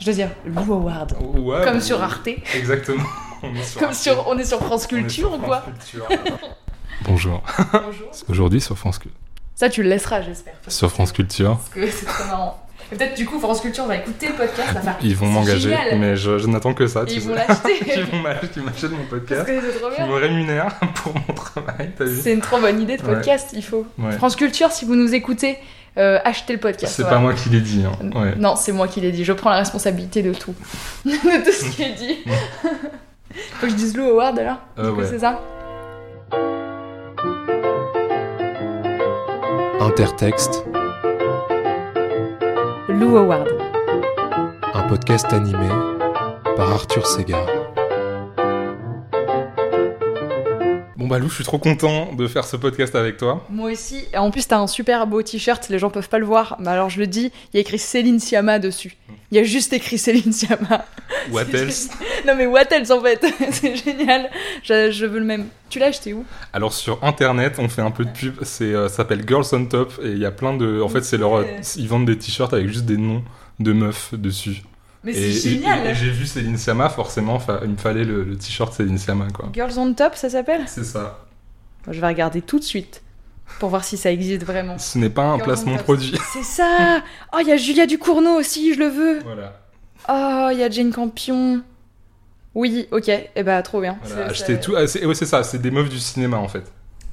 Je dois dire Lou Award. Ouais, Comme bah, sur Arte. Exactement. On est sur Comme Arte. sur, on est sur France Culture sur ou quoi France Culture. Bonjour. Bonjour. Aujourd'hui sur France Culture. Ça, tu le laisseras, j'espère. Sur France Culture. Parce que c'est trop marrant. Et peut-être du coup, France Culture va écouter le podcast. va faire, Ils vont m'engager, mais je, je n'attends que ça. Tu ils sais. vont l'acheter. Ils vont mon Parce podcast, que trop bien. me rémunèrent pour mon travail, C'est une trop bonne idée de Ouais. podcast, il faut. Ouais. France Culture, si vous nous écoutez, euh, achetez le podcast. C'est voilà. pas moi qui l'ai dit. Hein. Ouais. Non, c'est moi qui l'ai dit. Je prends la responsabilité de tout. de tout ce qui est dit. Faut que je dise Lou Howard alors Euh, ouais. c'est ça Intertexte, Lou Howard. un podcast animé par Arthur Segar. Bah Lou, je suis trop content de faire ce podcast avec toi. Moi aussi. Et en plus, t'as un super beau t-shirt. Les gens peuvent pas le voir. Mais alors, je le dis, il y a écrit Céline Sciamma dessus. Il y a juste écrit Céline Sciamma. What else? Non, mais what else en fait? C'est génial. Je, je veux le même. Tu l'as acheté où? Alors sur internet, on fait un peu de pub, c'est euh, ça s'appelle Girls on Top et il y a plein de en fait, c'est leur Ouais. ils vendent des t-shirts avec juste des noms de meufs dessus. Mais c'est génial et j'ai vu Céline Sciamma, forcément, fa- il me fallait le, le t-shirt Céline Sciamma quoi. Girls on Top, ça s'appelle C'est ça. Bon, Je vais regarder tout de suite pour voir si ça existe vraiment. Ce n'est pas un Girls placement Top. produit. C'est ça Oh, il y a Julia Ducournau aussi, je le veux Voilà. Oh, il y a Jane Campion Oui, ok, et eh bah trop bien. Voilà, C'est- acheter ça- tout. ah, c'est- ouais, c'est ça, c'est des meufs du cinéma en fait.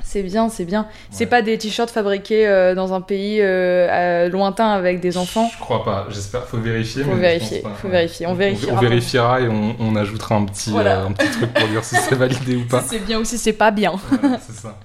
C'est bien, c'est bien. C'est pas des t-shirts fabriqués euh, dans un pays euh, euh, lointain avec des enfants. Je crois pas, j'espère, faut vérifier. Faut vérifier, pas, faut vérifier. On vérifiera. On, vérifiera et on, on ajoutera un petit, Voilà. euh, un petit truc pour dire si c'est validé ou Si pas. c'est bien ou si c'est pas bien. Voilà, c'est ça.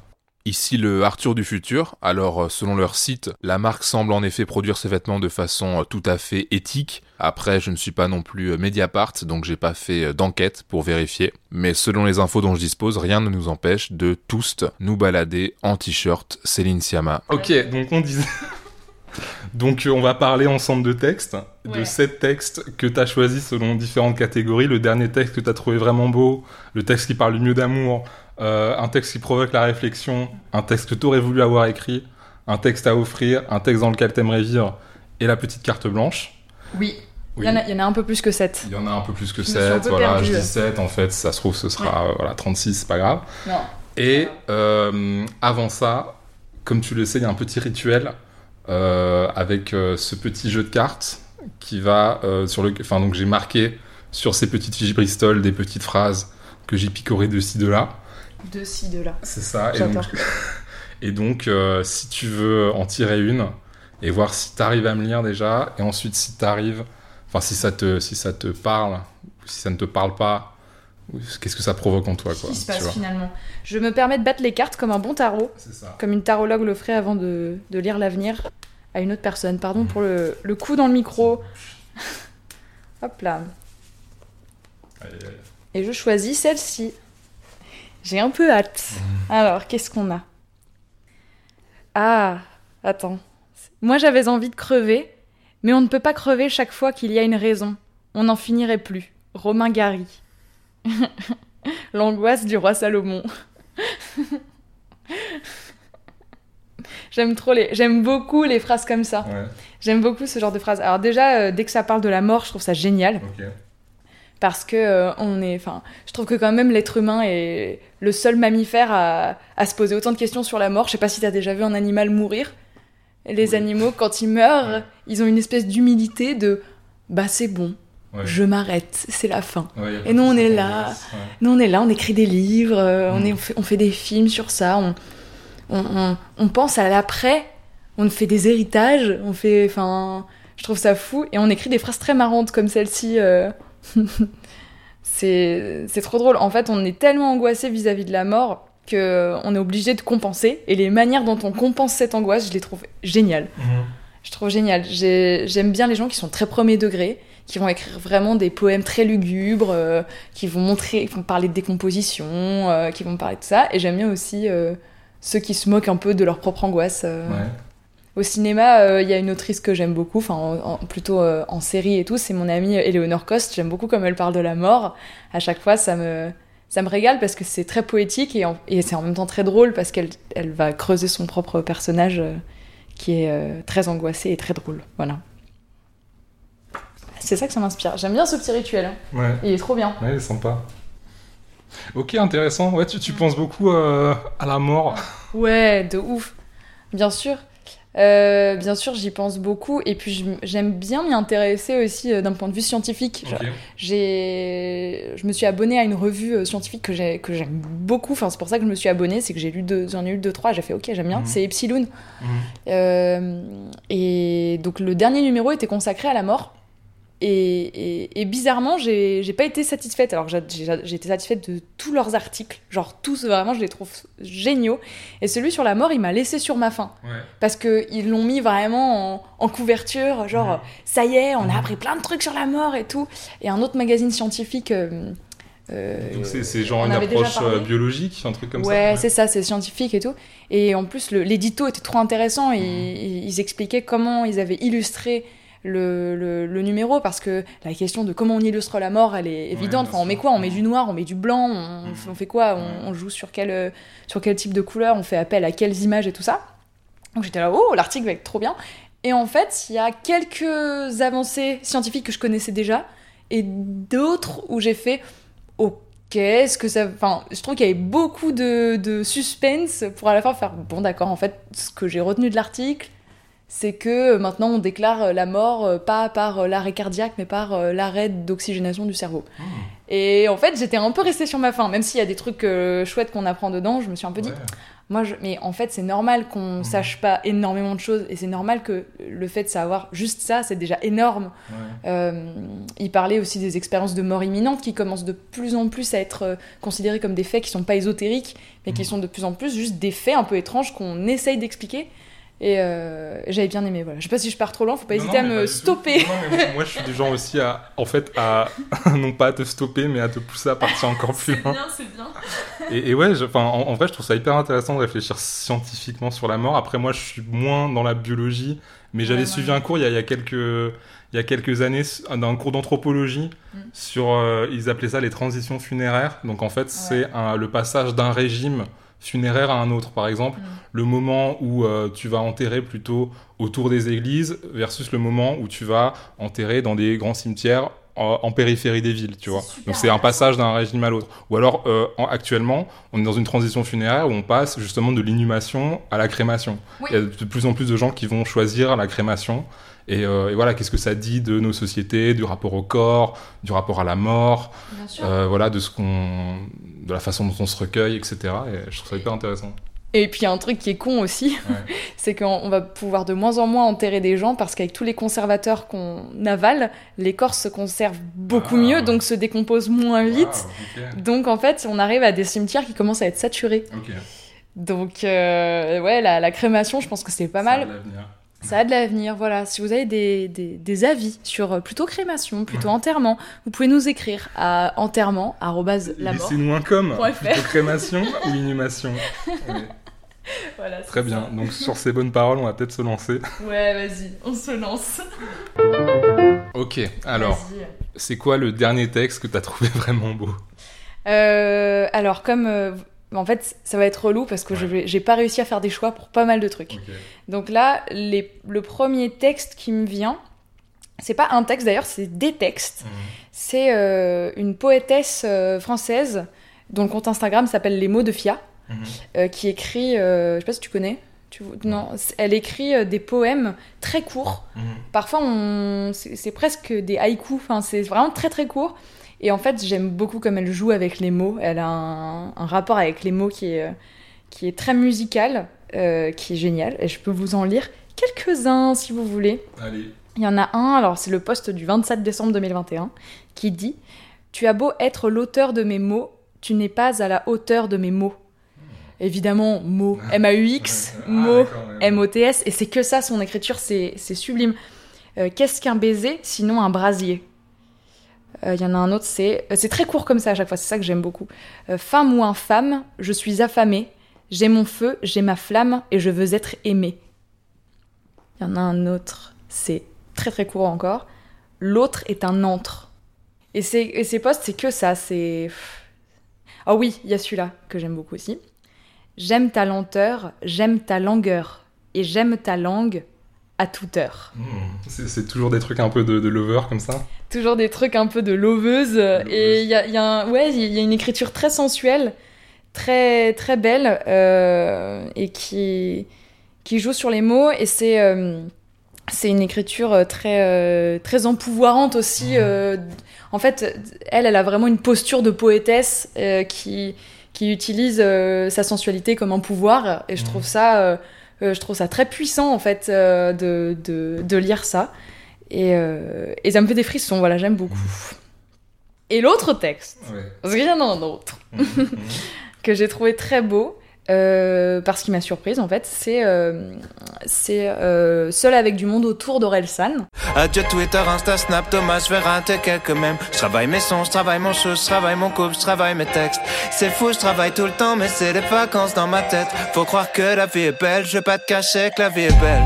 Ici le Arthur du futur. Alors, euh, selon leur site, la marque semble en effet produire ses vêtements de façon euh, tout à fait éthique. Après, je ne suis pas non plus euh, Mediapart, donc j'ai pas fait d'enquête pour vérifier. Mais selon les infos dont je dispose, rien ne nous empêche de tous nous balader en t-shirt Céline Sciamma. Ok, donc on disait. Donc on va parler ensemble de textes, de sept textes que tu as choisis selon différentes catégories. Le dernier texte que tu as trouvé vraiment beau, le texte qui parle le mieux d'amour, euh, un texte qui provoque la réflexion, un texte que tu aurais voulu avoir écrit, un texte à offrir, un texte dans lequel t'aimerais vivre, et la petite carte blanche. Oui. Oui. Il, y en a, il y en a un peu plus que 7. Il y en a un peu plus que Je me suis un 7, peu voilà, perdue, je dis 7, en fait, ça se trouve, ce sera euh, voilà, 36, c'est pas grave. Non. Et euh, avant ça, comme tu le sais, il y a un petit rituel euh, avec ce petit jeu de cartes qui va sur le. Enfin, donc j'ai marqué sur ces petites fiches Bristol des petites phrases que j'ai picorées de ci, de là. De ci, de là. C'est ça. Et donc, et donc euh, si tu veux en tirer une et voir si tu arrives à me lire déjà, et ensuite si tu arrives. Enfin, si ça, te, si ça te parle, ou si ça ne te parle pas, qu'est-ce que ça provoque en toi, quoi. Qu'est-ce qui se passe vois. finalement Je me permets de battre les cartes comme un bon tarot, ça. comme une tarologue le ferait avant de, de lire l'avenir à une autre personne. Pardon pour le, le coup dans le micro. Hop là. Allez, allez. Et je choisis celle-ci. J'ai un peu hâte. Alors, qu'est-ce qu'on a? Ah, attends. Moi, j'avais envie de crever, mais on ne peut pas crever chaque fois qu'il y a une raison. On n'en finirait plus. Romain Gary. L'angoisse du roi Salomon. J'aime trop les, j'aime beaucoup les phrases comme ça. Ouais, J'aime beaucoup ce genre de phrases. Alors déjà, euh, dès que ça parle de la mort, je trouve ça génial. Parce que euh, on est, enfin, je trouve que quand même l'être humain est le seul mammifère à, à se poser autant de questions sur la mort. Je sais pas si t'as déjà vu un animal mourir. Les Oui. animaux, quand ils meurent, Ouais. ils ont une espèce d'humilité de, bah c'est bon, Ouais. je m'arrête, c'est la fin. Ouais, Et nous, on est là. Nous, on est là, on écrit des livres, euh, on, Mm. est, on, fait, on fait des films sur ça, on, on, on- on pense à l'après, on fait des héritages, on fait, enfin, je trouve ça fou, et on écrit des phrases très marrantes comme celle-ci. euh. c'est trop drôle. En fait, on est tellement angoissé vis-à-vis de la mort que on est obligé de compenser, et les manières dont on compense cette angoisse, je les trouve géniales. Mhm. Je trouve génial. J'ai- J'aime bien les gens qui sont très premier degré, qui vont écrire vraiment des poèmes très lugubres, euh, qui vont montrer, qui vont parler de décomposition, euh, qui vont parler de ça. Et j'aime bien aussi euh, ceux qui se moquent un peu de leur propre angoisse. euh. Ouais. Au cinéma, euh, il y a une autrice que j'aime beaucoup, enfin en- en- plutôt euh, en série et tout, c'est mon amie Eleonore Coste. J'aime beaucoup comme elle parle de la mort. À chaque fois, ça me ça me régale parce que c'est très poétique et, c'est en même temps très drôle parce qu'elle elle va creuser son propre personnage euh, qui est euh, très angoissé et très drôle. Voilà. C'est ça que ça m'inspire. J'aime bien ce petit rituel. hein. Ouais, Il est trop bien. ouais, il est sympa. Ok, intéressant. Ouais, tu, tu penses beaucoup euh, à la mort. Ouais, de ouf. Bien sûr. Euh, bien sûr, j'y pense beaucoup. Et puis, j'aime bien m'y intéresser aussi euh, d'un point de vue scientifique. J'ai je me suis abonnée à une revue euh, scientifique que j'ai que j'aime beaucoup enfin c'est pour ça que je me suis abonnée c'est que j'ai lu deux j'en ai lu deux trois j'ai fait ok j'aime bien Mhm. c'est Epsilon Mhm. Et donc le dernier numéro était consacré à la mort et, et- et bizarrement j'ai pas été satisfaite alors j'ai- été satisfaite de tous leurs articles genre tous vraiment je les trouve géniaux et celui sur la mort il m'a laissé sur ma faim Ouais. parce que ils l'ont mis vraiment en, en couverture, genre ça y est, on a appris plein de trucs sur la mort et tout. Et un autre magazine scientifique. euh, euh, Donc c'est genre une approche euh, biologique, un truc comme ouais, ça c'est ça, c'est scientifique et tout. Et en plus, l'édito était trop intéressant. Et ils, ils expliquaient comment ils avaient illustré le, le- le numéro parce que la question de comment on illustre la mort, elle est évidente. Enfin, on met quoi? On met du noir, on met du blanc, on, Mhm. on fait quoi? On, on joue sur quel, euh, sur quel type de couleur? On fait appel à quelles images et tout ça? Donc j'étais là, oh, l'article va être trop bien. Et en fait, il y a quelques avancées scientifiques que je connaissais déjà et d'autres où j'ai fait, ok, est-ce que ça. Enfin, je trouve qu'il y avait beaucoup de, de suspense pour à la fin faire, bon, d'accord, en fait, ce que j'ai retenu de l'article, c'est que euh, maintenant on déclare euh, la mort euh, pas par l'arrêt cardiaque, mais par l'arrêt d'oxygénation du cerveau. Mmh. Et en fait, j'étais un peu restée sur ma faim, même s'il y a des trucs chouettes qu'on apprend dedans, je me suis un peu dit, Ouais. moi, je... mais en fait, c'est normal qu'on Mhm. sache pas énormément de choses, et c'est normal que le fait de savoir juste ça, c'est déjà énorme. Ouais. Euh, il parlait aussi des expériences de mort imminente qui commencent de plus en plus à être considérées comme des faits qui sont pas ésotériques, mais qui Mhm. sont de plus en plus juste des faits un peu étranges qu'on essaye d'expliquer. Et euh, j'avais bien aimé, voilà. Je sais pas si je pars trop loin, faut pas Non, hésiter non, à me stopper. Non, mais moi, je suis du genre aussi à, en fait, à non pas à te stopper, mais à te pousser à partir encore plus loin. c'est bien. Et, et ouais, je- en, en vrai, je trouve ça hyper intéressant de réfléchir scientifiquement sur la mort. Après, moi, je suis moins dans la biologie, mais j'avais Ouais, suivi ouais. un cours il y a, il y a quelques, il y a quelques années, d'un cours d'anthropologie Mm. sur, euh, ils appelaient ça les transitions funéraires. Donc en fait, c'est un- le passage d'un régime funéraire à un autre. Par exemple, Mm. le moment où euh, tu vas enterrer plutôt autour des églises versus le moment où tu vas enterrer dans des grands cimetières en, en périphérie des villes, tu vois. Donc c'est un passage d'un régime à l'autre. Ou alors, euh, en- actuellement, on est dans une transition funéraire où on passe justement de l'inhumation à la crémation. Oui. Il y a de plus en plus de gens qui vont choisir la crémation. Et, euh, et voilà, qu'est-ce que ça dit de nos sociétés, du rapport au corps, du rapport à la mort, euh, voilà, de ce qu'on, de la façon dont on se recueille, etc. Et je trouve ça hyper intéressant. Et puis un truc qui est con aussi, Ouais. c'est qu'on on va pouvoir de moins en moins enterrer des gens parce qu'avec tous les conservateurs qu'on avale, les corps se conservent beaucoup Ah. mieux, donc se décomposent moins vite. Wow. Donc en fait, on arrive à des cimetières qui commencent à être saturés. Donc euh, ouais, la, la crémation, je pense que c'est pas Ça mal. Ça a de l'avenir, voilà. Si vous avez des, des, des avis sur euh, plutôt crémation, plutôt Ouais. enterrement, vous pouvez nous écrire à enterrement, arrobase la mort. Laissez-nous un com. Point fr. Plutôt crémation ou inhumation. Ouais. Voilà, Très bien. ça. Donc sur ces bonnes paroles, on va peut-être se lancer. Ouais, vas-y, on se lance. Ok. Alors, c'est quoi le dernier texte que t'as trouvé vraiment beau? Euh, alors, comme. euh, en fait, ça va être relou parce que je Ouais. j'ai pas réussi à faire des choix pour pas mal de trucs. Donc là, les- le premier texte qui me vient, c'est pas un texte d'ailleurs, c'est des textes. C'est euh, une poétesse euh, française dont le compte Instagram s'appelle Les mots de Fia, Mhm. euh, qui écrit. je sais pas si tu connais. Tu, non, elle écrit des poèmes très courts. Mhm. Parfois, on... c'est c'est presque des haïkus. Enfin, c'est vraiment très très court. Et en fait, j'aime beaucoup comme elle joue avec les mots. Elle a un, un rapport avec les mots qui est, qui est très musical, euh, qui est génial. Et je peux vous en lire quelques-uns si vous voulez. Allez. Il y en a un, alors c'est le post du 27 décembre 2021, qui dit Tu as beau être l'auteur de mes mots, tu n'es pas à la hauteur de mes mots. Évidemment, mots, M-A-U-X, mots. M-O-T-S, et c'est que ça, son écriture, c'est sublime. Euh, Qu'est-ce qu'un baiser, sinon un brasier? Il y en a un autre, c'est euh, c'est très court comme ça à chaque fois, c'est ça que j'aime beaucoup. Euh, femme ou infâme, je suis affamée, j'ai mon feu, j'ai ma flamme, et je veux être aimée. Il y en a un autre, c'est très très court encore. L'autre est un antre. Et, et ces posts, c'est que ça, c'est... Ah oui, il y a celui-là que j'aime beaucoup aussi. J'aime ta lenteur, j'aime ta langueur, et j'aime ta langue à toute heure. Mmh. C'est toujours des trucs un peu de, de lover comme ça Toujours des trucs un peu de loveuse. Et il y a, il y a un- ouais, y a une écriture très sensuelle, très, très belle, euh, et qui, qui joue sur les mots. Et c'est euh, c'est une écriture très, euh, très empouvoirante aussi. euh, en fait, elle, elle a vraiment une posture de poétesse qui, qui utilise sa sensualité comme un pouvoir. Et je trouve ça, je trouve ça très puissant en fait euh, de, de, de lire ça. Et, euh, et ça me fait des frissons. Voilà, j'aime beaucoup. Et l'autre texte, Ouais. parce qu'il y en a un autre que j'ai trouvé très beau. Euh, parce qu'il m'a surprise en fait, c'est euh, c'est euh, Seul avec du monde autour d'Orelsan. Adieu Twitter, Insta, Snap, Thomas, je vais rater quelques mèmes. Je travaille mes sons, je travaille mon show, je travaille mon couple, je travaille mes textes. C'est fou, je travaille tout le temps, mais c'est les vacances dans ma tête. Faut croire que la vie est belle, je vais pas te cacher que la vie est belle.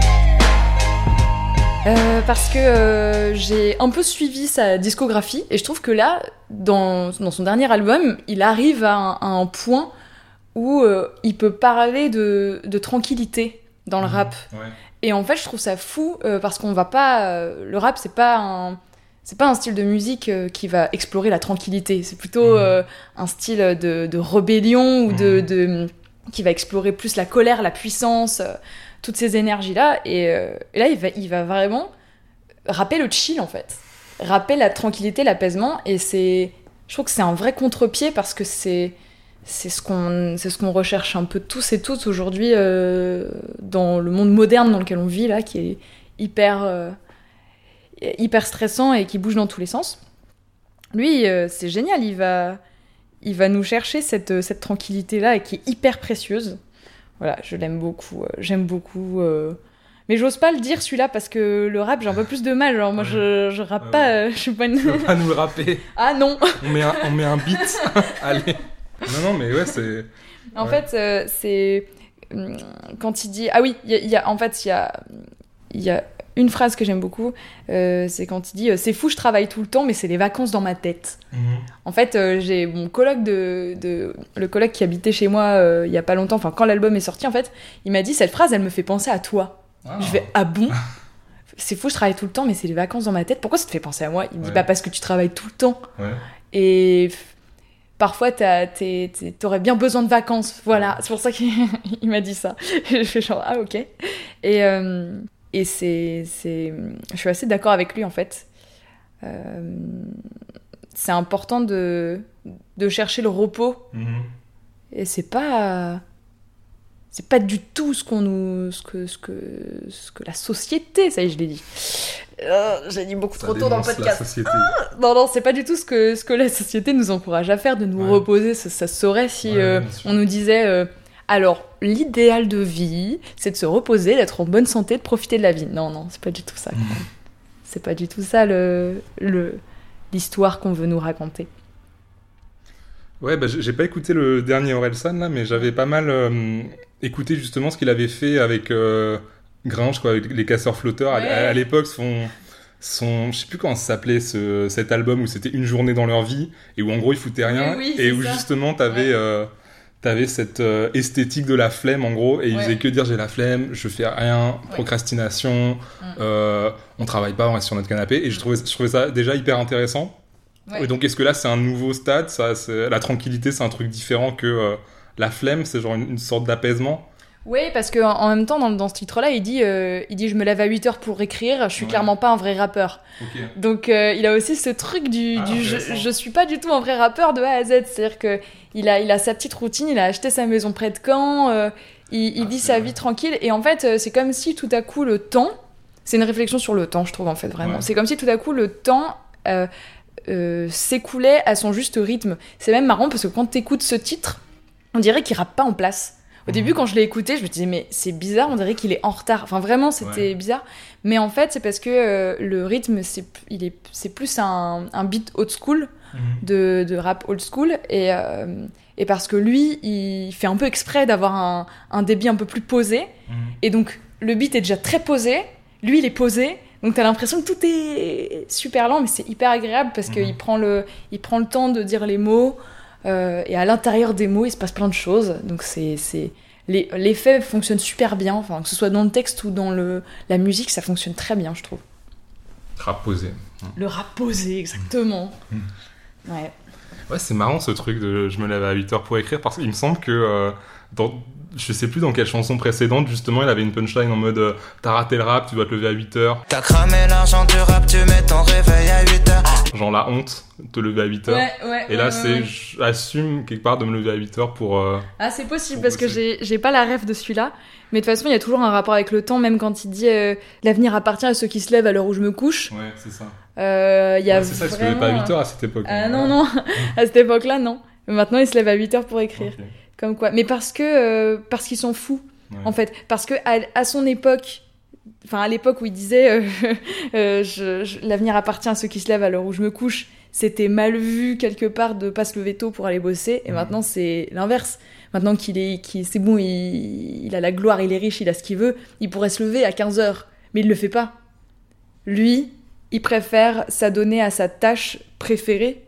Euh, parce que euh, j'ai un peu suivi sa discographie et je trouve que là, dans, dans son dernier album, il arrive à un, à un point où euh, il peut parler de, de tranquillité dans le rap. Ouais. Et en fait, je trouve ça fou euh, parce qu'on va pas. euh, le rap, c'est pas un. C'est pas un style de musique qui va explorer la tranquillité. C'est plutôt euh, un style de, de rébellion ou de, Mhm. de- qui va explorer plus la colère, la puissance, toutes ces énergies-là. Et, euh, et là, il va, il va vraiment rapper le chill en fait, rapper la tranquillité, l'apaisement. Et c'est, je trouve que c'est un vrai contre-pied parce que c'est c'est ce qu'on c'est ce qu'on recherche un peu tous et toutes aujourd'hui euh, dans le monde moderne dans lequel on vit là qui est hyper euh, hyper stressant et qui bouge dans tous les sens. Lui euh, c'est génial. Il va il va nous chercher cette, cette tranquillité là et qui est hyper précieuse. Voilà je l'aime beaucoup j'aime beaucoup mais j'ose pas le dire celui-là parce que le rap j'ai un peu plus de mal. Genre moi Ouais. je, je rappe Ouais, pas ouais. je suis pas une Tu veux pas nous le rapper? Ah non. On met, un, on met un beat. Allez Non, non, mais ouais, c'est. En Ouais. fait, euh, c'est hum, quand il dit ah oui, y a- y, a en fait il y a y a une phrase que j'aime beaucoup, euh, c'est quand il dit euh, c'est fou, je travaille tout le temps, mais c'est les vacances dans ma tête. Mhm. En fait, euh, j'ai mon coloc de, de le coloc qui habitait chez moi il y a pas longtemps, enfin quand l'album est sorti en fait, il m'a dit cette phrase, elle me fait penser à toi. Ah. Je fais ah bon? C'est fou, je travaille tout le temps, mais c'est les vacances dans ma tête. Pourquoi ça te fait penser à moi? Il me dit bah parce que tu travailles tout le temps. Ouais. Et parfois, t'aurais bien besoin de vacances. Voilà, c'est pour ça qu'il il m'a dit ça. Je fais genre, ah ok. Et, euh, et c'est, c'est... Je suis assez d'accord avec lui, en fait. Euh, c'est important de, de chercher le repos. Mhm. Et c'est pas... C'est pas du tout ce qu'on nous... Ce que, ce, que, ce que la société... Ça y est, je l'ai dit. Euh, J'ai dit beaucoup Ça trop tôt dans le podcast. La société. Non, non, c'est pas du tout ce que, ce que la société nous encourage à faire, de nous Ouais. reposer. Ça, ça se saurait si Ouais, euh, on nous disait euh, alors, l'idéal de vie, c'est de se reposer, d'être en bonne santé, de profiter de la vie. Non, non, c'est pas du tout ça. quoi. C'est pas du tout ça le le- l'histoire qu'on veut nous raconter. Ouais, bah, j'ai pas écouté le dernier Orelsan là, mais j'avais pas mal écouté justement ce qu'il avait fait avec Gringe, quoi, les casseurs flotteurs. À- Ouais. À, à l'époque, son, son, je sais plus comment ça s'appelait ce, cet album où c'était une journée dans leur vie et où en gros ils foutaient rien Oui, oui, et où ça. justement t'avais Ouais. euh, t'avais cette euh, esthétique de la flemme en gros et il Ouais. faisait que dire j'ai la flemme, je fais rien, procrastination, Mm. euh, on travaille pas, on reste sur notre canapé et je trouvais, je trouvais ça déjà hyper intéressant. Et donc, est-ce que là, c'est un nouveau stade? Ça, La tranquillité, c'est un truc différent que la flemme? C'est genre une, une sorte d'apaisement? Oui, parce que en même temps, dans, dans ce titre-là, il dit, euh, il dit Je me lève à 8 heures pour écrire, je suis Ouais. clairement pas un vrai rappeur. Donc euh, il a aussi ce truc du, Ah, du je, je suis pas du tout un vrai rappeur de A à Z. C'est-à-dire que il a, il a sa petite routine, il a acheté sa maison près de Caen, euh, il, il Ah, vit sa vie tranquille. Et en fait, c'est comme si tout à coup le temps, c'est une réflexion sur le temps, je trouve en fait vraiment. Ouais. C'est comme si tout à coup le temps s'écoulait à son juste rythme. C'est même marrant parce que quand t'écoutes ce titre, on dirait qu'il rappe pas en place. Au Mhm. début, quand je l'ai écouté, je me disais, mais c'est bizarre, on dirait qu'il est en retard. Enfin, vraiment, c'était Ouais. bizarre. Mais en fait, c'est parce que euh, le rythme, c'est il est, c'est plus un, un beat old school, de, de rap old school. Et, euh, et parce que lui, il fait un peu exprès d'avoir un, un débit un peu plus posé. Et donc, le beat est déjà très posé. Lui, il est posé. Donc, t'as l'impression que tout est super lent, mais c'est hyper agréable parce Mhm. qu'il prend, le, il prend le temps de dire les mots. Euh, et à l'intérieur des mots, il se passe plein de choses. Donc, c'est. c'est... les- l'effet fonctionne super bien, enfin, que ce soit dans le texte ou dans le, la musique, ça fonctionne très bien, je trouve. Rap posé. Le rap posé, exactement. Mm. Ouais. Ouais, c'est marrant ce truc de je me lève à 8h pour écrire parce qu'il me semble que euh, dans je sais plus dans quelle chanson précédente justement il avait une punchline en mode euh, t'as raté le rap, tu dois te lever à 8h. T'as cramé l'argent du rap, tu mets ton réveil à 8 heures. Genre la honte de te lever à 8h. Ouais, ouais, Et là ouais, c'est ouais. j'assume quelque part de me lever à 8h pour euh, Ah, c'est possible parce que bosser. j'ai j'ai pas la rêve de celui-là. Mais de toute façon, il y a toujours un rapport avec le temps, même quand il dit euh, l'avenir appartient à ceux qui se lèvent à l'heure où je me couche. Ouais, c'est ça. Euh, Il y a Ouais, c'est ça, il se levait pas à vraiment 8h à cette époque. Ah non, non, à cette époque-là, non. Maintenant, il se lève à 8 heures pour écrire. Comme quoi. Mais parce que euh, parce qu'ils sont fous, Ouais. en fait. Parce que à, à son époque, enfin à l'époque où il disait euh, euh, l'avenir appartient à ceux qui se lèvent à l'heure où je me couche, c'était mal vu quelque part de pas se lever tôt pour aller bosser. Et maintenant, c'est l'inverse. Maintenant qu'il est, qu'il- c'est bon, il, il a la gloire, il est riche, il a ce qu'il veut, il pourrait se lever à 15 heures. Mais il le fait pas. Lui, il préfère s'adonner à sa tâche préférée,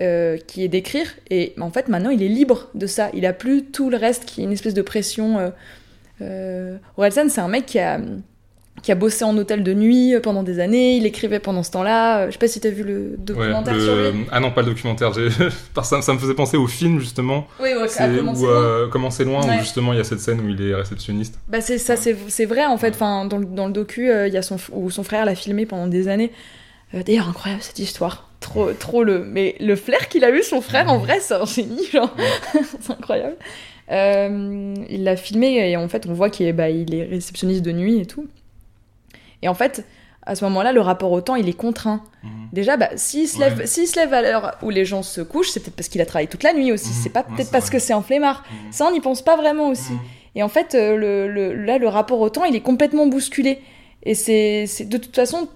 euh, qui est d'écrire. Et en fait, maintenant, il est libre de ça. Il a plus tout le reste qui est une espèce de pression. Euh, euh... Orelsan, c'est un mec qui a, qui a bossé en hôtel de nuit pendant des années. Il écrivait pendant ce temps-là. Euh, Je sais pas si t'as vu le Ouais, documentaire le- sur lui. Ah non, pas le documentaire. ça, ça me faisait penser au film justement. Oui, ouais, C'est à commencer où loin. euh, Comment c'est loin, Ouais. où justement il y a cette scène où il est réceptionniste. Bah c'est ça, c'est c'est vrai en fait. Enfin, dans, le- dans le docu, euh, il y a son où son frère l'a filmé pendant des années. Euh, D'ailleurs, incroyable cette histoire. Trop, trop le. Mais le flair qu'il a eu son frère, en vrai, c'est un génie, genre. c'est incroyable. Euh, il l'a filmé et en fait, on voit qu'il est, bah, il est réceptionniste de nuit et tout. Et en fait, à ce moment-là, le rapport au temps, il est contraint. Déjà, bah, s'il se, lève, Ouais. s'il se lève à l'heure où les gens se couchent, c'est peut-être parce qu'il a travaillé toute la nuit aussi. Mhm. C'est pas peut-être parce vrai. que c'est un flemmard. Ça, on n'y pense pas vraiment aussi. Et en fait, euh, le, le- là, le rapport au temps, il est complètement bousculé. Et c'est c'est- de toute façon,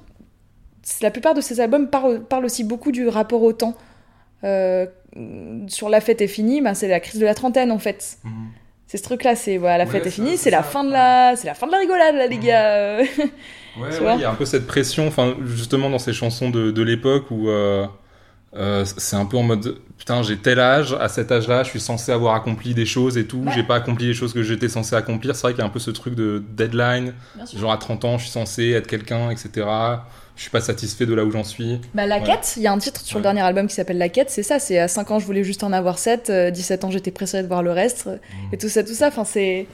la plupart de ces albums parlent, parlent aussi beaucoup du rapport au temps. Euh, sur La fête est finie, ben, c'est la crise de la trentaine en fait. Mhm. C'est ce truc-là, c'est voilà, la Ouais, fête est finie, c'est la fin de la, la fin de la rigolade là, les Mhm. gars. Ouais, ouais, il y a un peu cette pression, justement dans ces chansons de, de l'époque où euh, euh, c'est un peu en mode putain, j'ai tel âge, à cet âge-là, je suis censé avoir accompli des choses et tout, Ouais. j'ai pas accompli les choses que j'étais censé accomplir. C'est vrai qu'il y a un peu ce truc de deadline, genre à 30 ans, je suis censé être quelqu'un, etc. Je suis pas satisfait de là où j'en suis. Bah, la Ouais. quête, il y a un titre sur le dernier album qui s'appelle La quête, c'est ça, c'est à 5 ans je voulais juste en avoir 7, 17 ans j'étais pressée de voir le reste, euh, et tout ça, tout ça, enfin c'est...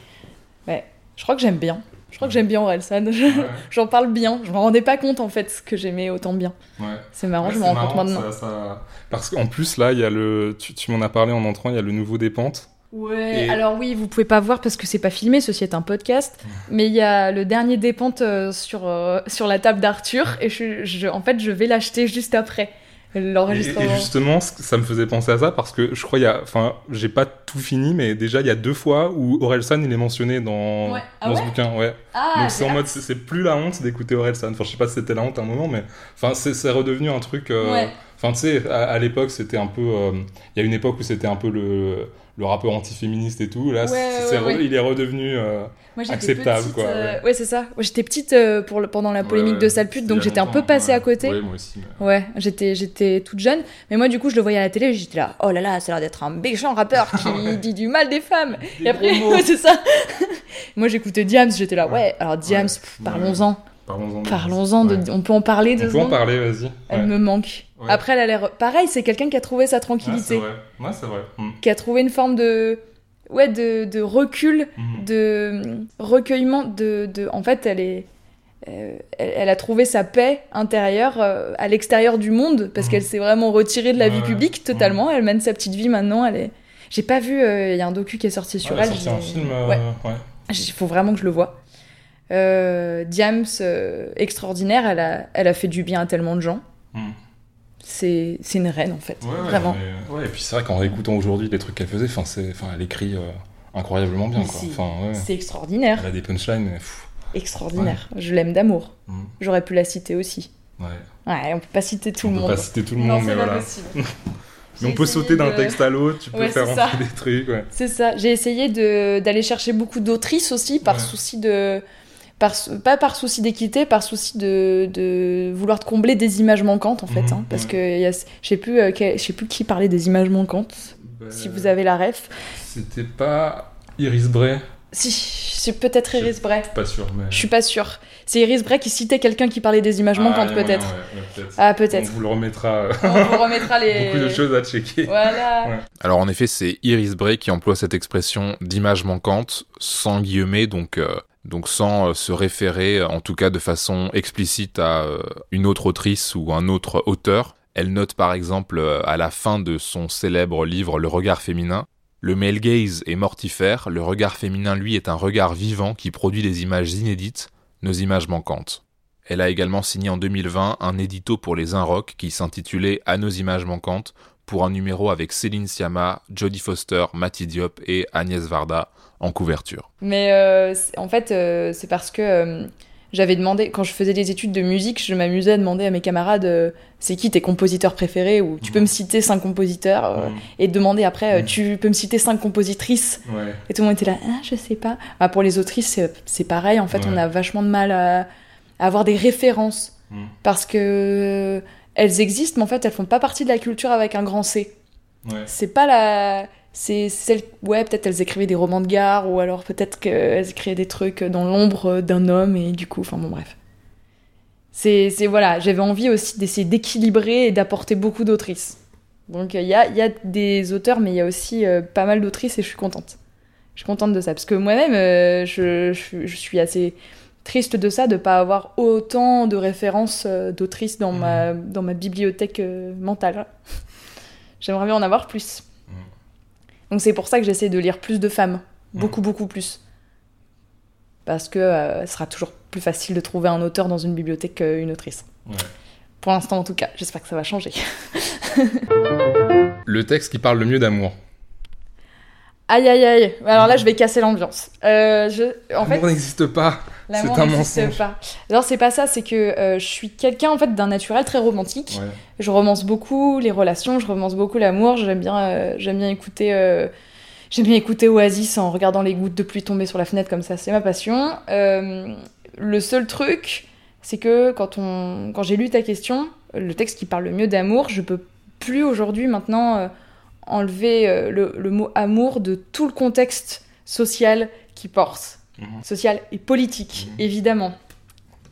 Ouais, je crois que j'aime bien. Je crois que j'aime bien Orelsan, j'en parle bien, je m'en rendais pas compte en fait que j'aimais autant bien. Ouais. C'est marrant, je me rends compte maintenant. ça- ça- Parce qu'en plus, là, il y a le. Tu, tu m'en as parlé en entrant, il y a le nouveau des pentes. Ouais, Et- alors oui, vous pouvez pas voir parce que c'est pas filmé, ceci est un podcast, mais il y a le dernier dépente euh, sur, euh, sur la table d'Arthur, et je, je- en fait je vais l'acheter juste après l'enregistrement. et justement, ça me faisait penser à ça parce que je crois, il y a. Enfin, j'ai pas tout fini, mais déjà, il y a deux fois où Orelsan, il est mentionné dans, Ouais. Ah dans ce bouquin. Ouais. Ah, Donc c'est en mode, c'est plus la honte d'écouter Orelsan. Enfin, je sais pas si c'était la honte à un moment, mais. Enfin, c'est redevenu un truc. euh, Ouais. Enfin, tu sais, à, à l'époque, c'était un peu. euh, Il y a une époque où c'était un peu le, le rappeur antiféministe et tout. Là, Ouais, c'est- ouais, c'est re- ouais. il est redevenu. euh, Moi, acceptable, petite, quoi, euh, ouais. ouais, c'est ça. Ouais, J'étais petite euh, pour le- pendant la polémique ouais, de sale pute, donc a j'étais un peu passée ouais. à côté. Ouais, moi aussi. mais- Ouais, j'étais, j'étais toute jeune, mais moi du coup je le voyais à la télé, j'étais là, oh là là, ça a l'air d'être un méchant rappeur qui dit du mal des femmes. Des Et après, c'est ça. moi j'écoutais Diams, j'étais là, ouais, alors Diams, Ouais. pff, parlons-en, Parlons-en. de- parlons-en, de- Ouais. on peut en parler deux On peut en parler, vas-y. Elle me manque. Ouais. Après, elle a l'air, pareil, c'est quelqu'un qui a trouvé sa Ouais, tranquillité, c'est vrai. Ouais, c'est vrai. Mm. qui a trouvé une forme de, ouais, de, de recul Mhm. de recueillement de, de en fait elle est euh, elle, elle a trouvé sa paix intérieure euh, à l'extérieur du monde parce Mhm. qu'elle s'est vraiment retirée de la Ouais, vie publique totalement elle mène sa petite vie maintenant elle est j'ai pas vu euh, il y a un docu qui est sorti sur elle sorti un film. ouais il faut vraiment que je le vois euh, Diams extraordinaire elle a elle a fait du bien à tellement de gens. C'est c'est une reine en fait Ouais, ouais, vraiment mais- ouais, et puis c'est vrai qu'en réécoutant aujourd'hui les trucs qu'elle faisait, enfin, c'est, enfin, elle écrit euh, incroyablement bien, ouais. c'est extraordinaire Elle a des punchlines, mais pff, extraordinaire je l'aime d'amour mm, j'aurais pu la citer aussi ouais. ouais on peut pas citer tout on le peut monde pas citer tout le Non, monde, mais voilà. Mais on peut sauter d'un de- texte à l'autre, tu peux Ouais, faire ça. des trucs, ouais. C'est ça. J'ai essayé de- d'aller chercher beaucoup d'autrices aussi, par Ouais. souci de. Par, pas par souci d'équité, par souci de, de vouloir te combler des images manquantes en fait. Mhm, hein, parce ouais. que y a- je sais plus, euh, quel- je plus qui parlait des images manquantes. Si vous avez la ref. C'était pas. Iris Bray Si, c'est peut-être Iris Bray. Pas sûr, mais. Je suis pas sûre. C'est Iris Bray qui citait quelqu'un qui parlait des images Ah, manquantes, peut-être. ouais, ouais, peut-être. Ah, On peut-être. vous le remettra. euh, On vous remettra les. Beaucoup de choses à checker. Voilà. Ouais. Alors en effet, c'est Iris Bray qui emploie cette expression d'image manquante sans guillemets, donc euh, donc sans euh, se référer, en tout cas de façon explicite, à euh, une autre autrice ou un autre auteur. Elle note par exemple euh, à la fin de son célèbre livre Le regard féminin. Le male gaze est mortifère, le regard féminin lui est un regard vivant qui produit des images inédites, nos images manquantes. Elle a également signé en 2020 un édito pour les Inrocks qui s'intitulait À nos images manquantes, pour un numéro avec Céline Sciamma, Jodie Foster, Mati Diop et Agnès Varda en couverture. Mais euh, en fait, euh, c'est parce que euh, j'avais demandé, quand je faisais des études de musique, je m'amusais à demander à mes camarades c'est qui tes compositeurs préférés ou tu peux me citer cinq compositeurs Mm. et demander après Mm. tu peux me citer cinq compositrices Ouais. et tout le monde était là ah, je sais pas. Bah, pour les autrices, c'est- pareil en fait, Ouais. on a vachement de mal à, à avoir des références parce que elles existent, mais en fait elles font pas partie de la culture avec un grand C. Ouais. C'est pas la. C'est celle. Ouais, peut-être elles écrivaient des romans de gare, ou alors peut-être qu'elles écrivaient des trucs dans l'ombre d'un homme, et du coup, enfin bon, bref. C'est. Voilà, j'avais envie aussi d'essayer d'équilibrer et d'apporter beaucoup d'autrices. Donc il y a, y a des auteurs, mais il y a aussi euh, pas mal d'autrices, et je suis contente. Je suis contente de ça, parce que moi-même, euh, je, je- je suis assez triste de ça, de pas avoir autant de références euh, d'autrices dans, ma, dans ma bibliothèque mentale. J'aimerais bien en avoir plus. Donc c'est pour ça que j'essaie de lire plus de femmes. Mm. Beaucoup, beaucoup plus. Parce que euh, ce sera toujours plus facile de trouver un auteur dans une bibliothèque qu'une autrice. Ouais. Pour l'instant en tout cas, j'espère que ça va changer. Le texte qui parle le mieux d'amour. Aïe aïe aïe, alors là je vais casser l'ambiance. Euh, je... En fait, L'amour n'existe pas. l'amour c'est un n'existe mensonge. pas. Alors c'est pas ça, c'est que euh, je suis quelqu'un en fait d'un naturel très romantique. Ouais. Je romance beaucoup les relations, je romance beaucoup l'amour. J'aime bien, euh, j'aime bien écouter, euh, j'aime bien écouter Oasis en regardant les gouttes de pluie tomber sur la fenêtre comme ça. C'est ma passion. Le seul truc, c'est que quand on, quand j'ai lu ta question, le texte qui parle le mieux d'amour, je peux plus aujourd'hui maintenant enlever euh, le, le mot amour de tout le contexte social qui porte, Mhm. social et politique Mhm. évidemment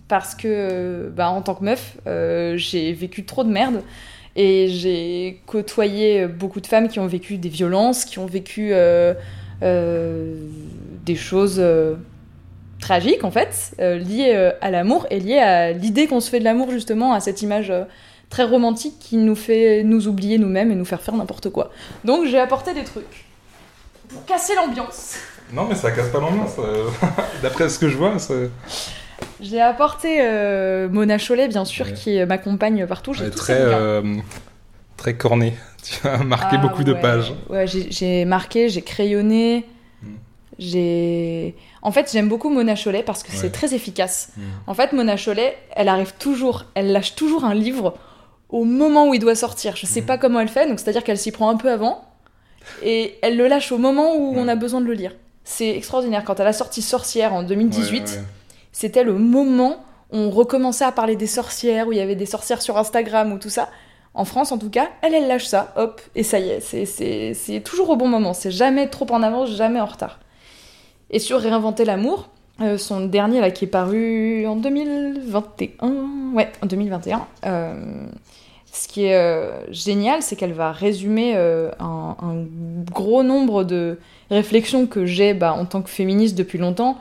parce que euh, bah, en tant que meuf, euh, j'ai vécu trop de merde et j'ai côtoyé beaucoup de femmes qui ont vécu des violences, qui ont vécu euh, euh, des choses tragiques en fait, liées à l'amour et liées à l'idée qu'on se fait de l'amour justement, à cette image très romantique qui nous fait nous oublier nous-mêmes et nous faire faire n'importe quoi. Donc j'ai apporté des trucs pour casser l'ambiance. Non, mais ça casse pas l'ambiance. euh, D'après ce que je vois, ça... J'ai apporté euh, Mona Chollet, bien sûr, Ouais. qui m'accompagne partout. J'ai elle est tous très, euh, très cornée. Tu as marqué Ah, beaucoup de ouais. pages. Ouais, j'ai marqué, j'ai crayonné. Mm. J'ai. En fait, j'aime beaucoup Mona Chollet parce que Ouais. c'est très efficace. Mm. En fait, Mona Chollet, elle arrive toujours, elle lâche toujours un livre au moment où il doit sortir. Je sais Mhm. pas comment elle fait, donc c'est-à-dire qu'elle s'y prend un peu avant et elle le lâche au moment où on a besoin de le lire. C'est extraordinaire. Quand elle a sorti Sorcière en 2018, Ouais, ouais. c'était le moment où on recommençait à parler des sorcières, où il y avait des sorcières sur Instagram ou tout ça. En France, en tout cas, elle, elle lâche ça, hop, et ça y est, c'est- toujours au bon moment. C'est jamais trop en avance, jamais en retard. Et sur Réinventer l'amour, euh, son dernier là qui est paru en 2021, ouais, en 2021. euh, ce qui est euh, génial, c'est qu'elle va résumer euh, un, un gros nombre de réflexions que j'ai bah, en tant que féministe depuis longtemps,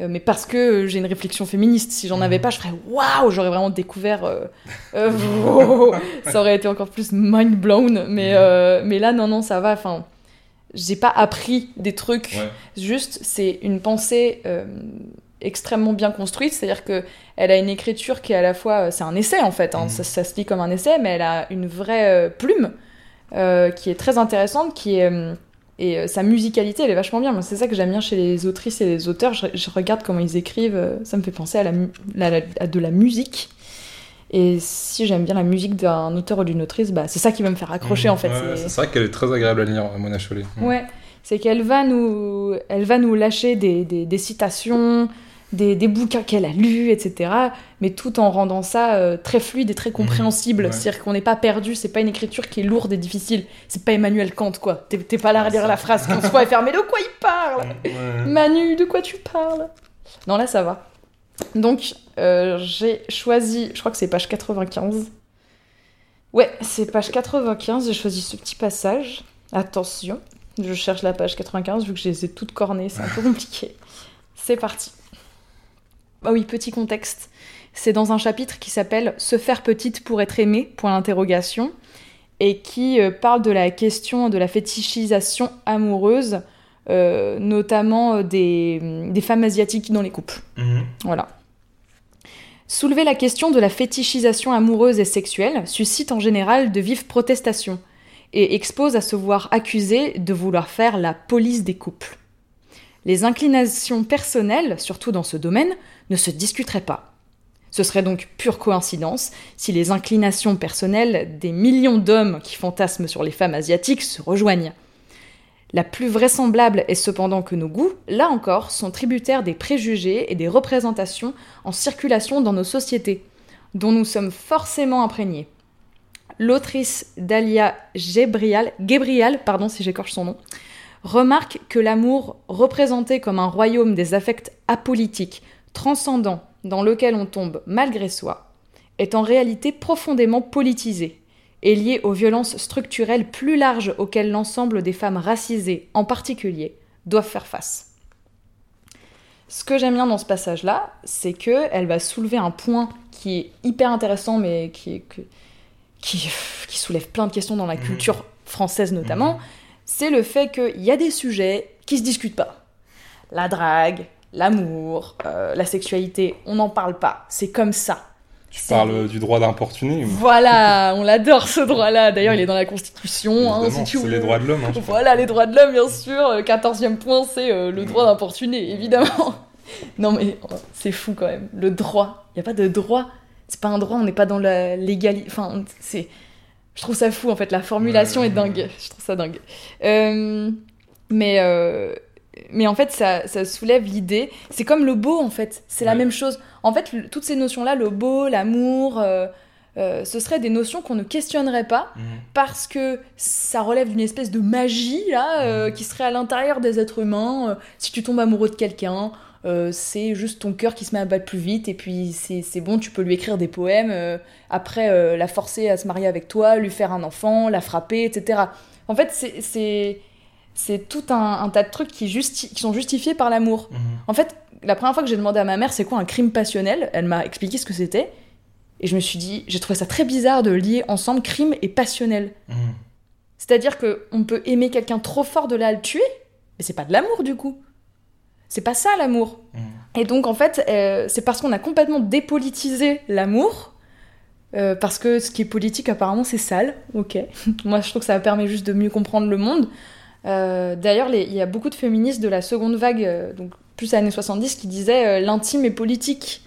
euh, mais parce que j'ai une réflexion féministe. Si j'en avais pas, je ferais waouh, j'aurais vraiment découvert. wow, ça aurait été encore plus mind blown. Mais, euh, mais là, non, non, ça va. Enfin, j'ai pas appris des trucs. Ouais. Juste, c'est une pensée extrêmement bien construite. C'est-à-dire que elle a une écriture qui est à la fois, c'est un essai en fait. hein, Mhm. ça, ça se lit comme un essai, mais elle a une vraie euh, plume euh, qui est très intéressante, qui est euh, et euh, sa musicalité, elle est vachement bien. Moi, c'est ça que j'aime bien chez les autrices et les auteurs. Je, je regarde comment ils écrivent, euh, ça me fait penser à, la, mu- la- la- à de la musique. Et si j'aime bien la musique d'un auteur ou d'une autrice, bah, c'est ça qui va me faire accrocher en fait. Mmh. Ouais, c'est- vrai qu'elle est très agréable à lire, Mona Chollet. Mm. Ouais, c'est qu'elle va nous, elle va nous lâcher des, des, des citations, des, des bouquins qu'elle a lus, etc. Mais tout en rendant ça euh, très fluide et très compréhensible. ouais. C'est-à-dire qu'on n'est pas perdu, c'est pas une écriture qui est lourde et difficile. C'est pas Emmanuel Kant, quoi. T'es pas là à lire la phrase qui en soi est fermée. De quoi il parle Ouais. Manu, de quoi tu parles Non, là, ça va. Donc, euh, j'ai choisi, je crois que c'est page 95. Ouais, c'est page 95, j'ai choisi ce petit passage. Attention, je cherche la page 95, vu que je les ai toutes cornées, c'est un peu compliqué. C'est parti. Ah oui, petit contexte. C'est dans un chapitre qui s'appelle Se faire petite pour être aimée, point d'interrogation, et qui euh, parle de la question de la fétichisation amoureuse euh, notamment euh, des, des femmes asiatiques dans les couples. Mhm. Voilà. Soulever la question de la fétichisation amoureuse et sexuelle suscite en général de vives protestations et expose à se voir accusé de vouloir faire la police des couples. Les inclinations personnelles, surtout dans ce domaine, ne se discuteraient pas. Ce serait donc pure coïncidence si les inclinations personnelles des millions d'hommes qui fantasment sur les femmes asiatiques se rejoignent. La plus vraisemblable est cependant que nos goûts, là encore, sont tributaires des préjugés et des représentations en circulation dans nos sociétés, dont nous sommes forcément imprégnés. L'autrice Dalia Gebrial, Gebrial pardon si j'écorche son nom, remarque que l'amour, représenté comme un royaume des affects apolitiques, transcendant, dans lequel on tombe malgré soi, est en réalité profondément politisé et lié aux violences structurelles plus larges auxquelles l'ensemble des femmes racisées, en particulier, doivent faire face. Ce que j'aime bien dans ce passage-là, c'est que elle va soulever un point qui est hyper intéressant, mais qui, est que- qui, qui soulève plein de questions dans la culture française notamment. C'est le fait qu'il y a des sujets qui se discutent pas. La drague, l'amour, euh, la sexualité, on n'en parle pas. C'est comme ça. Tu parles du droit d'importuner Voilà, on l'adore ce droit-là. D'ailleurs, il est dans la Constitution. hein, Évidemment, si tu c'est les droits de l'homme. hein, Voilà, les droits de l'homme, bien sûr. Euh, Quatorzième point, c'est euh, le droit d'importuner, évidemment. Non, mais oh, c'est fou quand même. Le droit. Il n'y a pas de droit. C'est pas un droit, on n'est pas dans la légalité. Enfin, c'est. Je trouve ça fou, en fait. La formulation Ouais. est dingue. Je trouve ça dingue. Euh, Mais. euh, Mais en fait, ça, ça soulève l'idée. C'est comme le beau, en fait. C'est la même chose. En fait, le- toutes ces notions-là, le beau, l'amour, euh, ce seraient des notions qu'on ne questionnerait pas Mhm. parce que ça relève d'une espèce de magie là euh, qui serait à l'intérieur des êtres humains. Si tu tombes amoureux de quelqu'un, euh, c'est juste ton cœur qui se met à battre plus vite et puis c'est bon, tu peux lui écrire des poèmes, euh, après euh, la forcer à se marier avec toi, lui faire un enfant, la frapper, etc. En fait, c'est- c'est c'est tout un, un tas de trucs qui, justi- qui sont justifiés par l'amour. Mhm. En fait, la première fois que j'ai demandé à ma mère c'est quoi un crime passionnel, elle m'a expliqué ce que c'était. Et je me suis dit, j'ai trouvé ça très bizarre de lier ensemble crime et passionnel. Mhm. C'est-à-dire que on peut aimer quelqu'un trop fort de là à le tuer, mais c'est pas de l'amour du coup. C'est pas ça l'amour. Mhm. Et donc en fait, euh, c'est parce qu'on a complètement dépolitisé l'amour, euh, parce que ce qui est politique apparemment c'est sale. Ok. Moi je trouve que ça permet juste de mieux comprendre le monde. Euh, D'ailleurs, il y a beaucoup de féministes de la seconde vague, donc plus années 70, qui disaient l'intime est politique.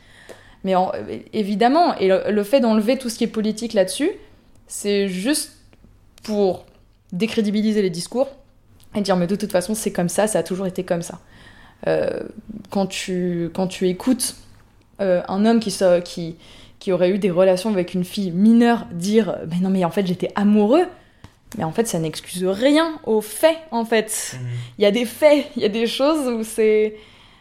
Mais en- évidemment, et le, le fait d'enlever tout ce qui est politique là-dessus, c'est juste pour décrédibiliser les discours et dire mais de toute façon c'est comme ça, ça a toujours été comme ça. Euh, quand, tu, quand tu écoutes euh, un homme qui, qui, qui aurait eu des relations avec une fille mineure dire mais non mais en fait j'étais amoureux, mais en fait ça n'excuse rien aux faits en fait. Mhm. Il y a des faits, il y a des choses où c'est...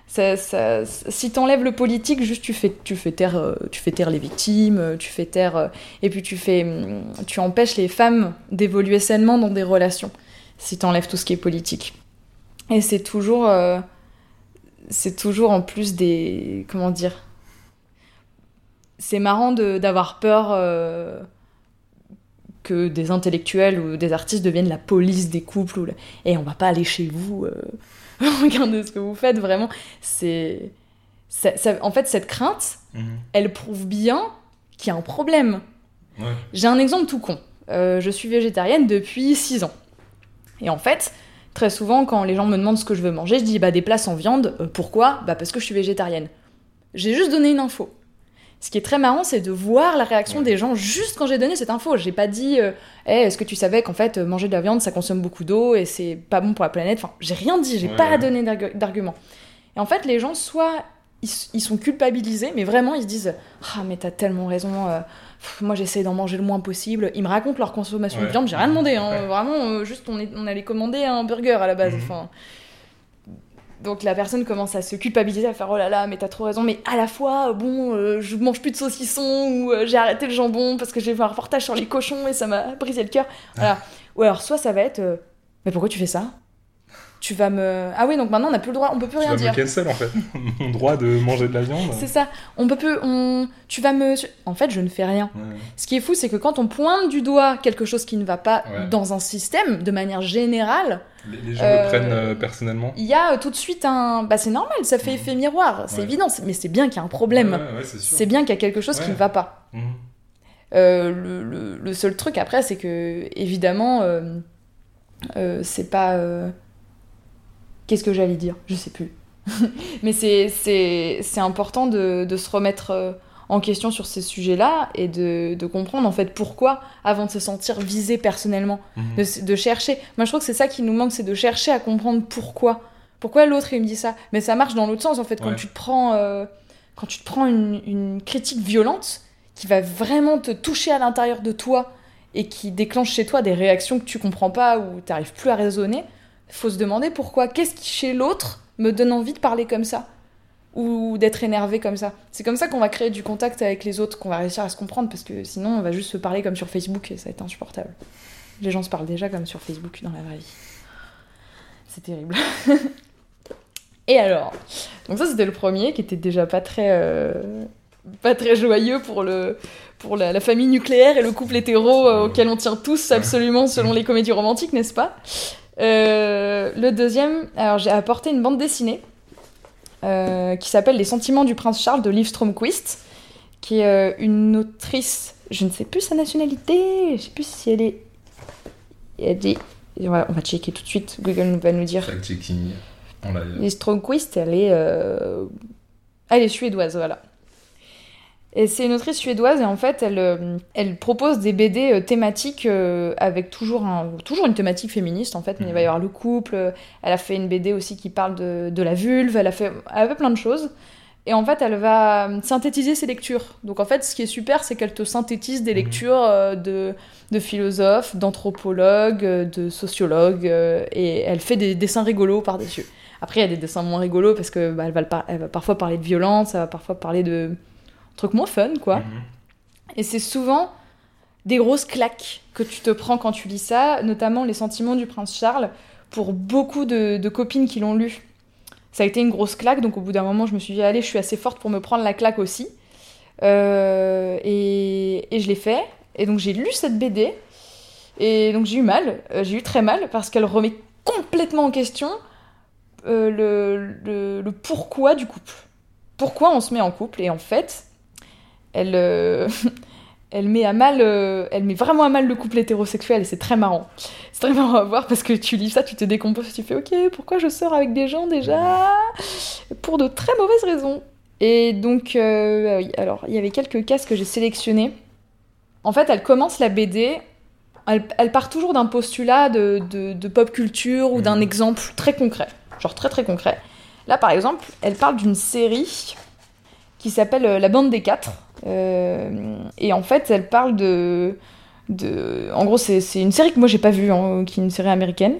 Ça, ça, si t'enlèves le politique, juste tu fais, tu, fais taire, euh, tu fais taire les victimes, tu fais taire... et puis tu, fais, hum, tu empêches les femmes d'évoluer sainement dans des relations, si t'enlèves tout ce qui est politique. Et c'est toujours... euh, c'est toujours en plus des... Comment dire C'est marrant d'avoir peur... euh, que des intellectuels ou des artistes deviennent la police des couples. Ou la- Et on va pas aller chez vous, euh, regardez ce que vous faites, vraiment. C'est. ça- ça- en fait, cette crainte, Mhm. elle prouve bien qu'il y a un problème. Ouais. J'ai un exemple tout con. Euh, je suis végétarienne depuis 6 ans. Et en fait, très souvent, quand les gens me demandent ce que je veux manger, je dis bah des plats sans viande. Euh, pourquoi? Bah parce que je suis végétarienne. J'ai juste donné une info. Ce qui est très marrant, c'est de voir la réaction Ouais. des gens juste quand j'ai donné cette info. J'ai pas dit euh, Eh, est-ce que tu savais qu'en fait, manger de la viande, ça consomme beaucoup d'eau et c'est pas bon pour la planète? Enfin, j'ai rien dit, j'ai Ouais, pas donné d'argu- d'argument. Et en fait, les gens, soit ils, ils sont culpabilisés, mais vraiment, ils se disent Ah, mais t'as tellement raison. euh, pff, moi, j'essaie d'en manger le moins possible. Ils me racontent leur consommation de viande. J'ai rien demandé. hein, Ouais. Vraiment, euh, juste, on, est, on allait commander un burger à la base. Mhm. Enfin. Donc la personne commence à se culpabiliser, à faire oh là là, mais t'as trop raison, mais à la fois, euh, bon, euh, je mange plus de saucisson ou euh, j'ai arrêté le jambon parce que j'ai vu un reportage sur les cochons et ça m'a brisé le cœur. Voilà. Ou alors soit ça va être, euh, mais pourquoi tu fais ça? Tu vas me. Ah oui, donc maintenant on n'a plus le droit, on peut plus Tu rien vas dire. me cancel en fait. Mon droit de manger de la viande. C'est ça, on peut plus. On... Tu vas me. En fait, je ne fais rien. Ouais. Ce qui est fou, c'est que quand on pointe du doigt quelque chose qui ne va pas Ouais. dans un système, de manière générale, Les, les gens Euh, le prennent euh, personnellement. il y a euh, tout de suite un. Bah, c'est normal, ça fait Mhm. effet miroir, c'est Ouais. évident, mais c'est bien qu'il y a un problème. Ouais, ouais, ouais, c'est bien qu'il y a quelque chose qui ne va pas. Mhm. Euh, le, le- le seul truc après, c'est que, évidemment, euh, euh, c'est pas. Qu'est-ce que j'allais dire? Je sais plus. Mais c'est- important de, de se remettre euh, en question sur ces sujets-là et de, de comprendre en fait pourquoi avant de se sentir visé personnellement Mhm. de, de chercher. Moi, je trouve que c'est ça qui nous manque, c'est de chercher à comprendre pourquoi. Pourquoi l'autre il me dit ça? Mais ça marche dans l'autre sens en fait. Quand Ouais. tu te prends, euh, quand tu te prends une, une critique violente qui va vraiment te toucher à l'intérieur de toi et qui déclenche chez toi des réactions que tu comprends pas ou tu n'arrives plus à raisonner, faut se demander pourquoi. Qu'est-ce qui chez l'autre me donne envie de parler comme ça? Ou d'être énervé comme ça? C'est comme ça qu'on va créer du contact avec les autres, qu'on va réussir à se comprendre, parce que sinon on va juste se parler comme sur Facebook et ça va être insupportable. Les gens se parlent déjà comme sur Facebook dans la vraie vie. C'est terrible. et alors? Donc ça c'était le premier qui était déjà pas très... euh, pas très joyeux pour, le, pour la, famille nucléaire et le couple hétéro euh, auquel on tient tous absolument selon les comédies romantiques, n'est-ce pas? Euh, Le deuxième, alors j'ai apporté une bande dessinée euh, qui s'appelle Les sentiments du prince Charles de Liv Stromquist, qui est euh, une autrice, je ne sais plus sa nationalité, je sais plus si elle est... Elle est... On va, on va checker tout de suite, Google va nous dire. Les Stromquist, elle est... Elle est suédoise, voilà. Et c'est une autrice suédoise et en fait, elle, euh, elle propose des BD euh, thématiques euh, avec toujours, un, toujours une thématique féministe en fait, mais il va y avoir le couple. Elle a fait une BD aussi qui parle de, de la vulve, elle a, fait, elle a fait plein de choses. Et en fait, elle va synthétiser ses lectures. Donc en fait, ce qui est super, c'est qu'elle te synthétise des Mhm. lectures de, de philosophes, d'anthropologues, de sociologues, et elle fait des dessins rigolos par-dessus. Après, il y a des dessins moins rigolos parce que bah, va elle va parfois parler de violence, elle va parfois parler de trucs moins fun, quoi. Mhm. Et c'est souvent des grosses claques que tu te prends quand tu lis ça, notamment Les Sentiments du Prince Charles, pour beaucoup de, de copines qui l'ont lu. Ça a été une grosse claque, donc au bout d'un moment, je me suis dit, allez, je suis assez forte pour me prendre la claque aussi. Euh, et, et je l'ai fait. Et donc j'ai lu cette BD. Et donc j'ai eu mal, euh, j'ai eu très mal, parce qu'elle remet complètement en question euh, le, le- le pourquoi du couple. Pourquoi on se met en couple? Et en fait, elle, euh, elle met à mal, euh, elle met vraiment à mal le couple hétérosexuel et c'est très marrant. C'est très marrant à voir parce que tu lis ça, tu te décomposes, tu fais ok, pourquoi je sors avec des gens déjà? Pour de très mauvaises raisons. Et donc, euh, oui, alors il y avait quelques cases que j'ai sélectionnés. En fait, elle commence la BD. Elle, elle part toujours d'un postulat de, de- de pop culture ou d'un Mhm. exemple très concret, genre très très concret. Là, par exemple, elle parle d'une série qui s'appelle euh, La Bande des Quatre. Euh, et en fait, elle parle de. de en gros, c'est c'est une série que moi j'ai pas vue, hein, qui est une série américaine.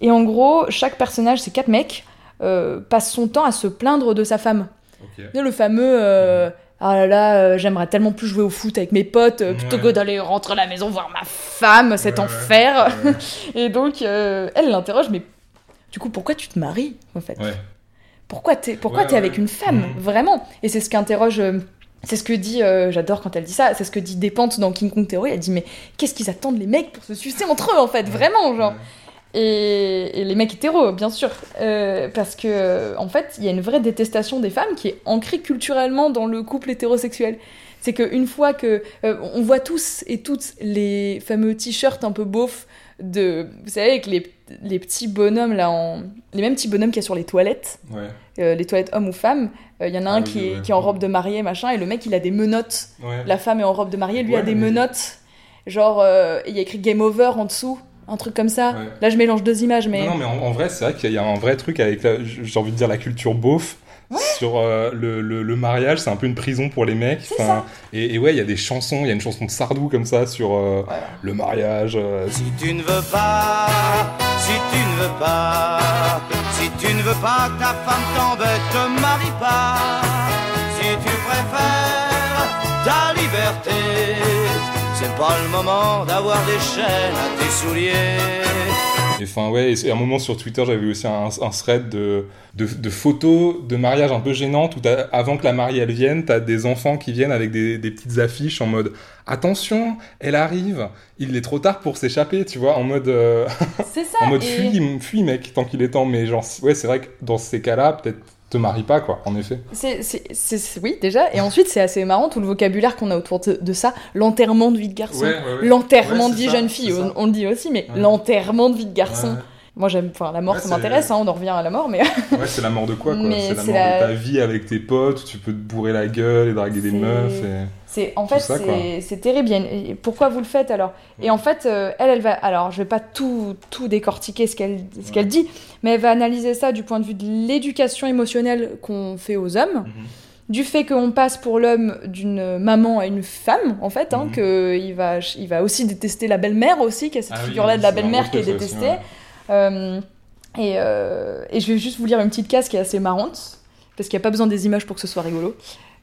Et en gros, chaque personnage, ces quatre mecs, euh, passe son temps à se plaindre de sa femme. Ok. Tu sais, le fameux. euh, ah là là, euh, j'aimerais tellement plus jouer au foot avec mes potes euh, plutôt Ouais. que d'aller rentrer à la maison voir ma femme, cet Ouais, enfer. Ouais. Et donc, euh, elle l'interroge, mais du coup, pourquoi tu te maries en fait? Pourquoi t'es pourquoi ouais. avec une femme Mhm. vraiment? Et c'est ce qu'interroge c'est ce que dit euh, j'adore quand elle dit ça c'est ce que dit Despentes dans King Kong Theory. Elle dit mais qu'est-ce qu'ils attendent les mecs pour se sucer entre eux en fait vraiment genre. Et, et les mecs hétéros bien sûr. Euh, parce que euh, en fait il y a une vraie détestation des femmes qui est ancrée culturellement dans le couple hétérosexuel. C'est qu'une fois que euh, on voit tous et toutes les fameux t-shirts un peu beaufs de vous savez avec les, les petits bonhommes là en les mêmes petits bonhommes qu'il y a sur les toilettes. Ouais. Euh, les toilettes hommes ou femmes, il y en a Ah un oui, qui, est, ouais. qui est en robe de mariée, machin, et le mec il a des menottes. Ouais. La femme est en robe de mariée, lui a des mais- menottes. Genre, euh, il y a écrit Game Over en dessous, un truc comme ça. Ouais. Là je mélange deux images, mais. Non, non, mais en, en vrai, c'est vrai qu'il y a un vrai truc avec, la- j'ai envie de dire, la culture beauf. sur euh, le, le, le mariage, c'est un peu une prison pour les mecs. Enfin, Et, et ouais, il y a des chansons, il y a une chanson de Sardou comme ça sur euh, Voilà. le mariage. euh, Si tu ne veux pas, si tu ne veux pas, si tu ne veux pas que ta femme t'embête, te marie pas. Si tu préfères ta liberté, c'est pas le moment d'avoir des chaînes à tes souliers. Et enfin, ouais, et à un moment sur Twitter, j'avais aussi un, un thread de, de, de photos de mariage un peu gênantes où t'as- avant que la mariée elle vienne, t'as des enfants qui viennent avec des, des petites affiches en mode attention, elle arrive, il est trop tard pour s'échapper, tu vois, en mode, euh, C'est ça. en mode et- fuis, fuis mec, tant qu'il est temps. Mais genre, ouais, c'est vrai que dans ces cas-là, peut-être te marie pas, quoi, en effet. C'est, c'est- c'est- oui, déjà. Et ensuite, c'est assez marrant tout le vocabulaire qu'on a autour de, de ça. L'enterrement de vie de garçon. L'enterrement Ouais, de vie ça, jeune fille, on, on le dit aussi, mais l'enterrement de vie de garçon. Moi, j'aime. Enfin, la mort, Ouais, ça m'intéresse, hein, on en revient à la mort, mais. Ouais, c'est la mort de quoi, C'est la mort la- de ta vie avec tes potes, où tu peux te bourrer la gueule et draguer des meufs. Et... C'est en fait c'est terrible. Et Pourquoi vous le faites alors? Et en fait, euh, elle, elle va. Alors, je vais pas tout tout décortiquer ce qu'elle ce Ouais. qu'elle dit, mais elle va analyser ça du point de vue de l'éducation émotionnelle qu'on fait aux hommes, du fait qu'on passe pour l'homme d'une maman à une femme, en fait, hein, Mhm. que il va il va aussi détester la belle-mère aussi, qu'il y a cette Ah figure-là oui, de la belle-mère qui est aussi, détestée. ouais. Euh, et, euh, et je vais juste vous lire une petite case qui est assez marrante, parce qu'il n'y a pas besoin des images pour que ce soit rigolo.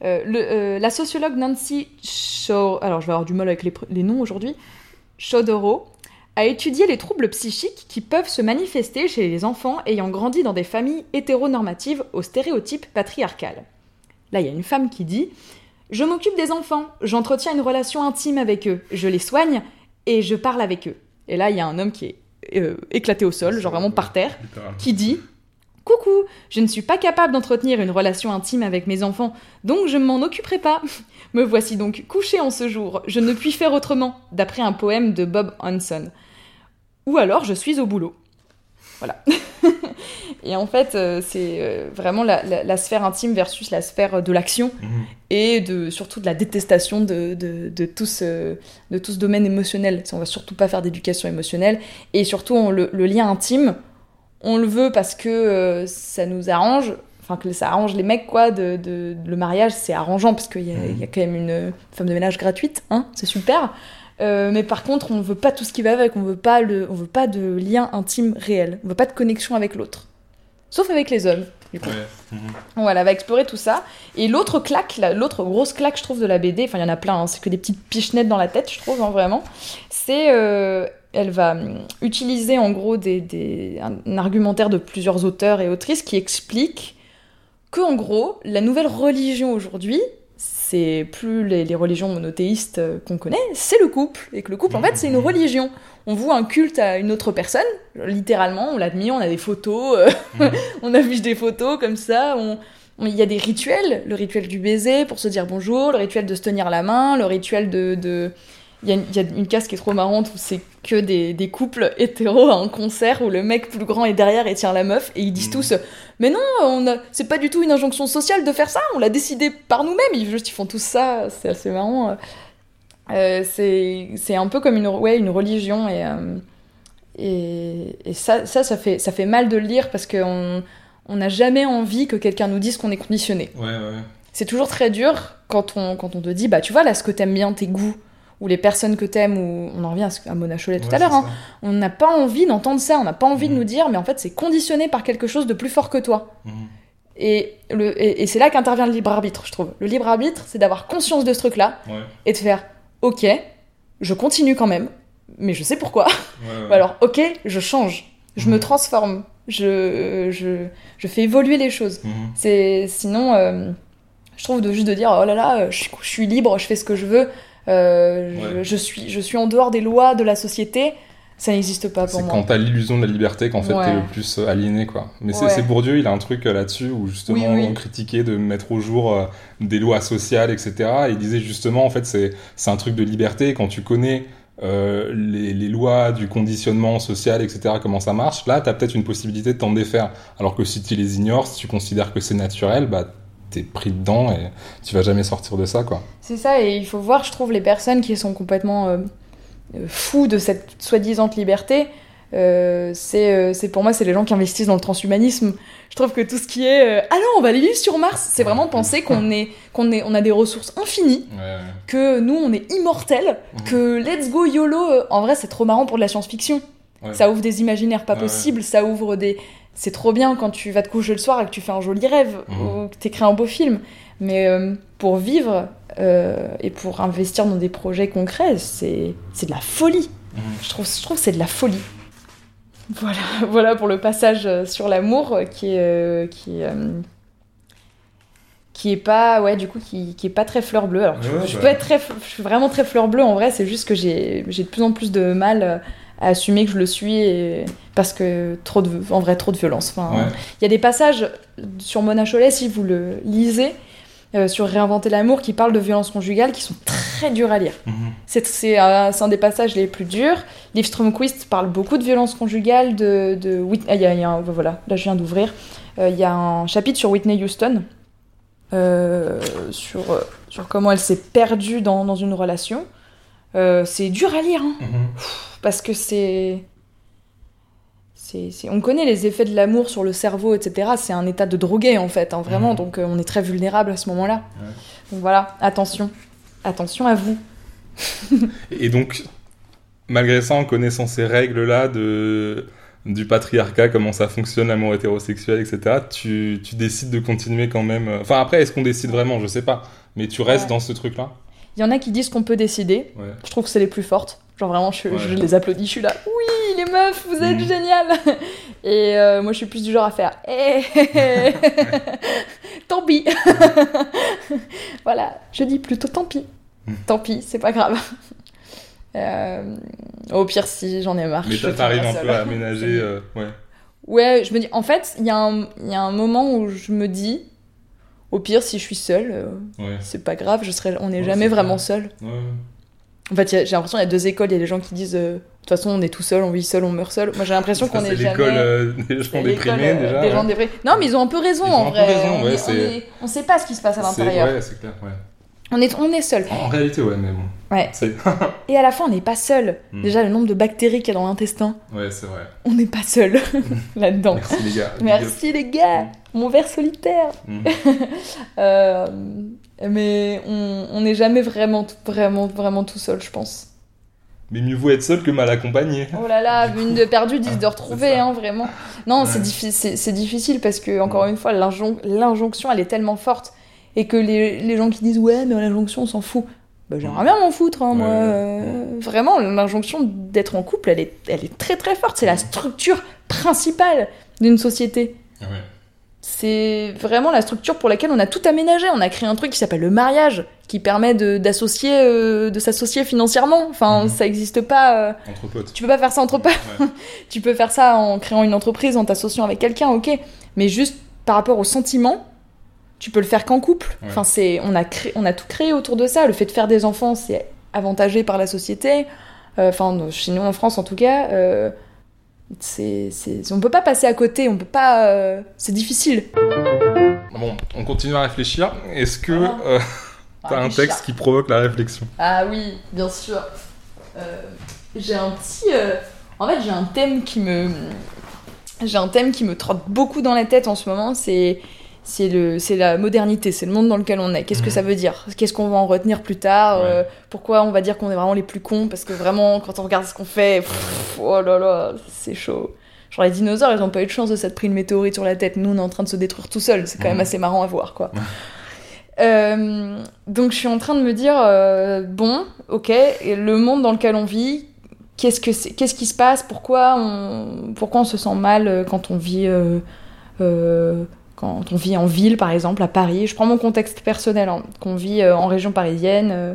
Euh, la sociologue Nancy Shaw, alors je vais avoir du mal avec les, noms aujourd'hui, a étudié les troubles psychiques qui peuvent se manifester chez les enfants ayant grandi dans des familles hétéronormatives aux stéréotypes patriarcales. Là, il y a une femme qui dit Je m'occupe des enfants, j'entretiens une relation intime avec eux, je les soigne et je parle avec eux. Et là, il y a un homme qui est euh, éclaté au sol, genre vraiment par terre, qui dit Coucou, je ne suis pas capable d'entretenir une relation intime avec mes enfants, donc je ne m'en occuperai pas. Me voici donc couché en ce jour, je ne puis faire autrement, d'après un poème de Bob Hanson. Ou alors je suis au boulot. Voilà. et en fait, euh, c'est euh, vraiment la, la- la sphère intime versus la sphère de l'action Mhm. et de, surtout de la détestation de, de, de tout, ce, de tout ce domaine émotionnel. On va surtout pas faire d'éducation émotionnelle. Et surtout, on- le, le lien intime, on le veut parce que euh, ça nous arrange, enfin que ça arrange les mecs, quoi. De, de- le mariage, c'est arrangeant parce qu'il y, a- il y a quand même une femme de ménage gratuite, hein, c'est super. Euh, mais par contre, on veut pas tout ce qui va avec, on veut pas, le, on veut pas de lien intime réel, on veut pas de connexion avec l'autre. Sauf avec les hommes. du coup. Ouais. Mhm. Voilà, elle va explorer tout ça. Et l'autre claque, la- l'autre grosse claque, je trouve, de la BD, enfin, il y en a plein, hein, c'est que des petites pichenettes dans la tête, je trouve, hein, vraiment. C'est. euh, elle va hum, utiliser, en gros, des, des- un, un argumentaire de plusieurs auteurs et autrices qui expliquent que, en gros, la nouvelle religion aujourd'hui, c'est plus les, les religions monothéistes euh, qu'on connaît, c'est le couple. Et que le couple, en fait, c'est une religion. On voue un culte à une autre personne, littéralement, on l'admire, on a des photos, euh, Mhm. on affiche des photos comme ça, on, on- il y a des rituels, le rituel du baiser pour se dire bonjour, le rituel de se tenir la main, le rituel de... de- Il y, a une- il y a une case qui est trop marrante où c'est que des, des couples hétéros à un concert où le mec plus grand est derrière et tient la meuf et ils disent Mhm. tous mais non on a- c'est pas du tout une injonction sociale de faire ça on l'a décidé par nous-mêmes ils juste ils font tous ça c'est assez marrant Euh, c'est c'est un peu comme une ouais une religion et euh, et, et ça, ça, ça fait, ça fait mal de le lire parce qu'on on n'a jamais envie que quelqu'un nous dise qu'on est conditionné. Ouais, ouais. C'est toujours très dur quand on, quand on te dit, bah tu vois là ce que t'aimes bien, tes goûts, ou les personnes que t'aimes, ou on en revient à, Mona Chollet tout Ouais, à l'heure, hein. on n'a pas envie d'entendre ça, on n'a pas envie de Mhm. nous dire, mais en fait c'est conditionné par quelque chose de plus fort que toi. Mhm. Et, le, et, et c'est là qu'intervient le libre arbitre, je trouve. Le libre arbitre, c'est d'avoir conscience de ce truc-là Ouais. et de faire, ok, je continue quand même, mais je sais pourquoi. Ouais. Ou alors, ok, je change, je me Mhm. transforme, je, je, je fais évoluer les choses. C'est sinon, euh, je trouve de juste de dire oh là là, je, je suis libre, je fais ce que je veux, euh, je, Ouais. je suis, je suis en dehors des lois de la société. Ça n'existe pas pour C'est moi. quand t'as l'illusion de la liberté qu'en fait Ouais. t'es le plus euh, aliéné quoi. Mais c'est Ouais. c'est Bourdieu, il a un truc euh, là-dessus où justement Oui, oui. on critiquait de mettre au jour euh, des lois sociales, etc. Et il disait justement en fait c'est c'est un truc de liberté quand tu connais euh, les, les lois du conditionnement social, etc. Comment ça marche Là t'as peut-être une possibilité de t'en défaire. Alors que si tu les ignores, si tu considères que c'est naturel, bah t'es pris dedans et tu vas jamais sortir de ça quoi. C'est ça, et il faut voir, je trouve, les personnes qui sont complètement euh, euh, fous de cette soi-disant liberté. Euh, c'est euh, c'est pour moi, c'est les gens qui investissent dans le transhumanisme. Je trouve que tout ce qui est euh, ah non, on va aller vivre sur Mars, c'est vraiment penser qu'on est qu'on est on a des ressources infinies, Ouais, que nous on est immortels, que let's go YOLO. En vrai, c'est trop marrant pour de la science-fiction. ouais. Ça ouvre des imaginaires pas possibles, ça ouvre des. C'est trop bien quand tu vas te coucher le soir et que tu fais un joli rêve Mhm. ou que tu écris un beau film. Mais euh, pour vivre euh, et pour investir dans des projets concrets, c'est de la folie. Mhm. Je trouve, je trouve que c'est de la folie. Voilà, voilà pour le passage euh, sur l'amour qui est euh, qui qui est pas ouais du coup qui, qui est pas très fleur bleue. Alors je, Ouais, je peux être très je suis vraiment très fleur bleue en vrai, c'est juste que j'ai j'ai de plus en plus de mal à assumer que je le suis et parce que trop de en vrai trop de violence. Enfin, Ouais. il y a des passages sur Mona Chollet si vous le lisez euh, sur réinventer l'amour qui parlent de violence conjugale qui sont très durs à lire. Mhm. C'est c'est un, un des passages les plus durs. Liv Strömquist parle beaucoup de violence conjugale, de... de Whit- ah, il y a, il y a un- voilà, là je viens d'ouvrir. Euh, Il y a un chapitre sur Whitney Houston, euh, sur, sur comment elle s'est perdue dans, dans une relation. C'est dur à lire, hein, Mhm. Parce que c'est... c'est- c'est- On connaît les effets de l'amour sur le cerveau, etc. C'est un état de drogué, en fait, hein, vraiment. Mhm. Donc euh, on est très vulnérable à ce moment-là. Ouais. Donc voilà, attention. Attention à vous. Et donc, malgré ça, en connaissant ces règles-là de du patriarcat, comment ça fonctionne, l'amour hétérosexuel, etc., tu, tu décides de continuer quand même. euh, Enfin, après, est-ce qu'on décide vraiment? Je sais pas. Mais tu restes Ouais. dans ce truc-là? Il y en a qui disent qu'on peut décider. Ouais. Je trouve que c'est les plus fortes. Genre vraiment, je, Ouais. je les applaudis, je suis là. Oui, les meufs, vous êtes Mhm. géniales Et euh, moi, je suis plus du genre à faire. Eh, tant pis Voilà, je dis plutôt tant pis. Mhm. Tant pis, c'est pas grave. Euh, au pire, si j'en ai marre. Mais t'arrives un peu à aménager. euh, ouais. Ouais, je me dis. En fait, il y, a un- il y a un moment où je me dis. Au pire, si je suis seule, Ouais. c'est pas grave, je serai, on n'est Ouais, jamais vraiment seul. ouais. En fait, j'ai l'impression qu'il y a deux écoles. Il y a des gens qui disent euh, de toute façon, on est tout seul, on vit seul, on meurt seul. Moi, j'ai l'impression qu'on c'est est jamais. l'école euh, des gens c'est déprimés, euh, déjà. Des ouais. gens déprimés. Non, mais ils ont un peu raison Ils ont en peu vrai. raison, on, ouais, est- c'est- on est- on sait pas ce qui se passe à C'est- l'intérieur. Ouais, c'est clair, ouais. On est, on est seul. En réalité, ouais, mais bon. Ouais. C'est... Et à la fin, on n'est pas seul. Mm. Déjà, le nombre de bactéries qu'il y a dans l'intestin, ouais, c'est vrai. on n'est pas seul là-dedans. Merci les gars. Merci les gars, mon verre solitaire. up. Mm. Euh, mais on n'est jamais vraiment, vraiment, vraiment tout seul, je pense. Mais mieux vaut être seul que mal accompagné. Oh là là, une de perdue, dix de C'est retrouvée, hein, vraiment. Non, Ouais. c'est diffi- c'est c'est difficile parce que, encore une fois, l'injon- l'injonction, elle est tellement forte. Et que les, les gens qui disent, ouais, mais l'injonction, on s'en fout. Bah, j'aimerais bien m'en foutre, hein, moi. Ouais. Euh, Vraiment, l'injonction d'être en couple, elle est, elle est très très forte. C'est la structure principale d'une société. Ouais. C'est vraiment la structure pour laquelle on a tout aménagé. On a créé un truc qui s'appelle le mariage, qui permet de, d'associer, euh, de s'associer financièrement. Enfin, Mhm. ça n'existe pas. euh, Entre potes. tu peux pas faire ça entre potes. Ouais. Tu peux faire ça en créant une entreprise, en t'associant avec quelqu'un, ok. Mais juste par rapport au sentiment, tu peux le faire qu'en couple. Ouais. Enfin, c'est, on a créé, on a tout créé autour de ça. Le fait de faire des enfants, c'est avantagé par la société. Euh, Enfin, chez nous en France en tout cas, euh, c'est, on peut pas passer à côté. On peut pas. euh, c'est difficile. Bon, on continue à réfléchir. Est-ce que Ah. euh, t'as un texte qui provoque la réflexion? Ah oui, bien sûr. Euh, j'ai un petit. En fait, j'ai un thème qui me. J'ai un thème qui me trotte beaucoup dans la tête en ce moment. C'est. C'est le, c'est la modernité, c'est le monde dans lequel on est. Qu'est-ce que Mhm. ça veut dire? Qu'est-ce qu'on va en retenir plus tard? Ouais. Euh, Pourquoi on va dire qu'on est vraiment les plus cons? Parce que vraiment, quand on regarde ce qu'on fait, pff, oh là là, c'est chaud. Genre les dinosaures, ils ont pas eu de chance de s'être pris une météorite sur la tête. Nous, on est en train de se détruire tout seul. C'est quand même Mhm. assez marrant à voir, quoi. Euh, donc je suis en train de me dire euh, bon, ok, et le monde dans lequel on vit, qu'est-ce que c'est, qu'est-ce qui se passe, pourquoi on, pourquoi on se sent mal quand on vit, quand on vit en ville par exemple à Paris. Je prends mon contexte personnel, hein, qu'on vit euh, en région parisienne. euh,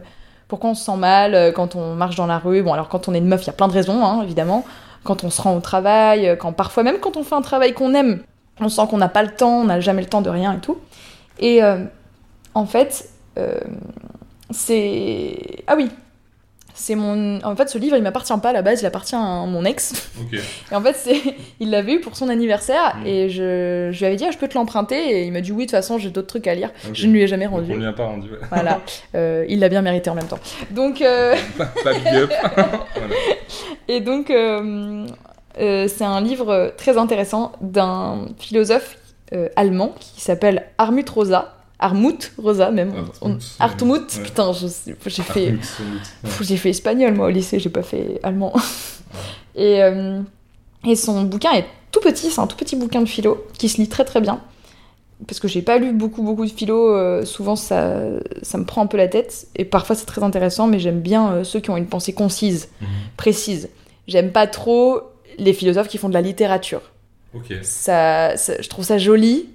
pourquoi on se sent mal euh, quand on marche dans la rue? Bon, alors quand on est une meuf, il y a plein de raisons, hein, évidemment. Quand on se rend au travail, quand parfois même quand on fait un travail qu'on aime, on sent qu'on n'a pas le temps, on n'a jamais le temps de rien et tout. Et en fait, c'est. Ah oui! C'est mon. En fait, ce livre, il m'appartient pas à la base, il appartient à mon ex. Et en fait, c'est... il l'avait eu pour son anniversaire Mm. et je... je lui avais dit, ah, je peux te l'emprunter. Et il m'a dit, oui, de toute façon, j'ai d'autres trucs à lire. Je ne lui ai jamais Donc, rendu. on lui a pas rendu. ouais. Voilà. Euh, il l'a bien mérité en même temps. Donc. euh, pas, up. Voilà. Et donc, euh, c'est un livre très intéressant d'un philosophe allemand qui s'appelle Armut Rosa. Armut Rosa, même. Hartmut, ouais. putain, j'ai fait, j'ai fait espagnol, moi, au lycée, j'ai pas fait allemand. et, euh, et son bouquin est tout petit, c'est un tout petit bouquin de philo qui se lit très très bien. Parce que j'ai pas lu beaucoup beaucoup de philo, euh, souvent ça, ça me prend un peu la tête, et parfois c'est très intéressant, mais j'aime bien euh, ceux qui ont une pensée concise, Mhm. précise. J'aime pas trop les philosophes qui font de la littérature. Ok. Ça, ça- je trouve ça joli,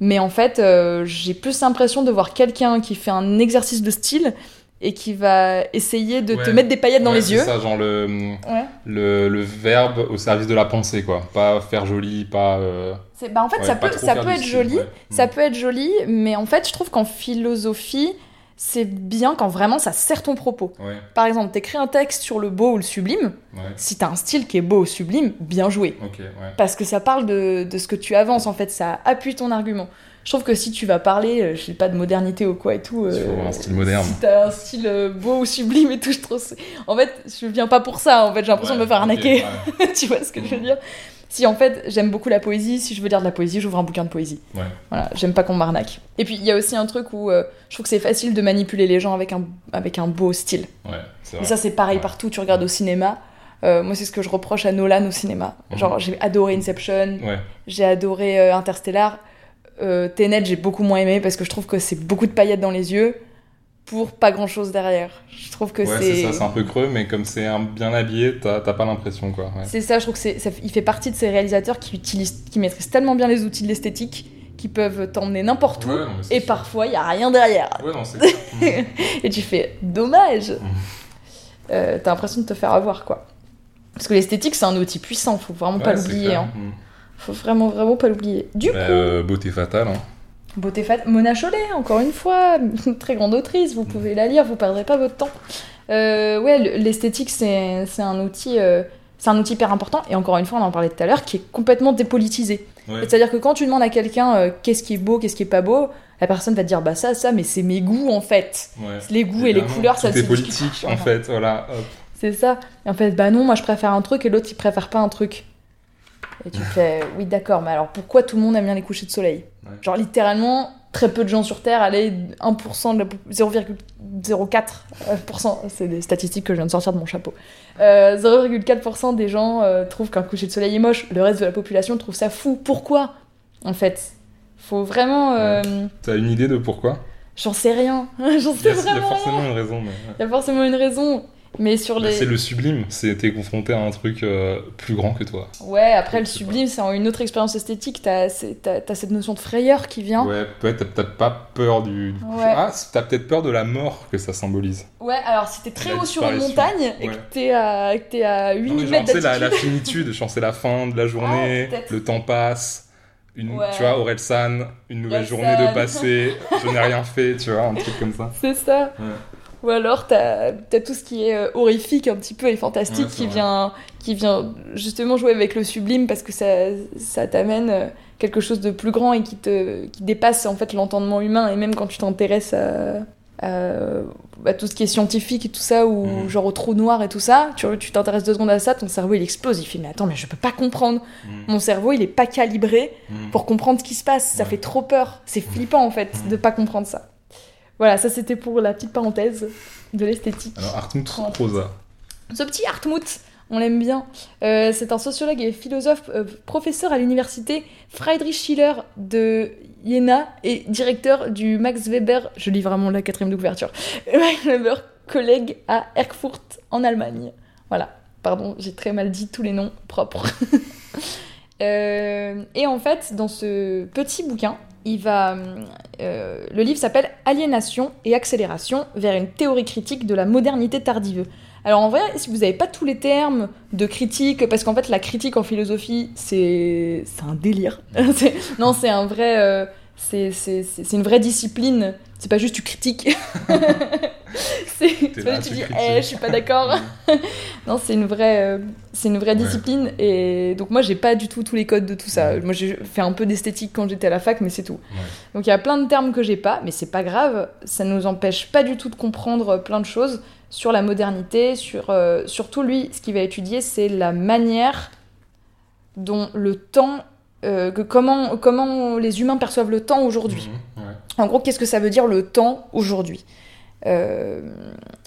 mais en fait, euh, j'ai plus l'impression de voir quelqu'un qui fait un exercice de style et qui va essayer de te mettre des paillettes dans les c'est yeux. ça, genre le, Ouais. le, le verbe au service de la pensée, quoi. Pas faire joli, pas. euh, C'est- Bah en fait, ça peut, ça être style, joli, ça Mm. peut être joli, mais en fait, je trouve qu'en philosophie, c'est bien quand vraiment ça sert ton propos. Ouais, Par exemple, t'écris un texte sur le beau ou le sublime, ouais. si t'as un style qui est beau ou sublime, bien joué. Ouais. Parce que ça parle de, de ce que tu avances, en fait, ça appuie ton argument. Je trouve que si tu vas parler, euh, je sais pas, de modernité ou quoi et tout... Euh, un style moderne. Si t'as un style euh, beau ou sublime et tout, je trouve... En fait, je viens pas pour ça, en fait, j'ai l'impression de me faire arnaquer. tu vois ce que je veux dire? Si en fait j'aime beaucoup la poésie, si je veux lire de la poésie, j'ouvre un bouquin de poésie. Ouais. Voilà, j'aime pas qu'on m'arnaque. Et puis il y a aussi un truc où euh, je trouve que c'est facile de manipuler les gens avec un, avec un beau style. Ouais, Et ça c'est pareil Ouais. partout, tu regardes au cinéma. euh, moi c'est ce que je reproche à Nolan au cinéma. Mhm. Genre j'ai adoré Inception, j'ai adoré euh, Interstellar. Tenet j'ai beaucoup moins aimé parce que je trouve que c'est beaucoup de paillettes dans les yeux pour pas grand chose derrière. Je trouve que ouais c'est c'est... ça, c'est un peu creux, mais comme c'est un- bien habillé, t'as pas l'impression, quoi. Ouais. C'est ça, je trouve que c'est, ça- il fait partie de ces réalisateurs qui utilisent, qui maîtrisent tellement bien les outils de l'esthétique, qui peuvent t'emmener n'importe où, Ouais, non, et sûr. parfois il y a rien derrière. Ouais, non, c'est clair. Mm. Et tu fais dommage. Euh, t'as l'impression de te faire avoir quoi. Parce que l'esthétique c'est un outil puissant, faut vraiment pas l'oublier. Hein. Mm. Faut vraiment vraiment pas l'oublier. Du Bah, coup, euh, beauté fatale. Hein. Beauté fat, Mona Chollet, encore une fois, une très grande autrice, vous pouvez la lire, vous perdrez pas votre temps. Euh, ouais, le- l'esthétique c'est, c'est un outil. euh, c'est un outil hyper important, et encore une fois, on en parlait tout à l'heure, qui est complètement dépolitisé. Ouais. C'est-à-dire que quand tu demandes à quelqu'un euh, qu'est-ce qui est beau, qu'est-ce qui est pas beau, la personne va te dire bah ça, ça, mais c'est mes goûts en fait. Ouais. Les goûts et les couleurs, ça tout est se discute. politique, en fait, voilà. hop. C'est ça. Et en fait, bah non, moi je préfère un truc et l'autre il préfère pas un truc. Et tu fais oui, d'accord, mais alors pourquoi tout le monde aime bien les couchers de soleil Ouais. Genre littéralement, très peu de gens sur Terre, allez, 1% de la po- 0,04%, c'est des statistiques que je viens de sortir de mon chapeau. Euh, 0,4% des gens euh, trouvent qu'un coucher de soleil est moche, le reste de la population trouve ça fou. Pourquoi En fait, faut vraiment. euh, T'as une idée de pourquoi? J'en sais rien. J'en Il y, sais a, il y a vraiment rien. forcément une raison, mais. Il y a forcément une raison. Mais sur Bah, les. C'est le sublime, c'est t'es confronté à un truc euh, plus grand que toi. Ouais, après le sublime, c'est une autre expérience esthétique. T'as t'as cette notion de frayeur qui vient. Ouais, peut-être t'as peut-être pas peur du. du. Ouais. Ah, t'as peut-être peur de la mort que ça symbolise. Ouais, alors si t'es très haut sur une montagne et que t'es à, que à 8 Non, mais 000 genre, mètres tu sais, la, la d'altitude. finitude, genre c'est la fin de la journée, Ah, le temps passe. Une, Ouais. Tu vois, Aurel San, une nouvelle journée de passé, je n'ai rien fait, tu vois, un truc comme ça. C'est ça. Ouais. Ou alors t'as as tout ce qui est euh, horrifique un petit peu et fantastique Ouais, qui vrai. vient qui vient justement jouer avec le sublime parce que ça, ça t'amène euh, quelque chose de plus grand et qui te qui dépasse en fait l'entendement humain et même quand tu t'intéresses à, à- à tout ce qui est scientifique et tout ça ou Mhm. genre au trou noir et tout ça tu tu t'intéresses deux secondes à ça ton cerveau il explose il fait mais attends mais je peux pas comprendre Mm. mon cerveau il est pas calibré Mm. pour comprendre ce qui se passe. Ça Ouais. fait trop peur. C'est flippant en fait Mhm. de pas comprendre ça. Voilà, ça c'était pour la petite parenthèse de l'esthétique. Alors, Hartmut Rosa. Ce petit Hartmut, on l'aime bien. Euh, c'est un sociologue et philosophe, euh, professeur à l'université Friedrich Schiller de Jena et directeur du Max Weber, je lis vraiment la quatrième de couverture, Max Weber collègue à Erfurt en Allemagne. Voilà, pardon, j'ai très mal dit tous les noms propres. Euh, et en fait, dans ce petit bouquin, il va, euh, le livre s'appelle Aliénation et accélération vers une théorie critique de la modernité tardive. Alors en vrai, si vous n'avez pas tous les termes de critique, parce qu'en fait la critique en philosophie, c'est un délire. Non, c'est un vrai, euh, c'est une vraie discipline. C'est pas juste tu critiques. c'est pas juste tu dis, eh, je suis pas d'accord. non, c'est une vraie, euh, c'est une vraie Ouais. discipline. Et donc moi, j'ai pas du tout tous les codes de tout ça. Moi, j'ai fait un peu d'esthétique quand j'étais à la fac, mais c'est tout. Ouais. Donc il y a plein de termes que j'ai pas, mais c'est pas grave. Ça nous empêche pas du tout de comprendre plein de choses sur la modernité, sur euh, surtout lui, ce qu'il va étudier, c'est la manière dont le temps, euh, que comment, comment les humains perçoivent le temps aujourd'hui. Mhm, ouais. En gros, qu'est-ce que ça veut dire le temps aujourd'hui? Euh,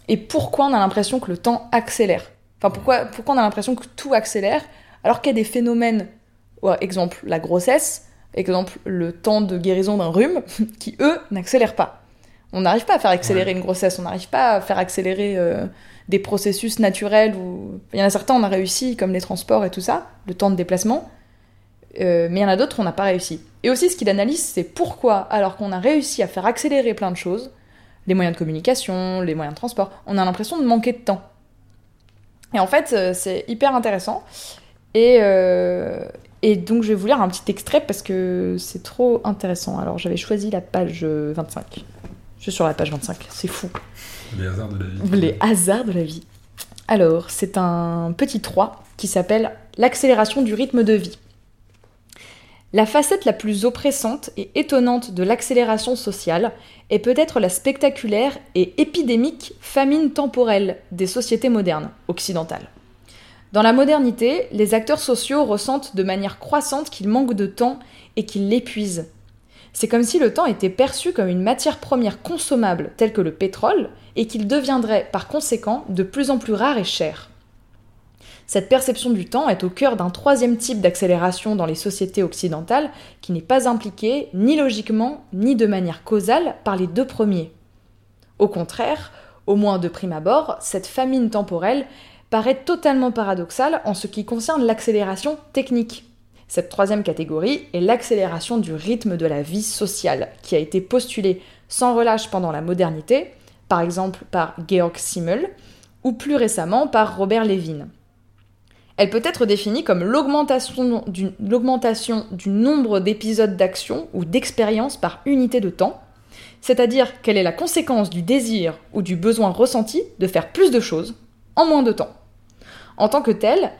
Et pourquoi on a l'impression que le temps accélère? Enfin, pourquoi, pourquoi on a l'impression que tout accélère alors qu'il y a des phénomènes, ouais, exemple la grossesse, exemple le temps de guérison d'un rhume, qui eux n'accélèrent pas. On n'arrive pas à faire accélérer une grossesse, on n'arrive pas à faire accélérer euh, des processus naturels. Il y en a certains, on a réussi, comme les transports et tout ça, le temps de déplacement. Euh, mais il y en a d'autres, on n'a pas réussi. Et aussi, ce qu'il analyse, c'est pourquoi, alors qu'on a réussi à faire accélérer plein de choses, les moyens de communication, les moyens de transport, on a l'impression de manquer de temps. Et en fait, euh, c'est hyper intéressant. Et, euh, et donc, je vais vous lire un petit extrait parce que c'est trop intéressant. Alors, j'avais choisi la page 25. Je suis sur la page 25, c'est fou. Les hasards de la vie. Les hasards de la vie. Alors, c'est un petit 3 qui s'appelle L'accélération du rythme de vie. La facette la plus oppressante et étonnante de l'accélération sociale est peut-être la spectaculaire et épidémique famine temporelle des sociétés modernes, occidentales. Dans la modernité, les acteurs sociaux ressentent de manière croissante qu'ils manquent de temps et qu'ils l'épuisent. C'est comme si le temps était perçu comme une matière première consommable telle que le pétrole et qu'il deviendrait par conséquent de plus en plus rare et cher. Cette perception du temps est au cœur d'un troisième type d'accélération dans les sociétés occidentales qui n'est pas impliqué ni logiquement ni de manière causale par les deux premiers. Au contraire, au moins de prime abord, cette famine temporelle paraît totalement paradoxale en ce qui concerne l'accélération technique. Cette troisième catégorie est l'accélération du rythme de la vie sociale, qui a été postulée sans relâche pendant la modernité, par exemple par Georg Simmel, ou plus récemment par Robert Levin. Elle peut être définie comme l'augmentation du, nombre d'épisodes d'action ou d'expérience par unité de temps, c'est-à-dire qu'elle est la conséquence du désir ou du besoin ressenti de faire plus de choses en moins de temps. En tant que telle,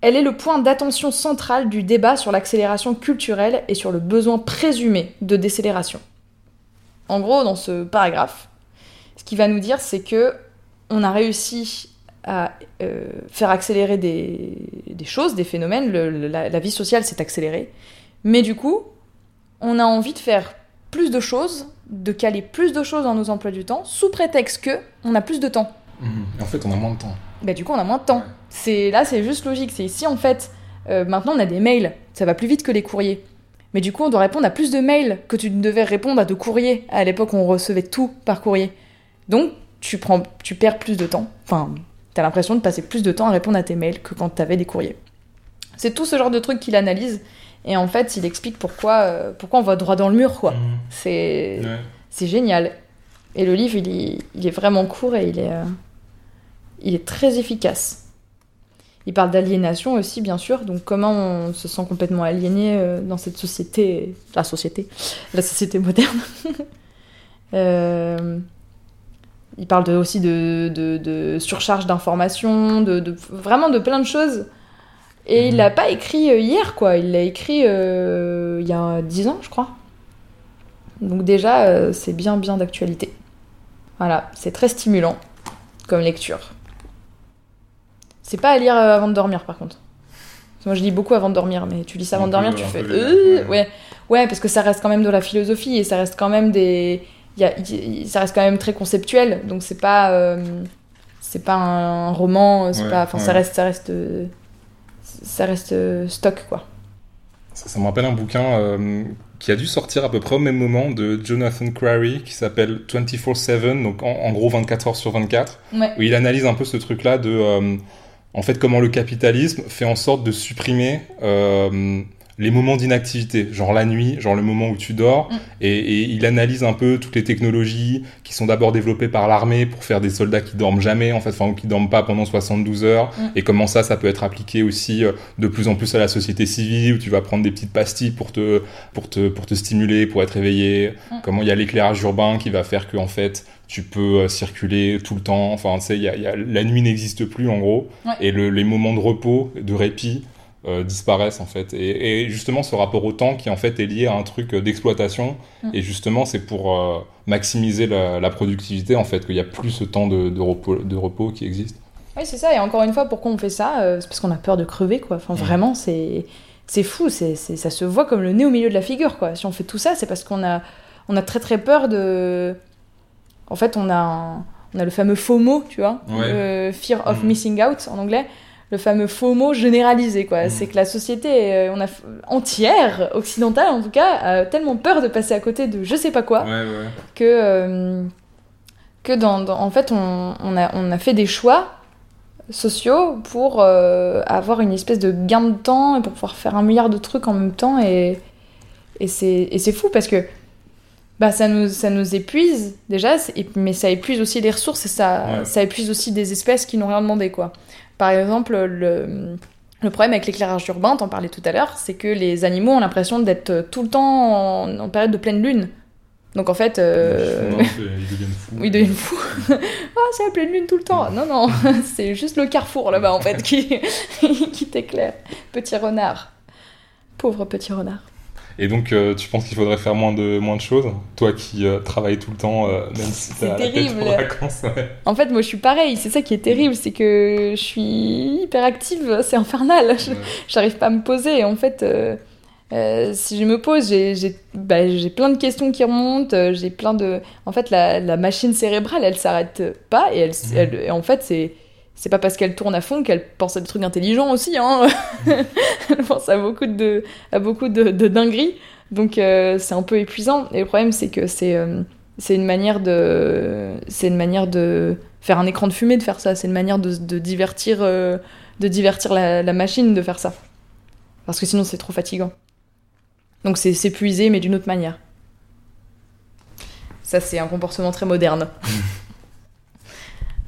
elle est le point d'attention central du débat sur l'accélération culturelle et sur le besoin présumé de décélération. En gros, dans ce paragraphe, ce qu'il va nous dire, c'est que on a réussi à euh, faire accélérer des, des, choses, des phénomènes, le, la, la, vie sociale s'est accélérée, mais du coup, on a envie de faire plus de choses, de caler plus de choses dans nos emplois du temps, sous prétexte que on a plus de temps. Mmh. En fait, on a moins de temps. Bah du coup, on a moins de temps. Ouais. C'est là, c'est juste logique. C'est ici en fait, euh, maintenant on a des mails, ça va plus vite que les courriers. Mais du coup, on doit répondre à plus de mails que tu ne devais répondre à de courriers. À l'époque, on recevait tout par courrier. Donc, tu prends, tu perds plus de temps. Enfin, t'as l'impression de passer plus de temps à répondre à tes mails que quand t'avais des courriers. C'est tout ce genre de trucs qu'il analyse. Et en fait, il explique pourquoi, euh, pourquoi on va droit dans le mur, quoi. Mmh. C'est, ouais. c'est génial. Et le livre, il est, il est vraiment court et il est, euh, il est très efficace. Il parle d'aliénation aussi, bien sûr. Donc, comment on se sent complètement aliéné euh, dans cette société, la société, la société moderne. il parle de, aussi de, de, de surcharge d'informations, de, vraiment de plein de choses. Et mmh. il l'a pas écrit euh, hier, quoi. Il l'a écrit euh, il y a 10 ans, je crois. Donc déjà, euh, c'est bien, bien d'actualité. Voilà, c'est très stimulant comme lecture. C'est pas à lire avant de dormir, par contre. Moi, je lis beaucoup avant de dormir, mais tu lis ça avant de dormir, tu fais... Euh, ouais. ouais, parce que ça reste quand même de la philosophie et ça reste quand même des y a, y, ça reste quand même très conceptuel, donc c'est pas euh, c'est pas un roman, c'est ouais, pas, enfin ouais. ça reste ça reste euh, ça reste euh, stock quoi. Ça, ça me rappelle un bouquin euh, qui a dû sortir à peu près au même moment de Jonathan Crary qui s'appelle 24/7, donc en, en, gros 24 heures sur 24, ouais. où il analyse un peu ce truc là de euh, en fait comment le capitalisme fait en sorte de supprimer les moments d'inactivité, genre la nuit, genre le moment où tu dors, mm. et, et, il analyse un peu toutes les technologies qui sont d'abord développées par l'armée pour faire des soldats qui dorment jamais, en fait, enfin, qui dorment pas pendant 72 heures, mm. et comment ça, ça peut être appliqué aussi euh, de plus en plus à la société civile, où tu vas prendre des petites pastilles pour te, pour te, pour te stimuler, pour être éveillé, mm. comment il y a l'éclairage urbain qui va faire que, en fait, tu peux euh, circuler tout le temps, enfin, tu sais, y a, y a, la nuit n'existe plus, en gros, ouais. et le, les moments de repos, de répit, euh, disparaissent en fait. Et, et, justement, ce rapport au temps qui en fait est lié à un truc d'exploitation. Mmh. Et justement, c'est pour euh, maximiser la, la, productivité en fait qu'il n'y a plus ce temps de, de, repos, de repos qui existe. Oui, c'est ça. Et encore une fois, pourquoi on fait ça euh, C'est parce qu'on a peur de crever, quoi. Enfin, Mm. vraiment, c'est c'est fou. C'est c'est- ça se voit comme le nez au milieu de la figure, quoi. Si on fait tout ça, c'est parce qu'on a on a très très peur de. En fait, on a un- on a le fameux FOMO, tu vois, Ouais. le fear of Mm. missing out en anglais. Le fameux FOMO généralisé, quoi. Mm. C'est que la société, euh, on a entière, occidentale en tout cas, a tellement peur de passer à côté de je sais pas quoi Ouais, ouais. que, euh, que dans, dans- en fait, on, on a, on a fait des choix sociaux pour euh, avoir une espèce de gain de temps et pour pouvoir faire un milliard de trucs en même temps. Et, et c'est fou parce que bah, ça, nous, ça nous épuise déjà, mais ça épuise aussi les ressources et ça, Ouais. ça épuise aussi des espèces qui n'ont rien demandé. Quoi. Par exemple, le, le problème avec l'éclairage urbain, t'en parlais tout à l'heure, c'est que les animaux ont l'impression d'être tout le temps en, en période de pleine lune. Donc en fait, euh, peu- ils deviennent fous. oui, ils deviennent fous. Ah, c'est la pleine lune tout le temps. Non, non, c'est juste le carrefour là-bas en fait qui, qui t'éclaire. Petit renard. Pauvre petit renard. Et donc, euh, tu penses qu'il faudrait faire moins de, moins de choses Toi qui euh, travailles tout le temps, euh, même si t'as la tête en vacances. ouais. En fait, moi je suis pareil, c'est ça qui est terrible, c'est que je suis hyper active, c'est infernal. Je- Ouais. J'arrive pas à me poser. Et en fait, si je me pose, j'ai bah, j'ai plein de questions qui remontent. J'ai plein de. En fait, la, la machine cérébrale, elle s'arrête pas. Et, elle, Mhm. elle- et en fait, c'est. C'est pas parce qu'elle tourne à fond qu'elle pense à des trucs intelligents aussi. Hein. elle pense à beaucoup de, à beaucoup de, dingueries. Donc euh, c'est un peu épuisant. Et le problème, c'est que c'est euh, c'est une manière de. C'est une manière de faire un écran de fumée de faire ça. C'est une manière de, de divertir, euh, de divertir la, la machine de faire ça. Parce que sinon, c'est trop fatigant. Donc c'est s'épuiser, mais d'une autre manière. Ça, c'est un comportement très moderne.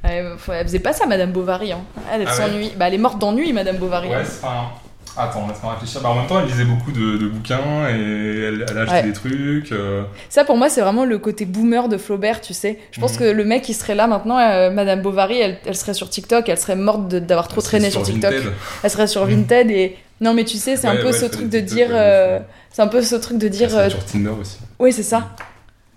elle, elle faisait pas ça, Madame Bovary. Hein. Elle, elle Ah ouais s'ennuie. Bah, elle est morte d'ennui, Madame Bovary. Ouais, c'est pas. Attends, laisse-moi réfléchir. Bah, en même temps, elle lisait beaucoup de, de bouquins et elle, elle achetait Ouais. des trucs. euh, Ça, pour moi, c'est vraiment le côté boomer de Flaubert, tu sais. Je pense Mhm. que le mec, il serait là maintenant, euh, Madame Bovary, elle, elle serait sur TikTok, elle serait morte d'avoir trop traîné sur, TikTok. Vinted. Elle serait sur Vinted et. Non, mais tu sais, c'est un Ouais, peu ce truc de dire. euh. C'est un peu ce truc de dire. sur Tinder aussi. Oui, c'est ça.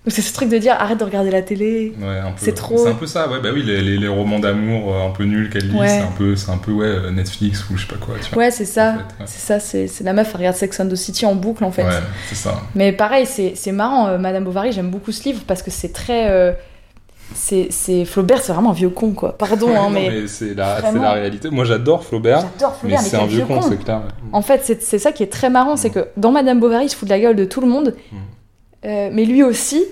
C'est ce truc de dire arrête de regarder la télé. Ouais. C'est trop- C'est un peu ça, ouais. Bah oui, les, les, les romans d'amour euh, un peu nuls qu'elle lit, Ouais. c'est un peu, c'est un peu ouais, euh, Netflix ou je sais pas quoi. Tu vois, Ouais, c'est ça. en fait, ouais. C'est ça, c'est la meuf, elle regarde Sex and the City en boucle en fait. Ouais, c'est ça. Mais pareil, c'est marrant, euh, Madame Bovary, j'aime beaucoup ce livre parce que c'est très. euh, c'est Flaubert, c'est vraiment un vieux con quoi. Pardon, hein, Non, mais. c'est la, Vraiment. la réalité. Moi, j'adore Flaubert, J'adore mais Flaubert, mais, c'est un vieux con, c'est clair. En fait, c'est ça qui est très marrant, c'est que dans Madame Bovary, il se fout de la gueule de tout le monde, Mm. Euh, mais lui aussi,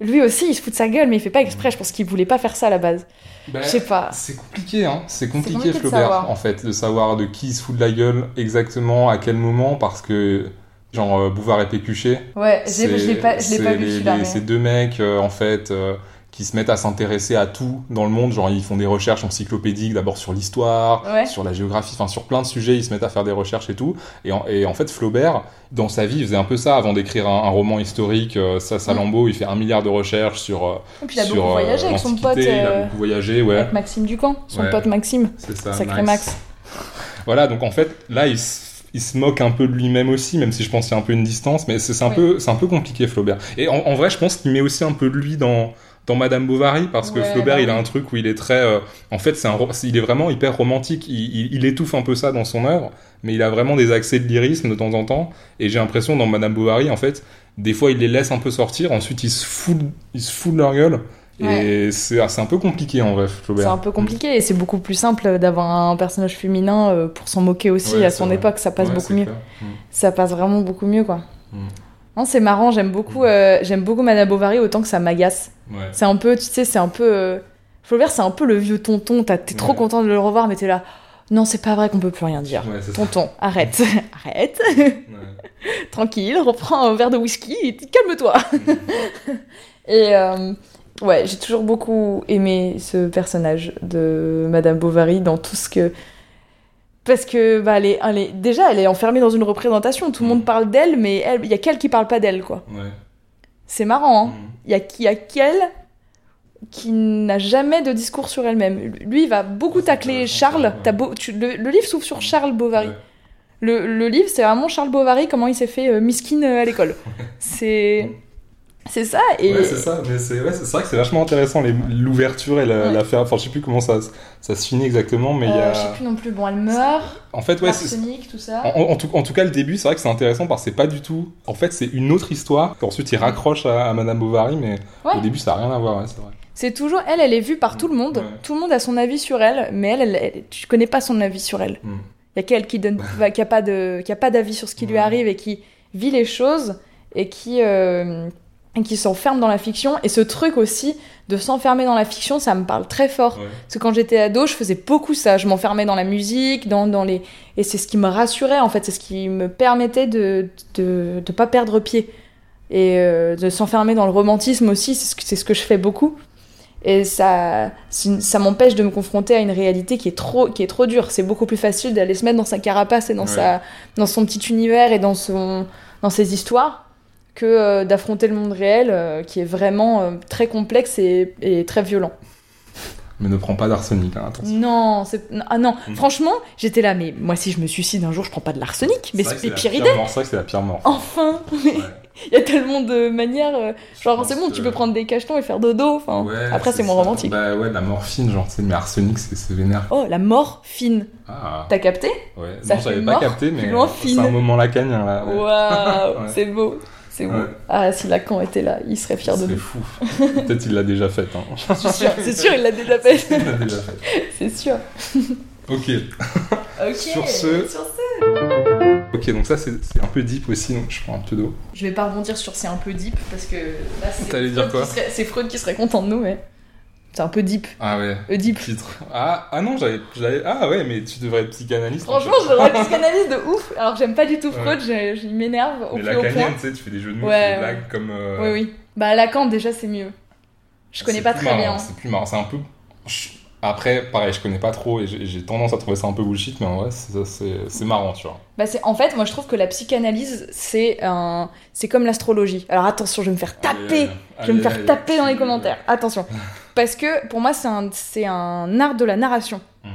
lui aussi, il se fout de sa gueule, mais il fait pas exprès. Je pense qu'il voulait pas faire ça à la base. Bah, Je sais pas. C'est compliqué, hein. C'est compliqué, compliqué Flaubert, en fait, de savoir de qui il se fout de la gueule exactement, à quel moment, parce que, genre, euh, Bouvard et Pécuchet, Ouais, je l'ai pas, je l'ai pas vu celui-là. mais- Ces deux mecs, euh, en fait, euh, qui se mettent à s'intéresser à tout dans le monde. Genre, ils font des recherches encyclopédiques, d'abord sur l'histoire, Ouais. sur la géographie, enfin, sur plein de sujets, ils se mettent à faire des recherches et tout. Et en, et en fait, Flaubert, dans sa vie, il faisait un peu ça avant d'écrire un, un roman historique. euh, ça, Salambo, il fait un milliard de recherches sur. euh, Et puis il a sur, beaucoup euh, voyagé avec son pote, Il a euh, beaucoup voyagé, ouais. avec Maxime Ducamp, son Ouais. pote Maxime. C'est ça, Sacré Max. Voilà, donc en fait, là, il se, il se moque un peu de lui-même aussi, même si je pense qu'il y a un peu une distance, mais c'est un, peu, un peu compliqué, Flaubert. Et en, en vrai, je pense qu'il met aussi un peu de lui dans, dans Madame Bovary, parce que Ouais, Flaubert, bah il a un truc où il est très... euh, en fait, c'est un, il est vraiment hyper romantique, il, il- il étouffe un peu ça dans son œuvre, mais il a vraiment des accès de lyrisme de temps en temps, et j'ai l'impression, dans Madame Bovary, en fait, des fois, il les laisse un peu sortir, ensuite, il se fout, de- il se fout de leur gueule, et c'est c'est un peu compliqué, en vrai, Flaubert. C'est un peu compliqué et c'est beaucoup plus simple d'avoir un personnage féminin euh, pour s'en moquer aussi Ouais, à son vrai. époque, ça passe Ouais, beaucoup mieux. clair. Mm. Ça passe vraiment beaucoup mieux quoi. Mm. Non, c'est marrant, j'aime beaucoup, euh, j'aime beaucoup Madame Bovary autant que ça m'agace. Ouais. C'est un peu, tu sais, c'est un peu. euh, Flaubert, c'est un peu le vieux tonton. T'es trop content de le revoir, mais t'es là. Non, c'est pas vrai qu'on peut plus rien dire. Ouais, c'est ça. Tonton, arrête, arrête, tranquille, reprends un verre de whisky et calme-toi. et euh, ouais, j'ai toujours beaucoup aimé ce personnage de Madame Bovary dans tout ce que. Parce que, bah, elle est, elle est- déjà, elle est enfermée dans une représentation. Tout le monde parle d'elle, mais il y a qu'elle qui parle pas d'elle, quoi. Ouais. C'est marrant, hein. Mm. Il y a, il a qu'elle qui n'a jamais de discours sur elle-même. Lui, il va beaucoup tacler Charles. T'as beau- tu- le, le livre s'ouvre sur Charles Bovary. Ouais. Le, le livre, c'est vraiment Charles Bovary, comment il s'est fait euh, miskin euh, à l'école. C'est C'est ça. Et Ouais, c'est ça, mais c'est ouais, vrai que c'est vachement intéressant, l'ouverture et la- Ouais. l'affaire. Enfin, je sais plus comment ça, ça se finit exactement, mais il y euh, a. je sais plus non plus. Bon, elle meurt. En fait, ouais, tout ça. en, en tout, en tout cas, le début, c'est vrai que c'est intéressant parce que c'est pas du tout. En fait, c'est une autre histoire. Ensuite, il raccroche à, à Madame Bovary, mais au début, ça a rien à voir, c'est vrai. C'est toujours elle, elle est vue par tout le monde. Tout le monde a son avis sur elle, mais elle, elle, elle- tu connais pas son avis sur elle. Mm. Il y a qu'elle qui donne, qui a pas de, qui a pas d'avis sur ce qui lui arrive et qui vit les choses et qui, euh, et qui s'enferme dans la fiction. Et ce truc aussi de s'enfermer dans la fiction, ça me parle très fort. Ouais. Parce que quand j'étais ado, je faisais beaucoup ça. Je m'enfermais dans la musique, dans, dans les... et c'est ce qui me rassurait en fait. C'est ce qui me permettait de de, de pas perdre pied et euh, de s'enfermer dans le romantisme aussi. C'est ce que c'est ce que je fais beaucoup. Et ça, ça m'empêche de me confronter à une réalité qui est trop, qui est trop dure. C'est beaucoup plus facile d'aller se mettre dans sa carapace et dans, Ouais. sa, dans son petit univers et dans, son, dans ses histoires que euh, d'affronter le monde réel euh, qui est vraiment euh, très complexe et, et très violent. Mais ne prends pas d'arsenic, hein, attention. Non, c'est ah non. Mm. Franchement, j'étais là, mais moi si je me suicide un jour, je prends pas de l'arsenic, mais C'est c'est la pire idée. mort, C'est vrai que c'est la pire mort. Enfin, Ouais. il y a tellement de manières. euh, genre c'est bon, que- tu peux prendre des cachetons et faire dodo. Enfin, Ouais, après c'est moins ça. romantique. Bah ouais, la morphine, genre, tu sais, mais arsenic, c'est c'est vénère. Oh, la mort fine. Ah, T'as capté? Ouais. ça non, j'avais pas capté, mais c'est un moment lacanien, là. ouais. Waouh, Ouais. c'est beau, c'est. Ouais. Ah, si Lacan était là, il serait fier de C'est nous. fou. Peut-être il l'a déjà fait, hein. C'est sûr, c'est il l'a déjà fait. Il l'a déjà fait. c'est sûr. Ok. Ok. Sur ce- sur ce. Ok, donc ça, c'est c'est un peu deep aussi, donc je prends un peu d'eau. Je vais pas rebondir sur c'est un peu deep parce que là c'est. T'allais dire Freud quoi qui serait- C'est Freud qui serait content de nous, mais. C'est un peu deep. Ah ouais. Oedipe. Titre. Ah, ah non, j'avais, Ah ouais, mais tu devrais être psychanalyste. en Franchement, fait. j'aurais une psychanalyse de ouf. Alors, j'aime pas du tout Ouais. Freud, j'ai- il m'énerve au Mais plus haut point. tu sais, tu fais des jeux de mots, Ouais, des ouais. blagues comme. euh, Oui, oui. Bah, Lacan, déjà, c'est mieux. Je connais c'est pas très marrant, bien. C'est plus marrant, c'est un peu. Après, pareil, je connais pas trop et j'ai tendance à trouver ça un peu bullshit, mais en vrai, c'est, marrant, tu vois. Bah, en fait, moi, je trouve que la psychanalyse, c'est un, c'est comme l'astrologie. Alors attention, je vais me faire taper. Je vais me faire taper dans les commentaires. Attention, parce que pour moi, c'est un, c'est un art de la narration. Mhm.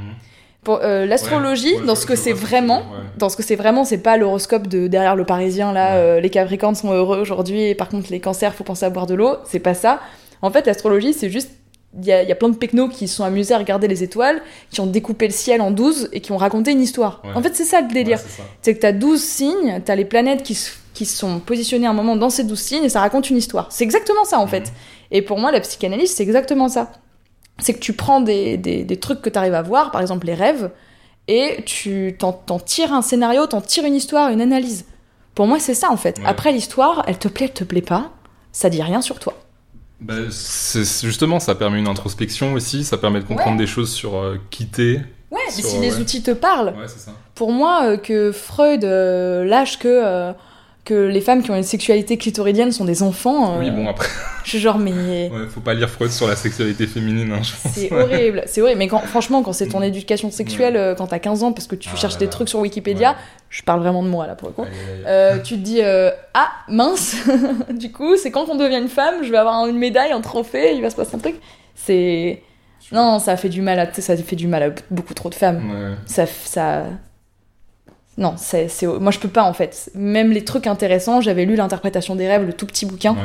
Euh, l'astrologie, Ouais, ouais, dans ce que c'est vraiment, ouais. dans ce que c'est vraiment, c'est pas l'horoscope de derrière le Parisien là. Euh, les Capricornes sont heureux aujourd'hui et par contre les Cancers, faut penser à boire de l'eau. C'est pas ça. En fait, l'astrologie, c'est juste il y a, il y a plein de pecnos qui sont amusés à regarder les étoiles, qui ont découpé le ciel en 12 et qui ont raconté une histoire. Ouais. En fait, c'est ça le délire. Ouais, c'est que t'as 12 signes, t'as les planètes qui, qui sont positionnées à un moment dans ces 12 signes et ça raconte une histoire. C'est exactement ça en fait. Et pour moi, la psychanalyse, c'est exactement ça. C'est que tu prends des, des, des trucs que t'arrives à voir, par exemple les rêves, et tu t'en, t'en tires un scénario, t'en tires une histoire, une analyse. Pour moi, c'est ça en fait. Ouais. Après, l'histoire, elle te plaît, elle te plaît pas, ça dit rien sur toi. Bah, justement, ça permet une introspection aussi, ça permet de comprendre des choses sur euh, qui t'es. Ouais, mais si les ouais. outils te parlent, Ouais, c'est ça. pour moi, euh, que Freud euh, lâche que, euh, que les femmes qui ont une sexualité clitoridienne sont des enfants, euh, Oui, bon, après, je suis genre, mais ouais, faut pas lire Freud sur la sexualité féminine, hein, je pense. c'est horrible, c'est horrible. Mais quand, franchement, quand c'est ton éducation sexuelle, quand t'as 15 ans, parce que tu Ah cherches là des trucs sur Wikipédia, Ouais. Je parle vraiment de moi là pour le coup. Euh, tu te dis euh, ah mince du coup c'est quand on devient une femme je vais avoir une médaille un trophée il va se passer un truc c'est non ça fait du mal à ça fait du mal à beaucoup trop de femmes Ouais. ça ça non c'est c'est moi je peux pas en fait même les trucs intéressants j'avais lu l'interprétation des rêves le tout petit bouquin Ouais.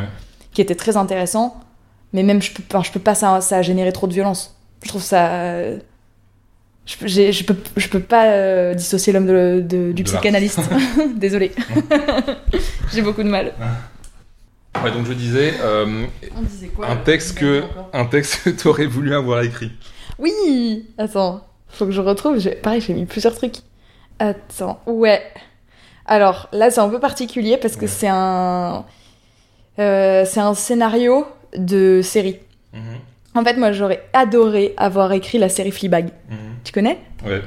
qui était très intéressant mais même je peux pas je peux pas ça ça a généré trop de violence je trouve ça je, je peux je peux pas euh, dissocier l'homme de- de- du De psychanalyste. Désolé. J'ai beaucoup de mal. Ouais, donc je disais, euh, on disait quoi un texte que, un texte que t'aurais voulu avoir écrit. oui. Attends faut que je retrouve pareil j'ai mis plusieurs trucs. Attends ouais. Alors là c'est un peu particulier parce que Ouais. c'est un euh, c'est un scénario de série. Mhm. En fait, moi, j'aurais adoré avoir écrit la série Fleabag. Mhm. Tu connais Ouais.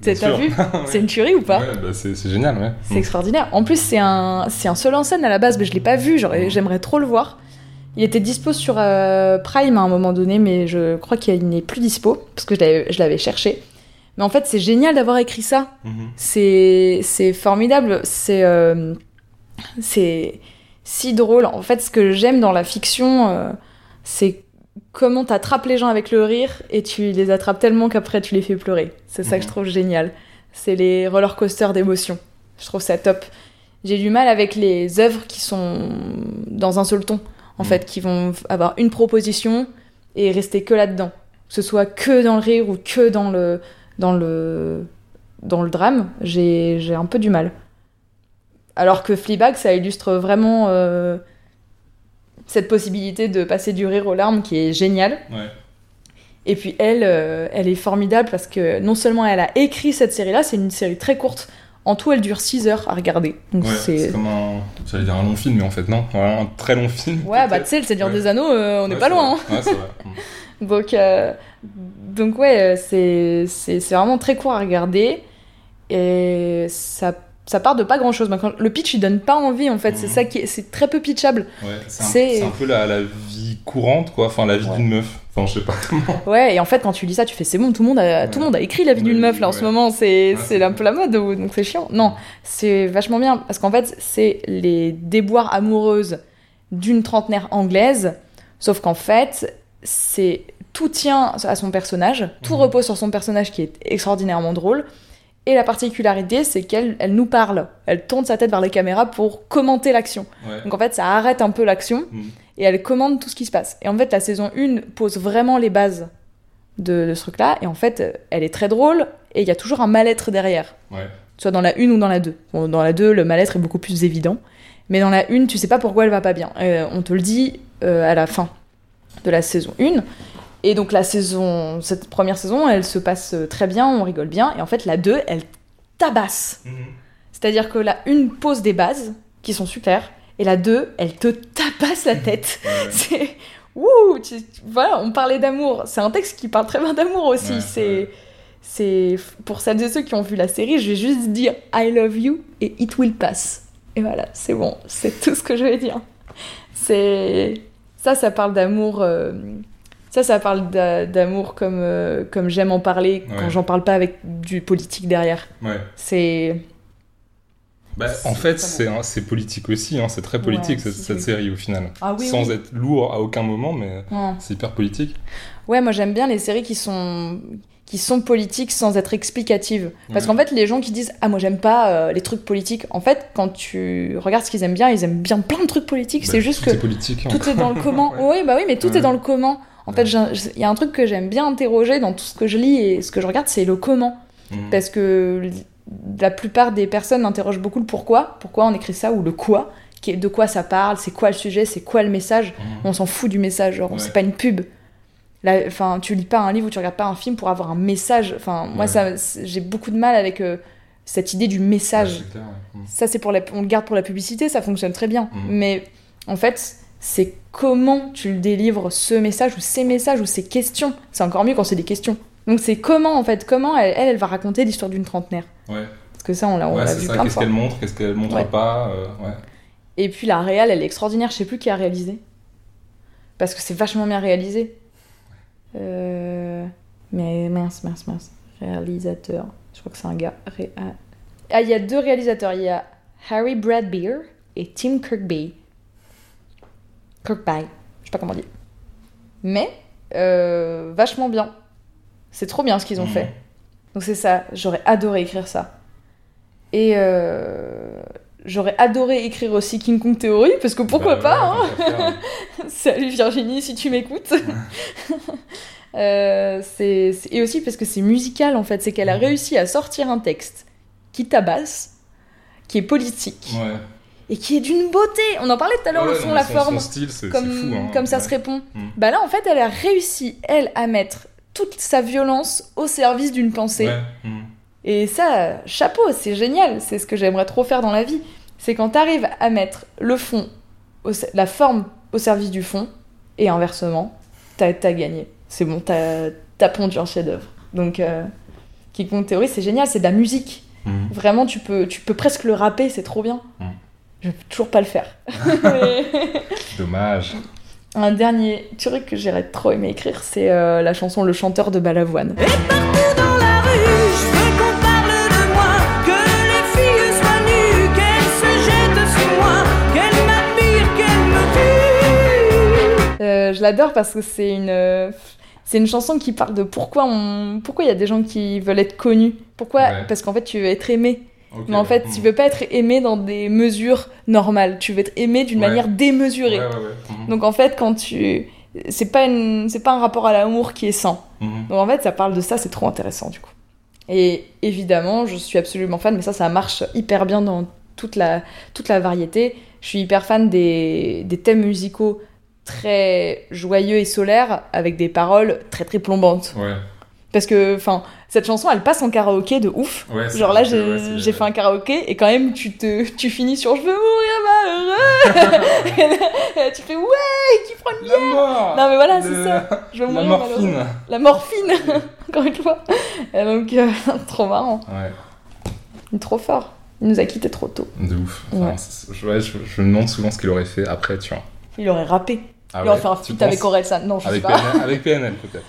T'as vu. C'est une tuerie ou pas Ouais, bah, c'est, génial, ouais. C'est extraordinaire. En plus, c'est un, un seul en scène à la base, mais je l'ai pas vu. J'aurais, j'aimerais trop le voir. Il était dispo sur euh, Prime à un moment donné, mais je crois qu'il n'est plus dispo parce que je l'avais, cherché. Mais en fait, c'est génial d'avoir écrit ça. Mhm. C'est, c'est formidable. C'est, euh, c'est si drôle. En fait, ce que j'aime dans la fiction, euh, c'est comment t'attrapes les gens avec le rire et tu les attrapes tellement qu'après tu les fais pleurer. C'est ça que je Mhm. trouve génial. C'est les roller coasters d'émotions. Je trouve ça top. J'ai du mal avec les œuvres qui sont dans un seul ton, en Mm. fait, qui vont avoir une proposition et rester que là-dedans. Que ce soit que dans le rire ou que dans le, dans le, dans le drame, j'ai j'ai un peu du mal. Alors que Fleabag, ça illustre vraiment euh, cette possibilité de passer du rire aux larmes qui est géniale. Ouais. Et puis elle, euh, elle est formidable parce que non seulement elle a écrit cette série-là, c'est une série très courte. En tout, elle dure 6 heures à regarder. Donc Ouais, c'est... comme un. J'allais dire un long film, mais en fait, non? Un très long film. Ouais, bah tu sais, le Seigneur Ouais. des Anneaux, euh, on n'est Ouais, pas loin. hein. Vrai. Mm. Donc, euh, donc ouais, euh, c'est vraiment très court à regarder. Et ça, ça part de pas grand-chose. Mais quand- Le pitch, il donne pas envie, en fait. C'est Mhm. ça qui est, c'est très peu pitchable. Ouais, c'est un, C'est- c'est un peu la, la vie courante, quoi. Enfin, la vie Ouais. d'une meuf. Enfin, je sais pas comment. Ouais, et en fait, quand tu lis ça, tu fais c'est bon, tout le monde a, tout le monde a écrit la vie d'une Ouais, meuf là en ce moment, c'est Ouais, c'est c'est un peu la mode, ou- donc c'est chiant. Non, c'est vachement bien parce qu'en fait, c'est les déboires amoureuses d'une trentenaire anglaise, sauf qu'en fait, c'est tout tient à son personnage, tout Mhm. repose sur son personnage qui est extraordinairement drôle. Et la particularité, c'est qu'elle elle nous parle. Elle tourne sa tête vers les caméras pour commenter l'action. Ouais. Donc en fait, ça arrête un peu l'action Mm. et elle commande tout ce qui se passe. Et en fait, la saison 1 pose vraiment les bases de, de ce truc-là. Et en fait, elle est très drôle et il y a toujours un mal-être derrière. Ouais. Soit dans la 1 ou dans la 2. Bon, dans la 2, le mal-être est beaucoup plus évident. Mais dans la 1, tu sais pas pourquoi elle va pas bien. Euh, on te le dit euh, à la fin de la saison 1. Et donc la saison, cette première saison, elle se passe euh, très bien, on rigole bien. Et en fait, la 2, elle tabasse. Mhm. C'est-à-dire que la 1 pose des bases qui sont super. Et la 2, elle te tabasse la tête. Ouais. C'est. Ouh tu- Voilà, on parlait d'amour. C'est un texte qui parle très bien d'amour aussi. Ouais, c'est. ouais. C'est. Pour celles et ceux qui ont vu la série, je vais juste dire I love you et it will pass. Et voilà, c'est bon. C'est tout ce que je vais dire. C'est. Ça, ça parle d'amour. euh, Ça, ça parle d'a- d'amour comme, euh, comme j'aime en parler quand j'en parle pas avec du politique derrière. Ouais. C'est. Bah, en fait, c'est politique aussi. Hein. C'est très politique Ouais, cette, série au final. Ah oui, Sans oui. être lourd à aucun moment, mais Ouais. c'est hyper politique. Ouais, moi j'aime bien les séries qui sont qui sont politiques sans être explicatives. Parce Ouais. qu'en fait, les gens qui disent ah moi j'aime pas euh, les trucs politiques, en fait, quand tu regardes ce qu'ils aiment bien, ils aiment bien plein de trucs politiques. Bah, c'est juste tout que est politique. hein. tout est dans le comment. Ouais. Oui, bah oui, mais tout Ouais. est dans le comment. En Ouais. fait, il y a un truc que j'aime bien interroger dans tout ce que je lis et ce que je regarde, c'est le comment. Mhm. Parce que la plupart des personnes interrogent beaucoup le pourquoi, pourquoi on écrit ça, ou le quoi, de quoi ça parle, c'est quoi le sujet, c'est quoi le message? Mhm. On s'en fout du message, genre Ouais. c'est pas une pub. Enfin, tu lis pas un livre ou tu regardes pas un film pour avoir un message. Enfin, moi, Ouais. ça, c'est- j'ai beaucoup de mal avec euh, cette idée du message. clair. Ça, c'est pour la, on le garde pour la publicité, ça fonctionne très bien. Mhm. Mais en fait, c'est comment tu le délivres ce message ou ces messages ou ces questions. C'est encore mieux quand c'est des questions. Donc c'est comment en fait, comment elle, elle, elle va raconter l'histoire d'une trentenaire. Ouais, Parce que ça, on l'a ouais vu ça. plein de Qu'est-ce qu'elle montre, qu'est-ce qu'elle montre Ouais. pas. euh, ouais. Et puis la réal, elle est extraordinaire. Je sais plus qui a réalisé. Parce que c'est vachement bien réalisé. Euh... Mais mince, mince, mince. Réalisateur. Je crois que c'est un gars. Ré- ah. Ah, il y a deux réalisateurs. Il y a Harry Bradbeer et Tim Kirkby. Kirkby. Je sais pas comment dire. Mais, euh, vachement bien. C'est trop bien ce qu'ils ont Mhm. fait. Donc c'est ça. J'aurais adoré écrire ça. Et euh, j'aurais adoré écrire aussi King Kong Theory, parce que pourquoi Bah, pas, ouais, hein. Salut Virginie, si tu m'écoutes. Euh, et aussi parce que c'est musical en fait, c'est qu'elle a Mhm. réussi à sortir un texte qui tabasse, qui est politique Ouais. Et qui est d'une beauté. On en parlait tout à l'heure, Ouais, le fond, non, la son- forme, Son style, comme, fou. hein. comme ça Ouais. se répond. Mhm. Bah là en fait, elle a réussi, elle, à mettre toute sa violence au service d'une pensée. Ouais. Mhm. Et ça, chapeau, c'est génial. C'est ce que j'aimerais trop faire dans la vie. C'est quand t'arrives à mettre le fond, au- la forme au service du fond, et inversement, t'as as gagné. C'est bon, t'as as pondu un chef-d'œuvre. Donc, euh, King Kong Theory, c'est génial, c'est de la musique. Mhm. Vraiment, tu peux, tu peux presque le rapper, c'est trop bien. Je peux toujours pas le faire. Mais- Dommage. un dernier truc que j'aurais trop aimé écrire, c'est euh, la chanson Le chanteur de Balavoine. dans la rue, je veux qu'on parle de moi, que les filles soient nues, qu'elles se jettent sur moi, qu'elles m'admirent, qu'elles me tuent. Euh, je l'adore parce que c'est une, euh, c'est une chanson qui parle de pourquoi on, pourquoi il y a des gens qui veulent être connus. Pourquoi? Ouais. Parce qu'en fait, tu veux être aimé. Mais en fait, ouais. tu veux pas être aimé dans des mesures normales. Tu veux être aimé d'une Ouais. manière démesurée. Ouais, ouais, ouais. Mhm. Donc en fait, quand tu. C'est pas, une... c'est pas un rapport à l'amour qui est sain. Mhm. Donc en fait, ça parle de ça, c'est trop intéressant du coup. Et évidemment, je suis absolument fan, mais ça, ça marche hyper bien dans toute la, toute la variété. Je suis hyper fan des, des thèmes musicaux très joyeux et solaires avec des paroles très très plombantes. Ouais. Parce que, enfin, cette chanson, elle passe en karaoké de ouf. Ouais, Genre là, j'ai ouais, fait un karaoké et quand même, tu, te, tu finis sur Je veux mourir malheureux. Et là, tu fais Ouais, qui prend une La mort Non, mais voilà, c'est Le- ça. Je veux La malheureux. morphine La morphine, encore une fois. Et donc, euh, trop marrant. Ouais, Il est trop fort. Il nous a quittés trop tôt. de ouf. Enfin, Ouais. c'est- je, ouais, je, je me demande souvent ce qu'il aurait fait après, tu vois. Il aurait rappé. Ah aurait ouais, fait un tu feat penses avec Orelsan. Non, je Avec sais pas. PNL, avec PNL peut-être.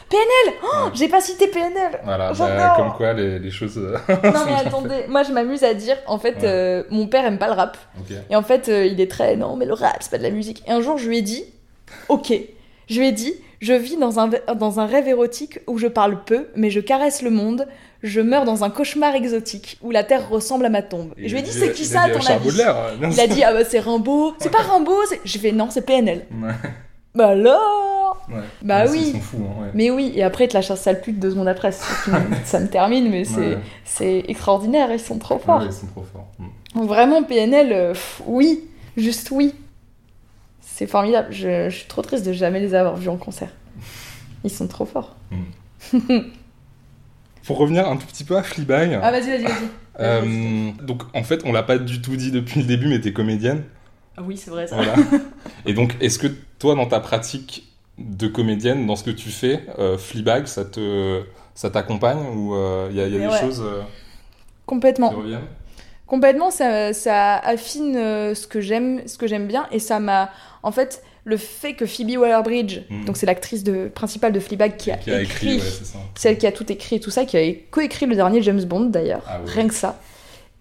Oh, J'ai pas cité PNL. Voilà, bah, comme quoi les, les choses. euh, Non, mais attendez. Moi, je m'amuse à dire, en fait, Ouais. euh, mon père aime pas le rap. Et en fait, euh, il est très non, mais le rap, c'est pas de la musique. Et un jour, je lui ai dit, ok. Je lui ai dit, je vis dans un, dans un rêve érotique où je parle peu, mais je caresse le monde. Je meurs dans un cauchemar exotique où la terre ressemble à ma tombe. Et je lui ai dit, c'est qui ça, à ton avis? Il a dit, ah bah c'est Rimbaud. C'est pas Rimbaud. J'ai fait, non, c'est PNL. Bah alors ouais. Bah Ouais, oui. Ils sont fous, hein, ouais. Mais oui, et après, il te lâche un sale pute deux secondes après. ça me termine, mais c'est extraordinaire. Ils sont trop forts. Ouais, ils sont trop forts. Mm. Vraiment, PNL, euh, pff, oui, juste oui. C'est formidable. Je, je suis trop triste de jamais les avoir vus en concert. Ils sont trop forts. Pour revenir un tout petit peu à Fleabag, Ah, vas-y, vas-y, vas-y. euh, donc en fait, on l'a pas du tout dit depuis le début, mais t'es comédienne. Ah oui, c'est vrai ça. Voilà. Et donc, est-ce que toi, dans ta pratique de comédienne, dans ce que tu fais, euh, Fleabag, ça te, ça t'accompagne ou il y a, y a des ouais. choses euh, Complètement. qui reviennent? Complètement, ça, ça affine euh, ce que j'aime, ce que j'aime bien, et ça m'a, en fait, le fait que Phoebe Waller-Bridge, Mhm. donc c'est l'actrice de, principale de Fleabag qui a, Qui a écrit, écrit, ouais, c'est ça. celle qui a tout écrit et tout ça, qui a coécrit le dernier James Bond d'ailleurs, Ah ouais. rien que ça.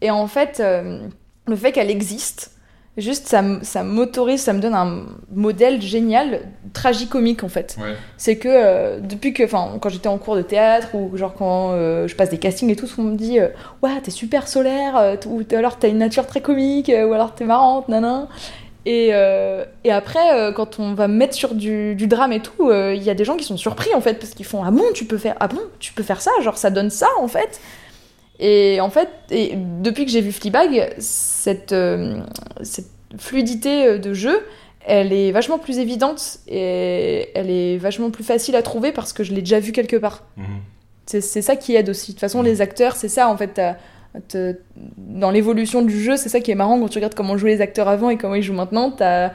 Et en fait, euh, le fait qu'elle existe, juste ça, ça m'autorise, ça me donne un modèle génial, tragicomique en fait. Ouais. C'est que euh, depuis que, enfin, quand j'étais en cours de théâtre ou genre quand euh, je passe des castings et tout, on me dit, euh, ouais, t'es super solaire, ou alors t'as une nature très comique, ou alors t'es marrante, nanan. Et, et après, quand on va me mettre sur du, du drame et tout, il y a des gens qui sont surpris en fait, parce qu'ils font, ah bon, tu peux faire, ah bon, tu peux faire ça, genre ça donne ça en fait? Et en fait, et depuis que j'ai vu Fleabag, cette, euh, cette fluidité euh, de jeu, elle est vachement plus évidente et elle est vachement plus facile à trouver parce que je l'ai déjà vue quelque part. Mhm. C'est ça qui aide aussi. De toute façon, Mhm. les acteurs, c'est ça en fait. dans l'évolution du jeu, c'est ça qui est marrant quand tu regardes comment jouaient les acteurs avant et comment ils jouent maintenant. T'as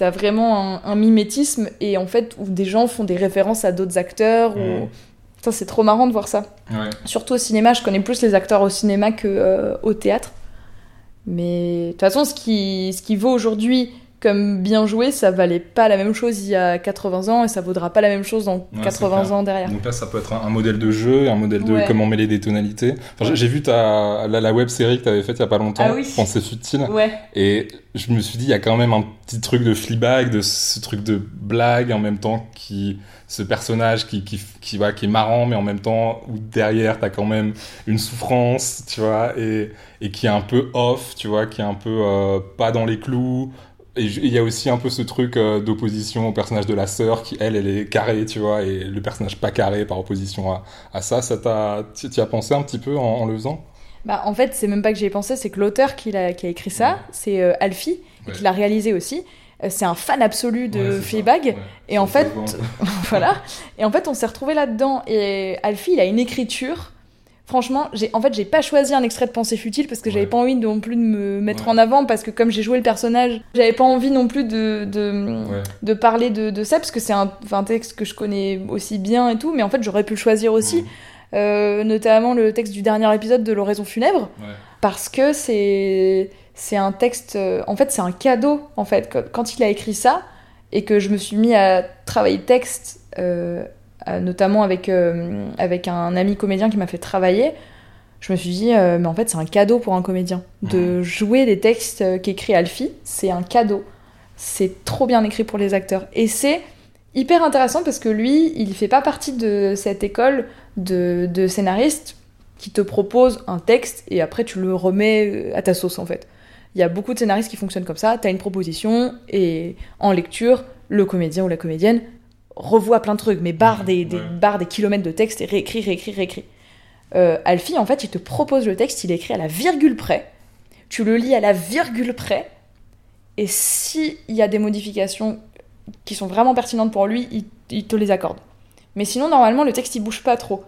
as vraiment un, un mimétisme et en fait où des gens font des références à d'autres acteurs. Mhm. Ou... Ça, c'est trop marrant de voir ça. Ouais. Surtout au cinéma, je connais plus les acteurs au cinéma que euh, théâtre. Mais de toute façon, ce qui, ce qui vaut aujourd'hui comme bien joué, ça valait pas la même chose il y a 80 ans et ça vaudra pas la même chose dans c'est 80 clair. ans derrière. Donc là, ça peut être un, un modèle de jeu, un modèle de Ouais. comment mêler des tonalités. Enfin, j'ai- J'ai vu ta, la, la web série que tu avais faite il y a pas longtemps, Ah oui. Pensée futile, et je me suis dit, il y a quand même un petit truc de Fleabag, de ce truc de blague en même temps qui, ce personnage qui, qui, qui, va, qui est marrant, mais en même temps, où derrière, t'as quand même une souffrance, tu vois, et, et qui est un peu off, tu vois, qui est un peu euh, pas dans les clous. Et il y a aussi un peu ce truc euh, d'opposition au personnage de la sœur qui, elle, elle est carrée, tu vois, et le personnage pas carré par opposition à, à ça. Ça t'a, tu tu y as pensé un petit peu en, en le faisant? Bah en fait, c'est même pas que j'y ai pensé, c'est que l'auteur qui, l'a- qui a écrit ça, Ouais. c'est euh, Alfie, et qui l'a réalisé aussi. Euh, c'est un fan absolu de Ouais. Fleabag. Et en fait, voilà. Et en fait, on s'est retrouvé là-dedans. Et Alfie, il a une écriture. Franchement, j'ai en fait j'ai pas choisi un extrait de Pensée futile parce que j'avais Ouais. pas envie non plus de me mettre Ouais. en avant parce que comme j'ai joué le personnage, j'avais pas envie non plus de de, Ouais. de parler de, de ça parce que c'est un, texte que je connais aussi bien et tout. Mais en fait, j'aurais pu le choisir aussi. Euh, notamment le texte du dernier épisode de l'oraison funèbre parce que c'est c'est un texte euh, en fait c'est un cadeau en fait quand, il a écrit ça et que je me suis mis à travailler le texte euh, notamment avec euh, avec un ami comédien qui m'a fait travailler. Je me suis dit euh, mais en fait c'est un cadeau pour un comédien de jouer des textes euh, qu'écrit Alfie. C'est un cadeau. C'est trop bien écrit pour les acteurs. Et c'est hyper intéressant parce que lui il fait pas partie de cette école de, de scénaristes qui te propose un texte et après tu le remets euh, à ta sauce en fait. Il y a beaucoup de scénaristes qui fonctionnent comme ça. Tu as une proposition et en lecture, le comédien ou la comédienne revoit plein de trucs, mais barre des, des, Ouais. barre des kilomètres de texte et réécrit, réécrit, réécrit. Euh, Alfie, en fait, il te propose le texte, il est écrit à la virgule près. Tu le lis à la virgule près. Et s'il y a des modifications qui sont vraiment pertinentes pour lui, il, il te les accorde. Mais sinon, normalement, le texte, il bouge pas trop.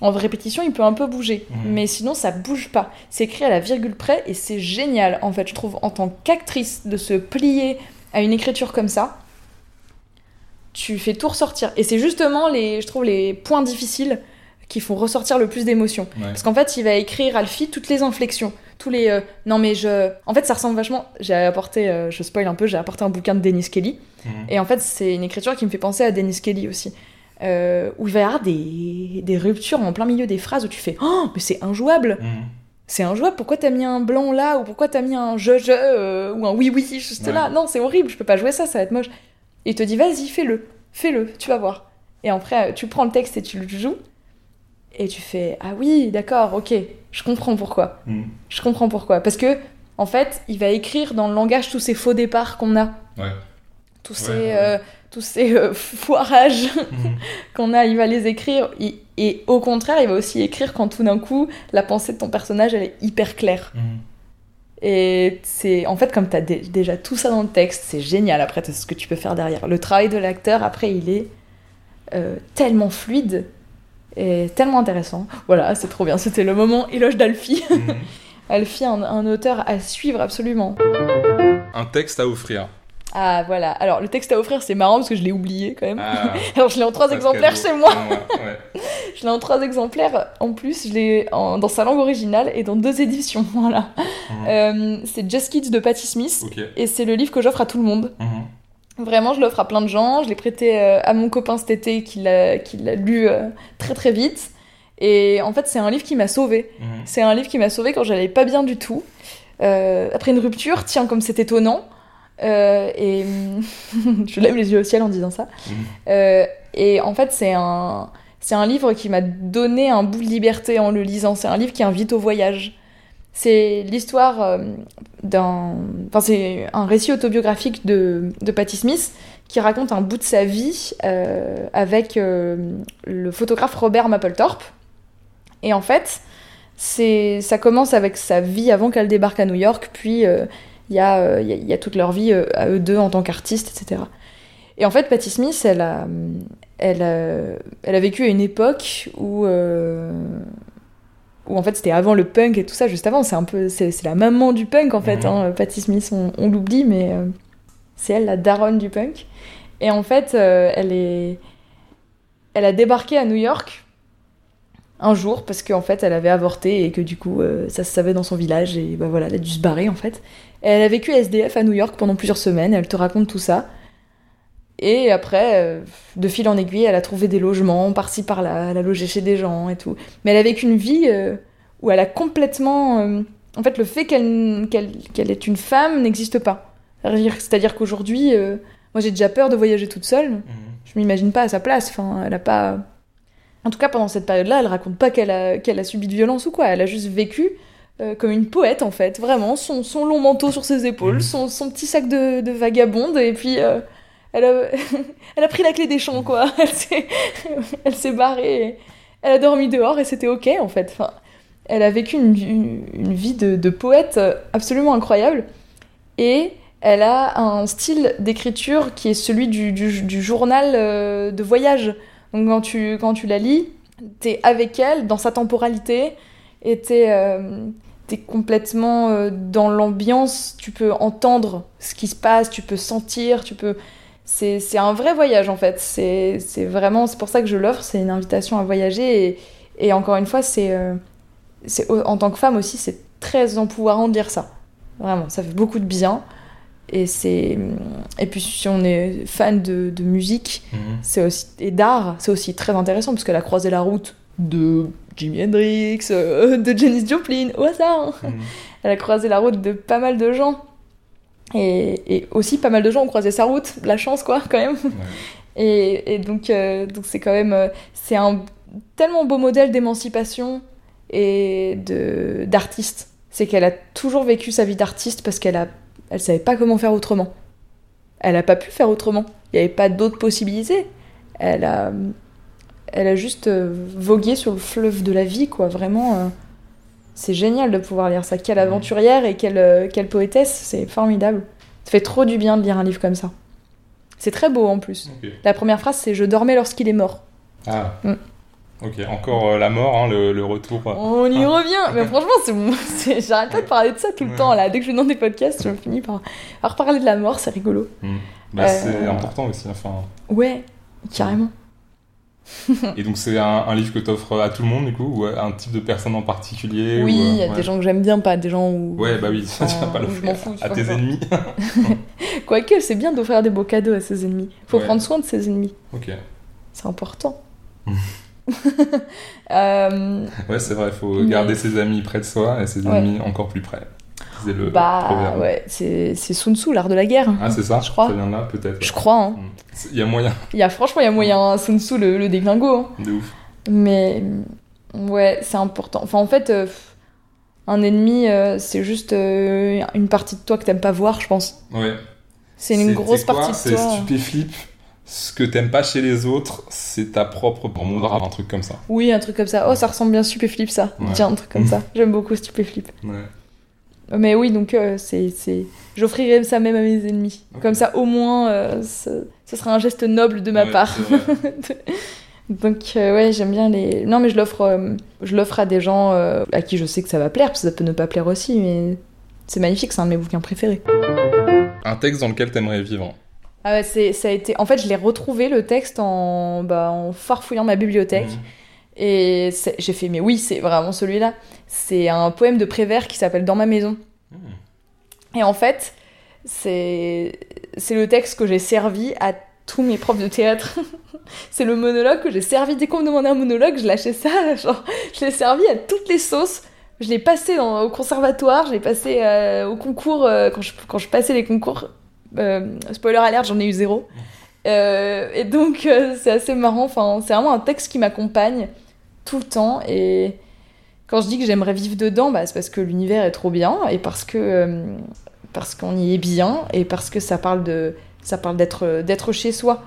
En répétition, il peut un peu bouger, Mhm. mais sinon, ça bouge pas. C'est écrit à la virgule près et c'est génial, en fait, je trouve, en tant qu'actrice, de se plier à une écriture comme ça. Tu fais tout ressortir. Et c'est justement, les, je trouve, les points difficiles qui font ressortir le plus d'émotions. Ouais. Parce qu'en fait, il va écrire Alfie toutes les inflexions, tous les euh, non mais je. En fait, ça ressemble vachement. J'ai apporté, euh, je spoil un peu, j'ai apporté un bouquin de Dennis Kelly, Mhm. et en fait, c'est une écriture qui me fait penser à Dennis Kelly aussi, euh, où il va y avoir des, des ruptures en plein milieu des phrases où tu fais oh mais c'est injouable, Mhm. c'est injouable. Pourquoi t'as mis un blanc là ou pourquoi t'as mis un je je euh, ou un oui oui juste Ouais. là? Non, c'est horrible, je peux pas jouer ça, ça va être moche. Et il te dit vas-y fais-le, fais-le, tu vas voir. Et après, tu prends le texte et tu le joues. Et tu fais ah oui, d'accord, ok, je comprends pourquoi. Mhm. Je comprends pourquoi. Parce que, en fait, il va écrire dans le langage tous ces faux départs qu'on a, Ouais. tous ces, ouais. euh, tous ces euh, foirages Mhm. qu'on a. Il va les écrire. Et, et au contraire, il va aussi écrire quand tout d'un coup, la pensée de ton personnage, elle est hyper claire. Mhm. Et c'est en fait comme tu as déjà tout ça dans le texte, c'est génial après ce que tu peux faire derrière. Le travail de l'acteur après il est euh, tellement fluide et tellement intéressant. Voilà, c'est trop bien. C'était le moment éloge d'Alfie. Alfie, un, un auteur à suivre absolument. Un texte à offrir. Ah voilà. Alors le texte à offrir c'est marrant parce que je l'ai oublié quand même. Ah, Alors je l'ai en trois exemplaires chez moi. Ouais. Je l'ai en trois exemplaires. En plus, je l'ai en- dans sa langue originale et dans deux éditions. Voilà. Mhm. Euh, c'est Just Kids de Patti Smith. Et c'est le livre que j'offre à tout le monde. Mhm. Vraiment, je l'offre à plein de gens. Je l'ai prêté euh, à mon copain cet été qui l'a qui l'a lu euh, très très vite. Et en fait, c'est un livre qui m'a sauvée. Mhm. C'est un livre qui m'a sauvée quand j'allais pas bien du tout. Euh, après une rupture, tiens, comme c'est étonnant. Euh, et je lève les yeux au ciel en disant ça. Mhm. Euh, et en fait, c'est un, c'est un livre qui m'a donné un bout de liberté en le lisant. C'est un livre qui invite au voyage. C'est l'histoire euh, d'un. Enfin, c'est un récit autobiographique de, de Patti Smith qui raconte un bout de sa vie euh, avec le photographe Robert Mapplethorpe. Et en fait, c'est, ça commence avec sa vie avant qu'elle débarque à New York, puis il y, a, euh, il y, a, il y a toute leur vie euh, à eux deux en tant qu'artistes, etc. Et en fait, Patti Smith, elle a, elle a, elle a vécu à une époque où, euh, où en fait c'était avant le punk et tout ça, juste avant. C'est un peu, c'est, la maman du punk en fait. Mhm. Hein, Patti Smith, on, on l'oublie, mais euh, c'est elle la daronne du punk. Et en fait, euh, elle est, elle a débarqué à New York un jour parce qu'en fait elle avait avorté et que du coup euh, ça se savait dans son village et bah voilà elle a dû se barrer en fait. Elle a vécu SDF à New York pendant plusieurs semaines, elle te raconte tout ça. Et après, euh, de fil en aiguille, elle a trouvé des logements par-ci par-là, elle a logé chez des gens et tout. Mais elle a vécu une vie euh, où elle a complètement... euh, en fait, le fait qu'elle est une femme n'existe pas. C'est-à-dire- qu'aujourd'hui, moi j'ai déjà peur de voyager toute seule. Mhm. Je m'imagine pas à sa place. Enfin, elle a pas. En tout cas, pendant cette période-là, elle raconte pas qu'elle a, qu'elle a subi de violence ou quoi. Elle a juste vécu euh, comme une poète, en fait. Vraiment, son, son long manteau sur ses épaules, Mhm. son, son petit sac de, de vagabonde, et puis euh, elle, a, elle a pris la clé des champs, quoi. Elle s'est, elle s'est barrée. Elle a dormi dehors et c'était ok, en fait. Enfin, elle a vécu une, une, une vie de, de poète absolument incroyable. Et elle a un style d'écriture qui est celui du, du, du journal euh, de voyage. Donc quand tu, quand tu la lis, t'es avec elle dans sa temporalité et t'es euh, t'es complètement euh, dans l'ambiance, tu peux entendre ce qui se passe, tu peux sentir, tu peux... C'est c'est un vrai voyage en fait, c'est c'est vraiment, c'est pour ça que je l'offre, c'est une invitation à voyager et, et encore une fois, c'est euh, c'est- en tant que femme aussi, c'est très empouvoirant de lire ça. Vraiment, ça fait beaucoup de bien. Et c'est et puis si on est fan de, de musique, Mhm. c'est aussi et d'art, c'est aussi très intéressant parce qu'elle a croisé la route de Jimi Hendrix, euh, de Janis Joplin, au hasard. Mhm. Elle a croisé la route de pas mal de gens. Et, et aussi pas mal de gens ont croisé sa route, la chance quoi quand même. Ouais. Et, et donc euh, donc c'est quand même euh, c'est un tellement beau modèle d'émancipation et de d'artiste. C'est qu'elle a toujours vécu sa vie d'artiste parce qu'elle a, elle savait pas comment faire autrement. Elle a pas pu faire autrement. Il n'y avait pas d'autres possibilités. Elle a, elle a juste euh, vogué sur le fleuve de la vie, quoi. Vraiment, euh, c'est génial de pouvoir lire ça. Quelle aventurière et quelle, euh, quelle poétesse, c'est formidable. Ça fait trop du bien de lire un livre comme ça. C'est très beau en plus. La première phrase, c'est Je dormais lorsqu'il est mort. Ah. Mm. Ok, encore euh, la mort, hein, le, le retour. On y revient. Mais franchement, c'est j'arrête pas de parler de ça tout le Ouais. temps. là. Dès que je vais dans des podcasts, je finis par, par reparler de la mort, c'est rigolo. Mm. Bah, Euh, C'est important aussi. Enfin. Ouais, carrément. Et donc, c'est un, un livre que tu offres à tout le monde, du coup, ou à un type de personne en particulier Oui, ou, euh, il y a ouais. des gens que j'aime bien, pas des gens où. Ouais, bah oui, tu vas pas je m'en l'offrir à vois, tes ennemis. Quoique, c'est bien d'offrir des beaux cadeaux à ses ennemis. Faut Ouais. prendre soin de ses ennemis. ok. C'est important. Euh, Ouais, c'est vrai, il faut Mais- garder ses amis près de soi et ses Ouais. ennemis encore plus près. C'est le bah proverbe. ouais, c'est c'est Sun Tzu, l'art de la guerre. Ah, c'est ça Je crois. Ça vient de là, peut-être. Je crois. Hein. Mm. C'est- Il y a moyen Il y a franchement, il y a moyen hein, Sun Tzu le, le déglingo. hein. de ouf. Mais ouais, c'est important. Enfin, en fait, euh, un ennemi, euh, c'est juste euh, une partie de toi que t'aimes pas voir, je pense. Ouais. C'est une grosse quoi partie de C'est toi. stupéflip. Ce que t'aimes pas chez les autres, c'est ta propre monde arabe, un truc comme ça. Oui, un truc comme ça. Oh, ça ressemble bien à Stupéflip, ça. Ouais. Tiens, un truc comme ça. J'aime beaucoup Stupéflip. Ouais. Mais oui, donc euh, c'est, c'est... j'offrirai ça même à mes ennemis. Comme ça, au moins, euh, ce, ce sera un geste noble de ma Ouais, part. donc euh, ouais, j'aime bien les. Non, mais je l'offre, euh, je l'offre à des gens à qui je sais que ça va plaire, parce que ça peut ne pas plaire aussi, mais c'est magnifique. C'est un de mes bouquins préférés. Un texte dans lequel t'aimerais vivre. Ah ouais, c'est, ça a été. En fait, je l'ai retrouvé le texte en, bah, en farfouillant ma bibliothèque. Mhm. Et j'ai fait, mais oui, c'est vraiment celui-là. C'est un poème de Prévert qui s'appelle Dans ma maison. Mhm. Et en fait, c'est c'est le texte que j'ai servi à tous mes profs de théâtre. c'est le monologue que j'ai servi. Dès qu'on me demandait un monologue, je lâchais ça. Genre, je l'ai servi à toutes les sauces. Je l'ai passé dans- au conservatoire, je l'ai passé euh, au concours, euh, quand, je, quand je passais les concours. Euh, spoiler alert, j'en ai eu zéro. Euh, et donc, c'est assez marrant. Enfin, c'est vraiment un texte qui m'accompagne tout le temps. Et quand je dis que j'aimerais vivre dedans, bah, c'est parce que l'univers est trop bien et parce que euh, parce qu'on y est bien et parce que ça parle de ça parle d'être d'être chez soi.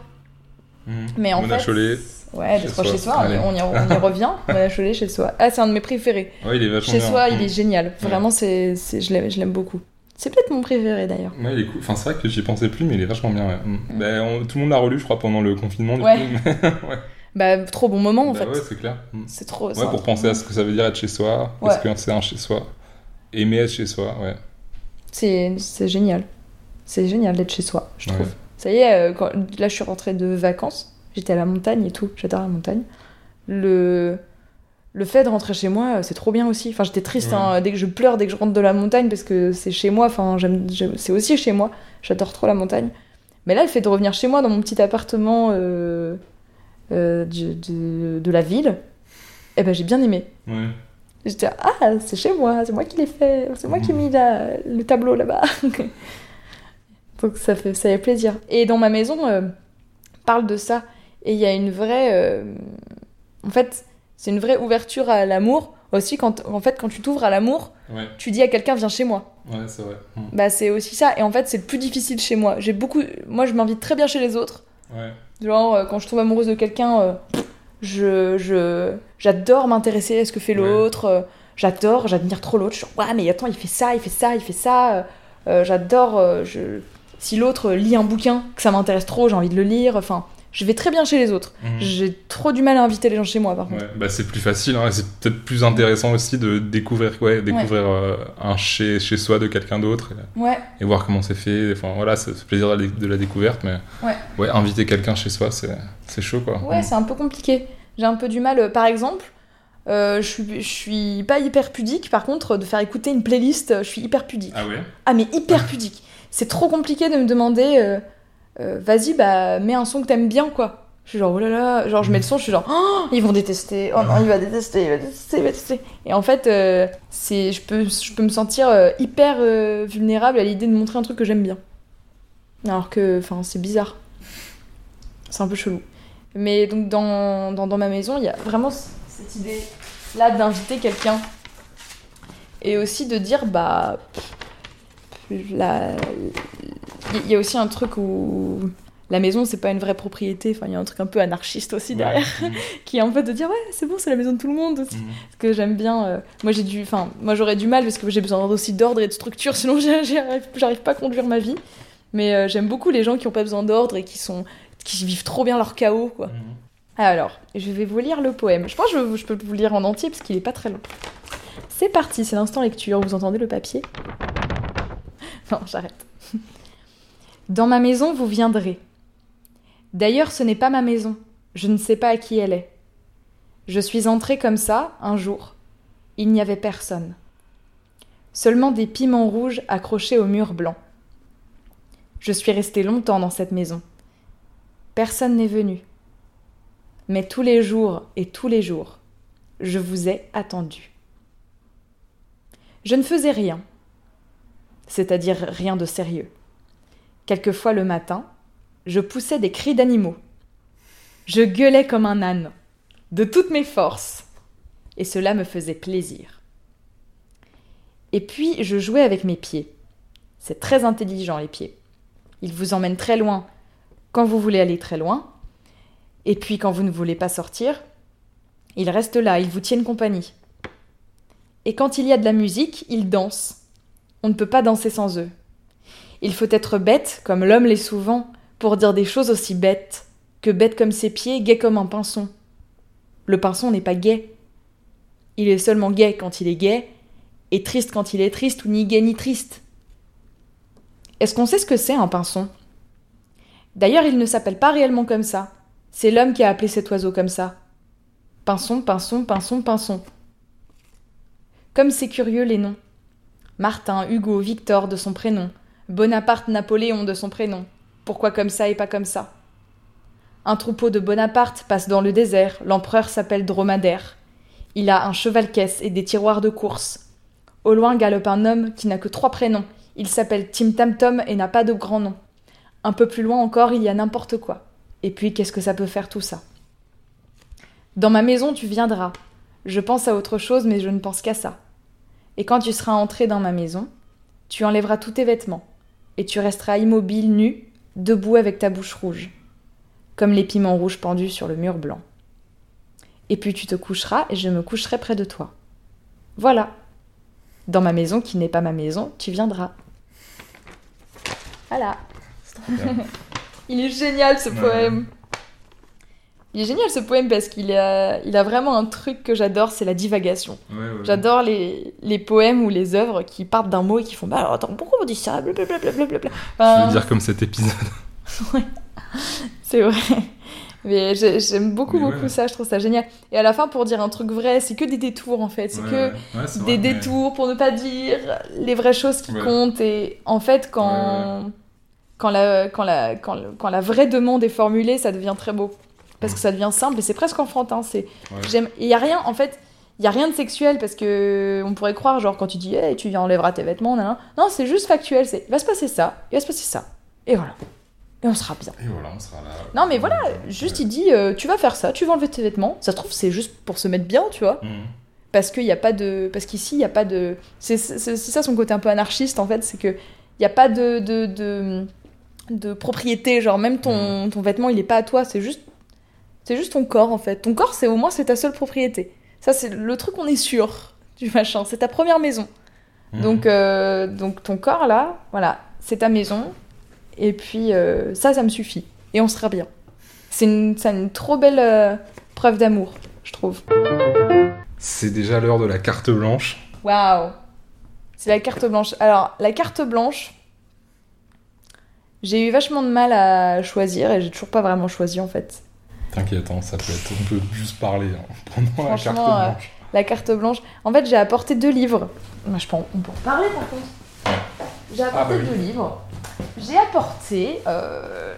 Mhm. Mais en Mona fait, Chollet. ouais, chez d'être soi. chez soi, on y, on y- revient. Mona Chollet chez soi. Ah, c'est un de mes préférés. Ouais, il est vachement Chez bien. soi, il Mhm. est génial. Vraiment, c'est je l'aime je l'aime beaucoup. C'est peut-être mon préféré d'ailleurs. Ouais, il est cool. Enfin, c'est vrai que j'y pensais plus, mais il est vachement bien. Ouais. Mhm. Ben, on- tout le monde l'a relu, je crois, pendant le confinement. Du Ouais. coup. mais- ouais. Bah, trop bon moment en Bah fait. ouais, c'est clair. Mhm. C'est trop. Ouais, pour penser à ce que ça veut dire être chez soi. Ouais. Est-ce que c'est un chez soi Aimer être chez soi, ouais. C'est c'est génial. C'est génial d'être chez soi, je trouve. Ouais. Ça y est, euh, quand- là je suis rentrée de vacances, j'étais à la montagne et tout, j'adore la montagne. Le, le fait de rentrer chez moi, euh, c'est trop bien aussi. Enfin, j'étais triste Ouais. hein, dès que je pleure, dès que je rentre de la montagne, parce que c'est chez moi, enfin, j'aime, j'aime- c'est aussi chez moi, j'adore trop la montagne. Mais là, le fait de revenir chez moi dans mon petit appartement euh, euh, du- de, de la ville, eh ben, j'ai bien aimé. Ouais. J'étais ah c'est chez moi, c'est moi qui l'ai fait, c'est moi qui ai mis la- le tableau là-bas. Donc ça fait ça fait plaisir. Et dans ma maison euh, parle de ça et il y a une vraie euh, en fait c'est une vraie ouverture à l'amour aussi quand en fait quand tu t'ouvres à l'amour Ouais, tu dis à quelqu'un viens chez moi. ouais, c'est vrai. Mhm. Bah c'est aussi ça et en fait c'est le plus difficile chez moi. J'ai beaucoup moi je m'invite très bien chez les autres. Ouais. Genre, euh, quand je tombe amoureuse de quelqu'un, euh, je, je, j'adore m'intéresser à ce que fait l'autre. euh, j'adore, j'admire trop l'autre. Je suis ouais, mais attends, il fait ça, il fait ça, il fait ça. euh, j'adore. euh, je... Si l'autre lit un bouquin, que ça m'intéresse trop, j'ai envie de le lire. Enfin, je vais très bien chez les autres. Mhm. J'ai trop du mal à inviter les gens chez moi, par contre. Ouais, bah c'est plus facile, hein, c'est peut-être plus intéressant aussi de découvrir, ouais, découvrir euh, un chez, chez soi de quelqu'un d'autre et, voir comment c'est fait. Enfin voilà, c'est le plaisir de la, découverte, mais Ouais. inviter quelqu'un chez soi, c'est c'est chaud quoi. ouais, Mm. c'est un peu compliqué. J'ai un peu du mal, euh, par exemple. euh, je, suis, je suis pas hyper pudique, par contre, de faire écouter une playlist, je suis hyper pudique. Ah ouais? Ah mais hyper pudique. C'est trop compliqué de me demander, euh, euh, vas-y bah mets un son que t'aimes bien quoi. Je suis genre oh là là, genre je mets le son, je suis genre oh, ils vont détester, oh non il va détester, il va détester, il va détester. Et en fait euh, c'est je peux je peux me sentir euh, hyper vulnérable à l'idée de montrer un truc que j'aime bien. Alors que enfin c'est bizarre. C'est un peu chelou. Mais donc dans, dans, dans ma maison il y a vraiment cette idée là d'inviter quelqu'un. Et aussi de dire, bah. Il y a aussi un truc où la maison, c'est pas une vraie propriété. Enfin, il y a un truc un peu anarchiste aussi derrière, Ouais. qui est en fait de dire, ouais, c'est bon, c'est la maison de tout le monde aussi. Mhm. Parce que j'aime bien. euh, moi, j'ai dû. Enfin, moi, j'aurais du mal parce que j'ai besoin aussi d'ordre et de structure, sinon j'arrive pas à conduire ma vie. Mais euh, j'aime beaucoup les gens qui ont pas besoin d'ordre et qui sont qui vivent trop bien leur chaos, quoi. Mhm. Alors, je vais vous lire le poème. Je pense que je, je peux vous le lire en entier parce qu'il est pas très long. C'est parti, c'est l'instant lecture. Vous entendez le papier? Non, j'arrête. Dans ma maison, vous viendrez. D'ailleurs, ce n'est pas ma maison. Je ne sais pas à qui elle est. Je suis entrée comme ça, un jour. Il n'y avait personne. Seulement des piments rouges accrochés au mur blanc. Je suis restée longtemps dans cette maison. Personne n'est venu. Mais tous les jours et tous les jours, je vous ai attendu. Je ne faisais rien, c'est-à-dire rien de sérieux. Quelquefois le matin, je poussais des cris d'animaux. Je gueulais comme un âne, de toutes mes forces, et cela me faisait plaisir. Et puis je jouais avec mes pieds. C'est très intelligent les pieds. Ils vous emmènent très loin quand vous voulez aller très loin, et puis quand vous ne voulez pas sortir, ils restent là, ils vous tiennent compagnie. Et quand il y a de la musique, ils dansent. On ne peut pas danser sans eux. Il faut être bête, comme l'homme l'est souvent, pour dire des choses aussi bêtes, que bête comme ses pieds, gai comme un pinson. Le pinson n'est pas gai. Il est seulement gai quand il est gai, et triste quand il est triste, ou ni gai ni triste. Est-ce qu'on sait ce que c'est un pinson? D'ailleurs, il ne s'appelle pas réellement comme ça. C'est l'homme qui a appelé cet oiseau comme ça. Pinson, pinson, pinson, pinson. Comme c'est curieux les noms. Martin, Hugo, Victor de son prénom. Bonaparte, Napoléon de son prénom. Pourquoi comme ça et pas comme ça? Un troupeau de Bonaparte passe dans le désert. L'empereur s'appelle Dromadaire. Il a un cheval-caisse et des tiroirs de course. Au loin galope un homme qui n'a que trois prénoms. Il s'appelle Tim Tam Tom et n'a pas de grand nom. Un peu plus loin encore, il y a n'importe quoi. Et puis, qu'est-ce que ça peut faire tout ça? Dans ma maison, tu viendras. Je pense à autre chose, mais je ne pense qu'à ça. Et quand tu seras entré dans ma maison, tu enlèveras tous tes vêtements, et tu resteras immobile, nu, debout avec ta bouche rouge, comme les piments rouges pendus sur le mur blanc. Et puis tu te coucheras, et je me coucherai près de toi. Voilà. Dans ma maison qui n'est pas ma maison, tu viendras. Voilà. Il est génial ce Ouais. poème. Il est génial ce poème parce qu'il a, il a vraiment un truc que j'adore, c'est la divagation. J'adore les, les poèmes ou les œuvres qui partent d'un mot et qui font Bah alors attends, pourquoi on dit ça? Blablabla. Je Enfin, veux dire comme cet épisode. C'est vrai. Mais j'ai- j'aime beaucoup, Mais ouais, beaucoup ouais. ça, je trouve ça génial. Et à la fin, pour dire un truc vrai, c'est que des détours en fait. C'est que des détours pour ne pas dire les vraies choses qui Ouais. comptent. Et en fait, quand, Quand, la, quand, la, quand, quand la vraie demande est formulée, ça devient très beau. Parce que ça devient simple et c'est presque enfantin. C'est, Ouais. j'aime, il y a rien, en fait, il y a rien de sexuel parce que on pourrait croire, genre, quand tu dis, hey, tu enlèveras tes vêtements, nan, nan. non, c'est juste factuel. C'est, il va se passer ça, il va se passer ça. Et voilà. Et on sera bien. Et voilà, on sera là. Non, mais voilà, juste il dit, euh, tu vas faire ça, tu vas enlever tes vêtements. Ça se trouve, c'est juste pour se mettre bien, tu vois. Mhm. Parce qu'il n'y a pas de. Parce qu'ici, il n'y a pas de. C'est ça son côté un peu anarchiste, en fait, c'est qu'il n'y a pas de, de, de, de propriété. Genre, même ton, ton vêtement, il n'est pas à toi, c'est juste. C'est juste ton corps, en fait. Ton corps, c'est au moins, c'est ta seule propriété. Ça, c'est le truc qu'on est sûr du machin. C'est ta première maison. Mhm. Donc, euh, donc, ton corps, là, voilà, c'est ta maison. Et puis, euh, ça, ça me suffit. Et on sera bien. C'est une, c'est une trop belle euh, preuve d'amour, je trouve. C'est déjà l'heure de la carte blanche. Waouh C'est la carte blanche. Alors, la carte blanche, j'ai eu vachement de mal à choisir et j'ai toujours pas vraiment choisi en fait. T'inquiète, hein, ça peut être. On peut juste parler hein, pendant la carte euh, blanche. La carte blanche. En fait, j'ai apporté deux livres. Je on peut en parler par contre. J'ai apporté Ah, bah oui. deux livres. J'ai apporté. euh,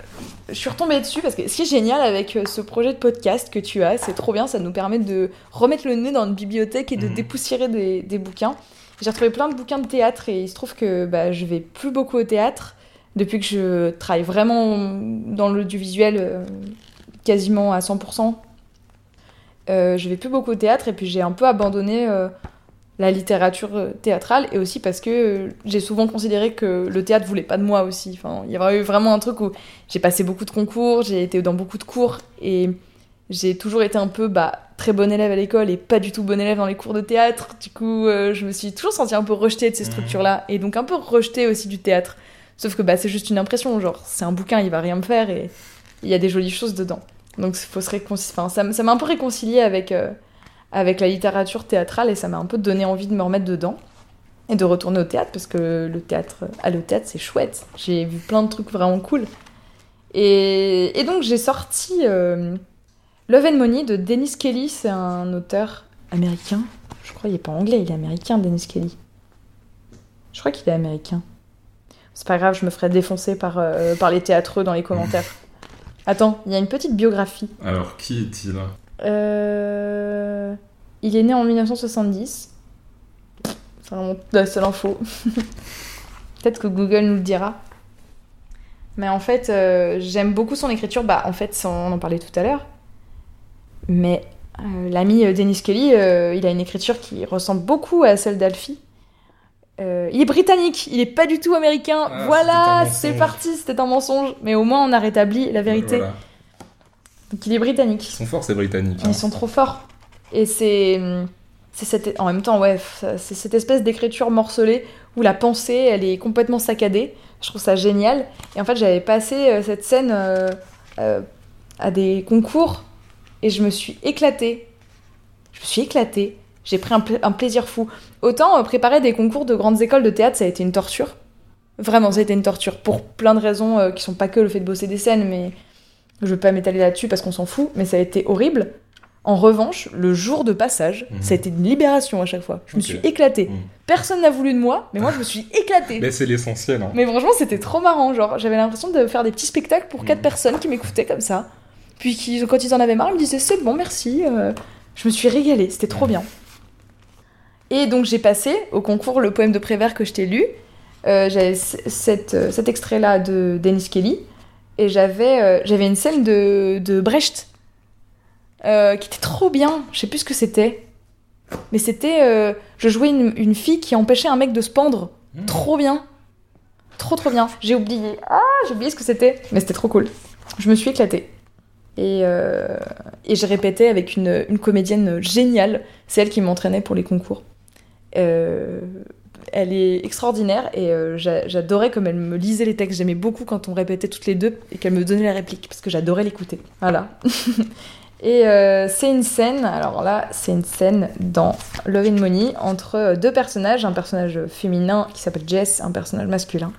Je suis retombée dessus parce que ce qui est génial avec euh, ce projet de podcast que tu as, c'est trop bien. Ça nous permet de remettre le nez dans une bibliothèque et de Mhm. dépoussiérer des, des bouquins. J'ai retrouvé plein de bouquins de théâtre et il se trouve que bah, je vais plus beaucoup au théâtre depuis que je travaille vraiment dans l'audiovisuel quasiment à 100%. euh, je vais plus beaucoup au théâtre et puis j'ai un peu abandonné euh, la littérature euh, théâtrale et aussi parce que euh, j'ai souvent considéré que le théâtre voulait pas de moi aussi. Enfin, il y avait eu vraiment un truc où j'ai passé beaucoup de concours, j'ai été dans beaucoup de cours et j'ai toujours été un peu bah, très bonne élève à l'école et pas du tout bonne élève dans les cours de théâtre. Du coup, euh, je me suis toujours sentie un peu rejetée de ces structures-là et donc un peu rejetée aussi du théâtre. Sauf que bah, c'est juste une impression, genre c'est un bouquin, il va rien me faire et il y a des jolies choses dedans. Donc faut se ça m'a un peu réconciliée avec, euh, avec la littérature théâtrale et ça m'a un peu donné envie de me remettre dedans et de retourner au théâtre parce que le théâtre, aller au théâtre c'est chouette. J'ai vu plein de trucs vraiment cool. Et, et donc j'ai sorti euh, Love and Money de Dennis Kelly, c'est un auteur américain. Je crois qu'il est pas anglais, il est américain, Dennis Kelly. Je crois qu'il est américain. C'est pas grave, je me ferai défoncer par, euh, par les théâtreux dans les commentaires. Attends, il y a une petite biographie. Alors, qui est-il? Euh, Il est né en 1970. C'est vraiment la seule info. Peut-être que Google nous le dira. Mais en fait, euh, j'aime beaucoup son écriture. Bah, en fait, on en parlait tout à l'heure. Mais euh, l'ami Dennis Kelly, il a une écriture qui ressemble beaucoup à celle d'Alfie. Euh, il est britannique, il est pas du tout américain. Ah, voilà, c'est parti, c'était un mensonge. Mais au moins, on a rétabli la vérité. Voilà. Donc, il est britannique. Ils sont forts, ces Britanniques. hein. Ils sont trop forts. Et c'est. c'est cette... En même temps, ouais, c'est cette espèce d'écriture morcelée où la pensée, elle est complètement saccadée. Je trouve ça génial. Et en fait, j'avais passé euh, cette scène euh, euh, à des concours et je me suis éclatée. Je me suis éclatée. J'ai pris un, pla- un plaisir fou. Autant euh, préparer des concours de grandes écoles de théâtre, ça a été une torture. Vraiment, ça a été une torture. Pour plein de raisons euh, qui sont pas que le fait de bosser des scènes, mais je veux pas m'étaler là-dessus parce qu'on s'en fout, mais ça a été horrible. En revanche, le jour de passage, Mhm. ça a été une libération à chaque fois. Je me suis éclatée. Mhm. Personne n'a voulu de moi, mais moi je me suis éclatée. Mais c'est l'essentiel. hein. Mais franchement, c'était trop marrant. Genre, j'avais l'impression de faire des petits spectacles pour quatre Mhm. personnes qui m'écoutaient comme ça. Puis qui, quand ils en avaient marre, ils me disaient c'est bon, merci. euh, je me suis régalée, c'était trop bien. Et donc j'ai passé au concours le poème de Prévert que je t'ai lu. Euh, j'avais cette, euh, cet extrait-là de Dennis Kelly. Et j'avais euh, j'avais une scène de, de Brecht euh, qui était trop bien. Je sais plus ce que c'était. Mais c'était. je jouais une, une fille qui empêchait un mec de se pendre. Mmh. Trop bien. Trop trop bien. J'ai oublié. Ah, j'ai oublié ce que c'était. Mais c'était trop cool. Je me suis éclatée. Et, et je répétais avec une, une comédienne géniale. C'est elle qui m'entraînait pour les concours. Euh, elle est extraordinaire et euh, j'a- j'adorais comme elle me lisait les textes. J'aimais beaucoup quand on répétait toutes les deux et qu'elle me donnait la réplique parce que j'adorais l'écouter. Voilà. et euh, c'est une scène, alors là, c'est une scène dans Love and Money entre deux personnages, un personnage féminin qui s'appelle Jess, un personnage masculin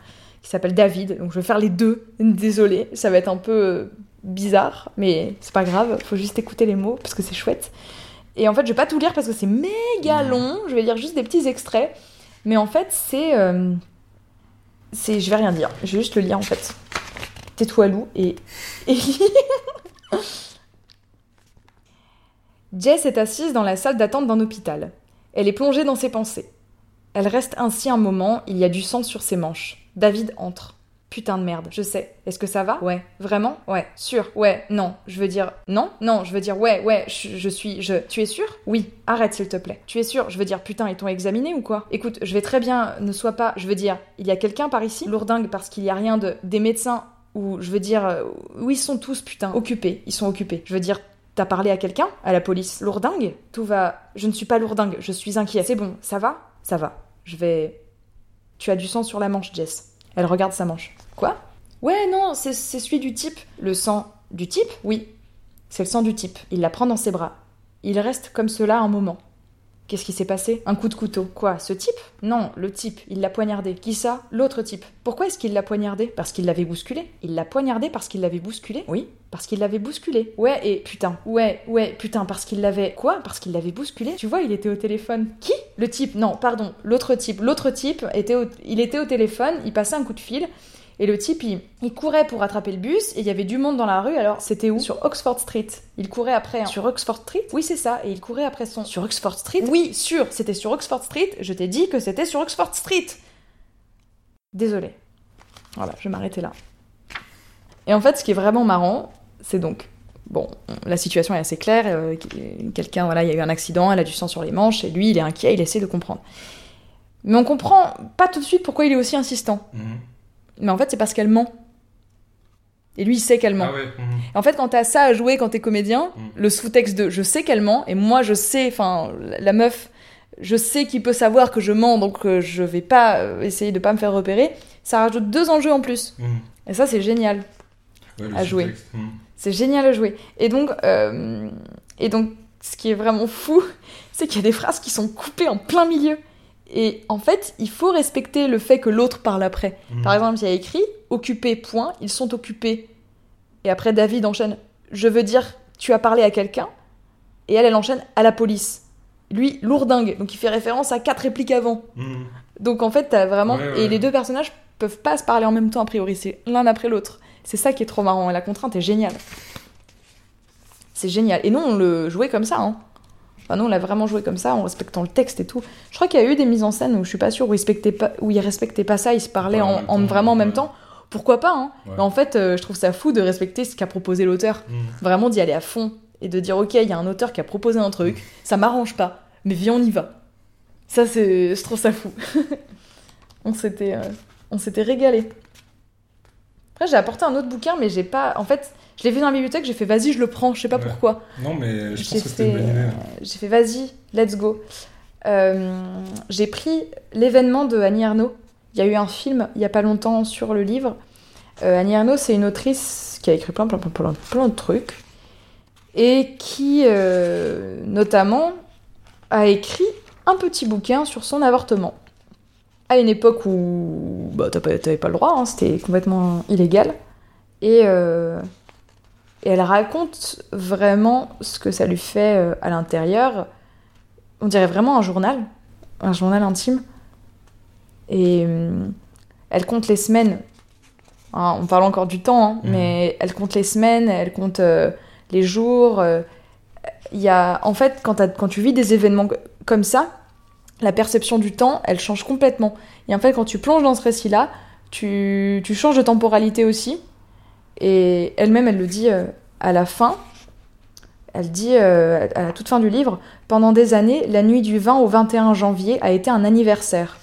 qui s'appelle David. Donc je vais faire les deux. Désolée, ça va être un peu bizarre, mais c'est pas grave. Faut juste écouter les mots parce que c'est chouette. Et en fait, je vais pas tout lire parce que c'est méga long. Je vais lire juste des petits extraits. Mais en fait, c'est. euh, c'est. Je vais rien dire. Je vais juste le lire en fait. Tais-toi, Lou, et. et. Jess est assise dans la salle d'attente d'un hôpital. Elle est plongée dans ses pensées. Elle reste ainsi un moment, il y a du sang sur ses manches. David entre. Putain de merde, je sais. Est-ce que ça va? Ouais. Vraiment? Ouais. Sûr Ouais. Non. Je veux dire non Non, je veux dire ouais, ouais, je, je suis. Je. Tu es sûr? Oui. Arrête s'il te plaît. Tu es sûr? Je veux dire putain, ils t'ont examiné ou quoi? Écoute, je vais très bien, ne sois pas. Je veux dire, il y a quelqu'un par ici? Lourdingue parce qu'il y a rien de. Des médecins ou je veux dire. euh, Où ils sont tous putain Occupés. Ils sont occupés. Je veux dire. T'as parlé à quelqu'un? À la police Lourdingue? Tout va. Je ne suis pas lourdingue, je suis inquiet. C'est bon, ça va? Ça va. Je vais. Tu as du sang sur la manche, Jess. Elle regarde sa manche. Quoi? Ouais, non, c'est celui du type. Le sang du type? Oui. C'est le sang du type. Il la prend dans ses bras. Il reste comme cela un moment. Qu'est-ce qui s'est passé? Un coup de couteau. Quoi Ce type? Non, le type. Il l'a poignardé. Qui ça? L'autre type. Pourquoi est-ce qu'il l'a poignardé? Parce qu'il l'avait bousculé. Il l'a poignardé parce qu'il l'avait bousculé? Oui, parce qu'il l'avait bousculé. Ouais, et putain. Ouais, ouais, putain, parce qu'il l'avait. Quoi? Parce qu'il l'avait bousculé? Tu vois, il était au téléphone. Qui? Le type. Non, pardon. L'autre type. L'autre type était au... il était au téléphone. Il passait un coup de fil. Et le type, il, il courait pour attraper le bus, et il y avait du monde dans la rue, alors c'était où? Sur Oxford Street. Il courait après... hein. Sur Oxford Street? Oui, c'est ça, et il courait après son... Sur Oxford Street? Oui, sûr, c'était sur Oxford Street, je t'ai dit que c'était sur Oxford Street Désolée. Voilà, je vais m'arrêter là. Et en fait, ce qui est vraiment marrant, c'est donc bon, la situation est assez claire. euh, Quelqu'un, voilà, il y a eu un accident, elle a du sang sur les manches, et lui, il est inquiet, il essaie de comprendre. Mais on comprend pas tout de suite pourquoi il est aussi insistant. Mhm. Mais en fait, c'est parce qu'elle ment. Et lui, il sait qu'elle ment. Ah ouais. mhm. Et En fait, quand t'as ça à jouer quand t'es comédien, Mm. le sous-texte de je sais qu'elle ment, et moi je sais, enfin, la- meuf, je sais qu'il peut savoir que je mens, donc euh, je vais pas euh, essayer de pas me faire repérer, ça rajoute deux enjeux en plus. Mhm. Et ça, c'est génial. Ouais, À jouer. Mhm. C'est génial à jouer. Et donc, euh, et donc, ce qui est vraiment fou, c'est qu'il y a des phrases qui sont coupées en plein milieu. Et en fait, il faut respecter le fait que l'autre parle après. Mhm. Par exemple, il y a écrit occupé, point, ils sont occupés. Et après, David enchaîne je veux dire, tu as parlé à quelqu'un. Et elle, elle enchaîne à la police. Lui, lourdingue. Donc il fait référence à quatre répliques avant. Mhm. Donc en fait, t'as vraiment. Ouais, ouais. Et les deux personnages peuvent pas se parler en même temps, a priori. C'est l'un après l'autre. C'est ça qui est trop marrant. Et la contrainte est géniale. C'est génial. Et nous, on le jouait comme ça. Hein. Enfin, nous, on l'a vraiment joué comme ça, en respectant le texte et tout. Je crois qu'il y a eu des mises en scène où je suis pas sûre, où ils respectaient pas, où ils respectaient pas ça, ils se parlaient Ouais, en en, même en temps, vraiment en même temps. Pourquoi pas, hein. Mais en fait, euh, je trouve ça fou de respecter ce qu'a proposé l'auteur. Mhm. Vraiment d'y aller à fond et de dire, ok, il y a un auteur qui a proposé un truc, ça m'arrange pas, mais viens, on y va. Ça, c'est. Je trouve ça fou. on s'était. euh, On s'était régalé. Après, j'ai apporté un autre bouquin, mais j'ai pas. En fait, je l'ai vu dans la bibliothèque, j'ai fait vas-y, je le prends, je sais pas Ouais. pourquoi. Non, mais je J'ai pense que c'était une fait, bonne idée. euh, j'ai fait vas-y, let's go. Euh, j'ai pris l'événement de Annie Ernaux. Il y a eu un film il y a pas longtemps sur le livre. Euh, Annie Ernaux, c'est une autrice qui a écrit plein, plein, plein, plein, plein de trucs et qui, notamment, a écrit un petit bouquin sur son avortement. À une époque où bah, pas- t'avais pas le droit, hein, c'était complètement illégal. Et, euh, et elle raconte vraiment ce que ça lui fait euh, à l'intérieur. On dirait vraiment un journal, un journal intime. Et hum, elle compte les semaines. Hein, on parle encore du temps, hein, Mhm. mais elle compte les semaines, elle compte euh, les jours. euh, y a, en fait, quand, tu vis des événements co- comme ça, la perception du temps, elle change complètement. Et en fait, quand tu plonges dans ce récit-là, tu, tu changes de temporalité aussi. Et elle-même, elle le dit euh, à la fin. Elle dit euh, à la toute fin du livre Pendant des années, la nuit du 20 au 21 janvier a été un anniversaire.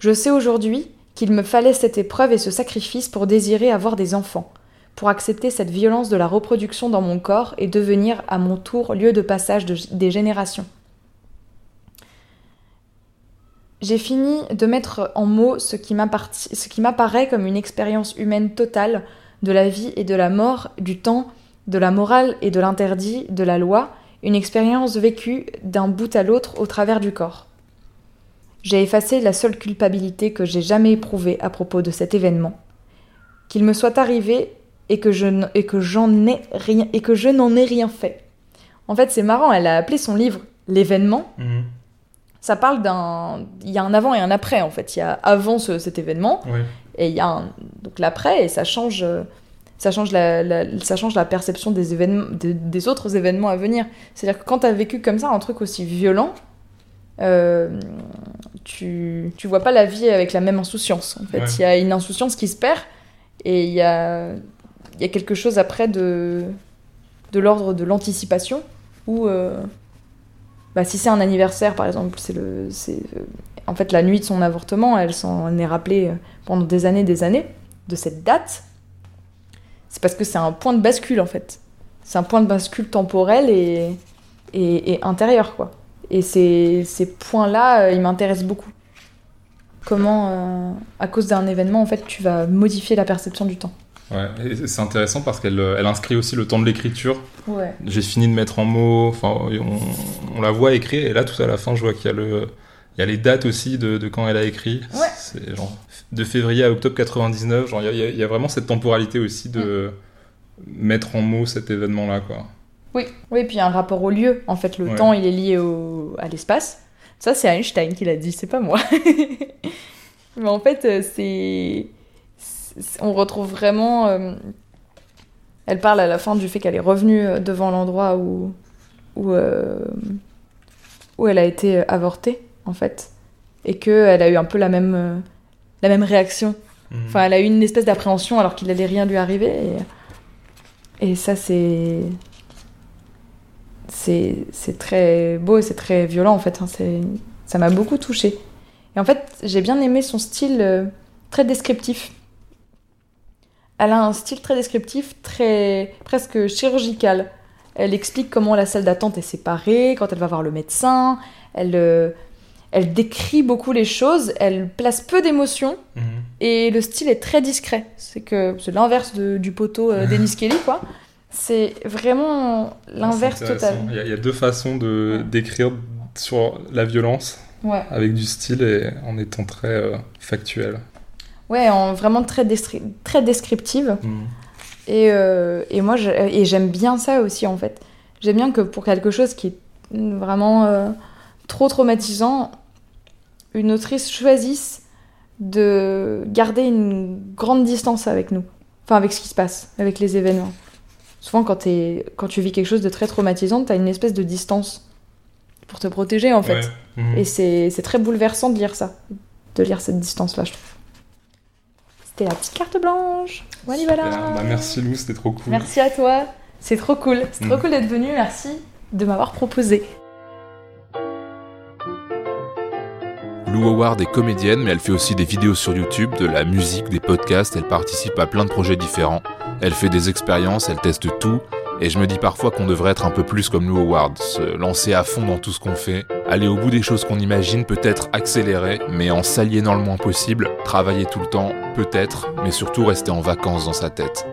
Je sais aujourd'hui qu'il me fallait cette épreuve et ce sacrifice pour désirer avoir des enfants, pour accepter cette violence de la reproduction dans mon corps et devenir à mon tour lieu de passage de- des générations. J'ai fini de mettre en mots ce qui m'apparaît comme une expérience humaine totale de la vie et de la mort, du temps, de la morale et de l'interdit, de la loi, une expérience vécue d'un bout à l'autre au travers du corps. J'ai effacé la seule culpabilité que j'ai jamais éprouvée à propos de cet événement. Qu'il me soit arrivé et que je n- et que j'en ai rien et que je n'en ai rien fait. En fait, c'est marrant, elle a appelé son livre L'événement. Mhm. Ça parle d'un il y a un avant et un après en fait, il y a avant ce- cet événement Ouais. Et il y a un, donc l'après et ça change euh, ça change la, la- ça change la perception des événements des, des autres événements à venir c'est à dire que quand tu as vécu comme ça un truc aussi violent euh, tu tu vois pas la vie avec la même insouciance en fait il Ouais. y a une insouciance qui se perd et il y a il y a quelque chose après de de l'ordre de l'anticipation où euh, bah, si c'est un anniversaire par exemple c'est le c'est en fait la nuit de son avortement elle s'en est rappelée euh, pendant des années des années de cette date. C'est parce que c'est un point de bascule en fait. C'est un point de bascule temporel et et, et intérieur quoi. Et ces, ces points là ils m'intéressent beaucoup. Comment euh, à cause d'un événement en fait tu vas modifier la perception du temps. Ouais, c'est intéressant parce qu'elle euh, elle inscrit aussi le temps de l'écriture. ouais. J'ai fini de mettre en mots, enfin, on, on la voit écrire, et là, tout à la fin, je vois qu'il y a le. Il y a les dates aussi de, de quand elle a écrit. Ouais. C'est genre de février à octobre 99. Genre, il y y, a- vraiment cette temporalité aussi de mettre en mots cet événement-là, quoi. Oui, oui, puis il y a un rapport au lieu. En fait, le Ouais. temps, il est lié au... à l'espace. Ça, c'est Einstein qui l'a dit, c'est pas moi. Mais en fait, euh, c'est... On retrouve vraiment... euh, Elle parle à la fin du fait qu'elle est revenue euh, devant l'endroit où... Où, euh, où elle a été avortée, en fait. Et qu'elle a eu un peu la même, euh, la même réaction. Mhm. Enfin, elle a eu une espèce d'appréhension alors qu'il allait rien lui arriver. Et, Et ça, c'est. C'est très beau et c'est très violent en fait. hein. Ça m'a beaucoup touchée. Et en fait, j'ai bien aimé son style euh, très descriptif. Elle a un style très descriptif, très presque chirurgical. Elle explique comment la salle d'attente est séparée, quand elle va voir le médecin. Elle, euh, elle décrit beaucoup les choses. Elle place peu d'émotions. Mhm. Et le style est très discret. C'est que c'est l'inverse du poteau euh, d'Ennis Kelly, quoi. C'est vraiment l'inverse C'est intéressant. total. Il y, a, il y a deux façons de Ouais. d'écrire sur la violence, Ouais, avec du style et en étant très euh, factuel. ouais en vraiment très, très descriptive. Mhm. Et, euh, et moi, j'aime bien ça aussi, en fait. J'aime bien que pour quelque chose qui est vraiment euh, trop traumatisant, une autrice choisisse de garder une grande distance avec nous. Enfin, avec ce qui se passe, avec les événements. Souvent, quand, tu vis quelque chose de très traumatisant, t'as une espèce de distance pour te protéger, en fait. Ouais. Mhm. Et c'est très bouleversant de lire ça, de lire cette distance-là, je trouve. C'était la petite carte blanche. Voilà. Bah, merci Lou, c'était trop cool. Merci à toi. C'est trop cool. C'est trop Mm. cool d'être venu. Merci de m'avoir proposé. Lou Howard est comédienne, mais elle fait aussi des vidéos sur YouTube, de la musique, des podcasts, elle participe à plein de projets différents. Elle fait des expériences, elle teste tout, et je me dis parfois qu'on devrait être un peu plus comme Lou Howard, se lancer à fond dans tout ce qu'on fait, aller au bout des choses qu'on imagine, peut-être accélérer, mais en s'aliénant le moins possible, travailler tout le temps, peut-être, mais surtout rester en vacances dans sa tête.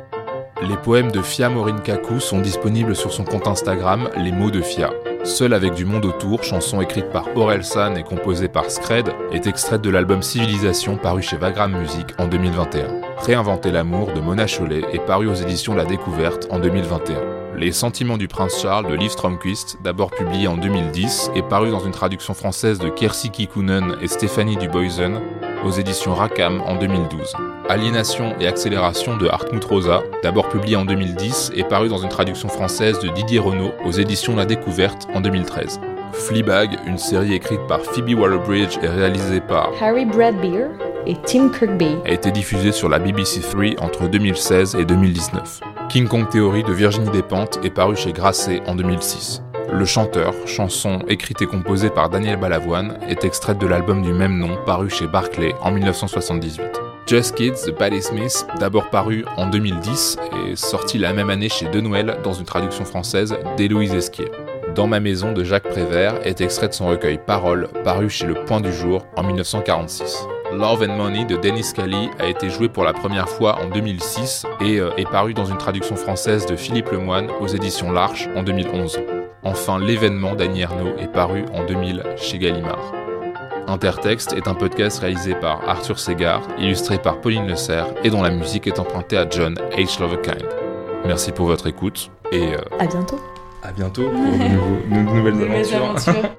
Les poèmes de Fia Morin Kaku sont disponibles sur son compte Instagram, Les mots de Fia. Seul avec du monde autour, chanson écrite par Aurel San et composée par Scred, est extraite de l'album Civilisation paru chez Vagram Music en 2021. Réinventer l'amour de Mona Chollet est paru aux éditions La Découverte en 2021. Les Sentiments du Prince Charles de Liv Stromquist, d'abord publié en 2010, est paru dans une traduction française de Kersi Kikunen et Stéphanie Duboisen aux éditions Rakam en 2012. Aliénation et accélération de Hartmut Rosa, d'abord publié en 2010 et paru dans une traduction française de Didier Renaud aux éditions La Découverte en 2013. Fleabag, une série écrite par Phoebe Waller-Bridge et réalisée par Harry Bradbeer et Tim Kirkby. a été diffusée sur la BBC 3 entre 2016 et 2019. King Kong Theory de Virginie Despentes est paru chez Grasset en 2006. Le chanteur, chanson écrite et composée par Daniel Balavoine, est extraite de l'album du même nom paru chez Barclay en 1978. Just Kids de Patti Smith, d'abord paru en 2010 et sorti la même année chez De Noël dans une traduction française d'Héloïse Esquier. Dans ma maison de Jacques Prévert est extrait de son recueil Paroles, paru chez Le Point du Jour en 1946. Love and Money de Dennis Kelly a été joué pour la première fois en 2006 et euh, est paru dans une traduction française de Philippe Lemoine aux éditions L'Arche en 2011. Enfin, L'événement d'Annie Ernaux est paru en 2000 chez Gallimard. Intertexte est un podcast réalisé par Arthur Segar, illustré par Pauline Le Serre et dont la musique est empruntée à John H. Lovekind. Merci pour votre écoute et euh, À bientôt. À bientôt pour de, nouveaux- de nouvelles aventures. aventures.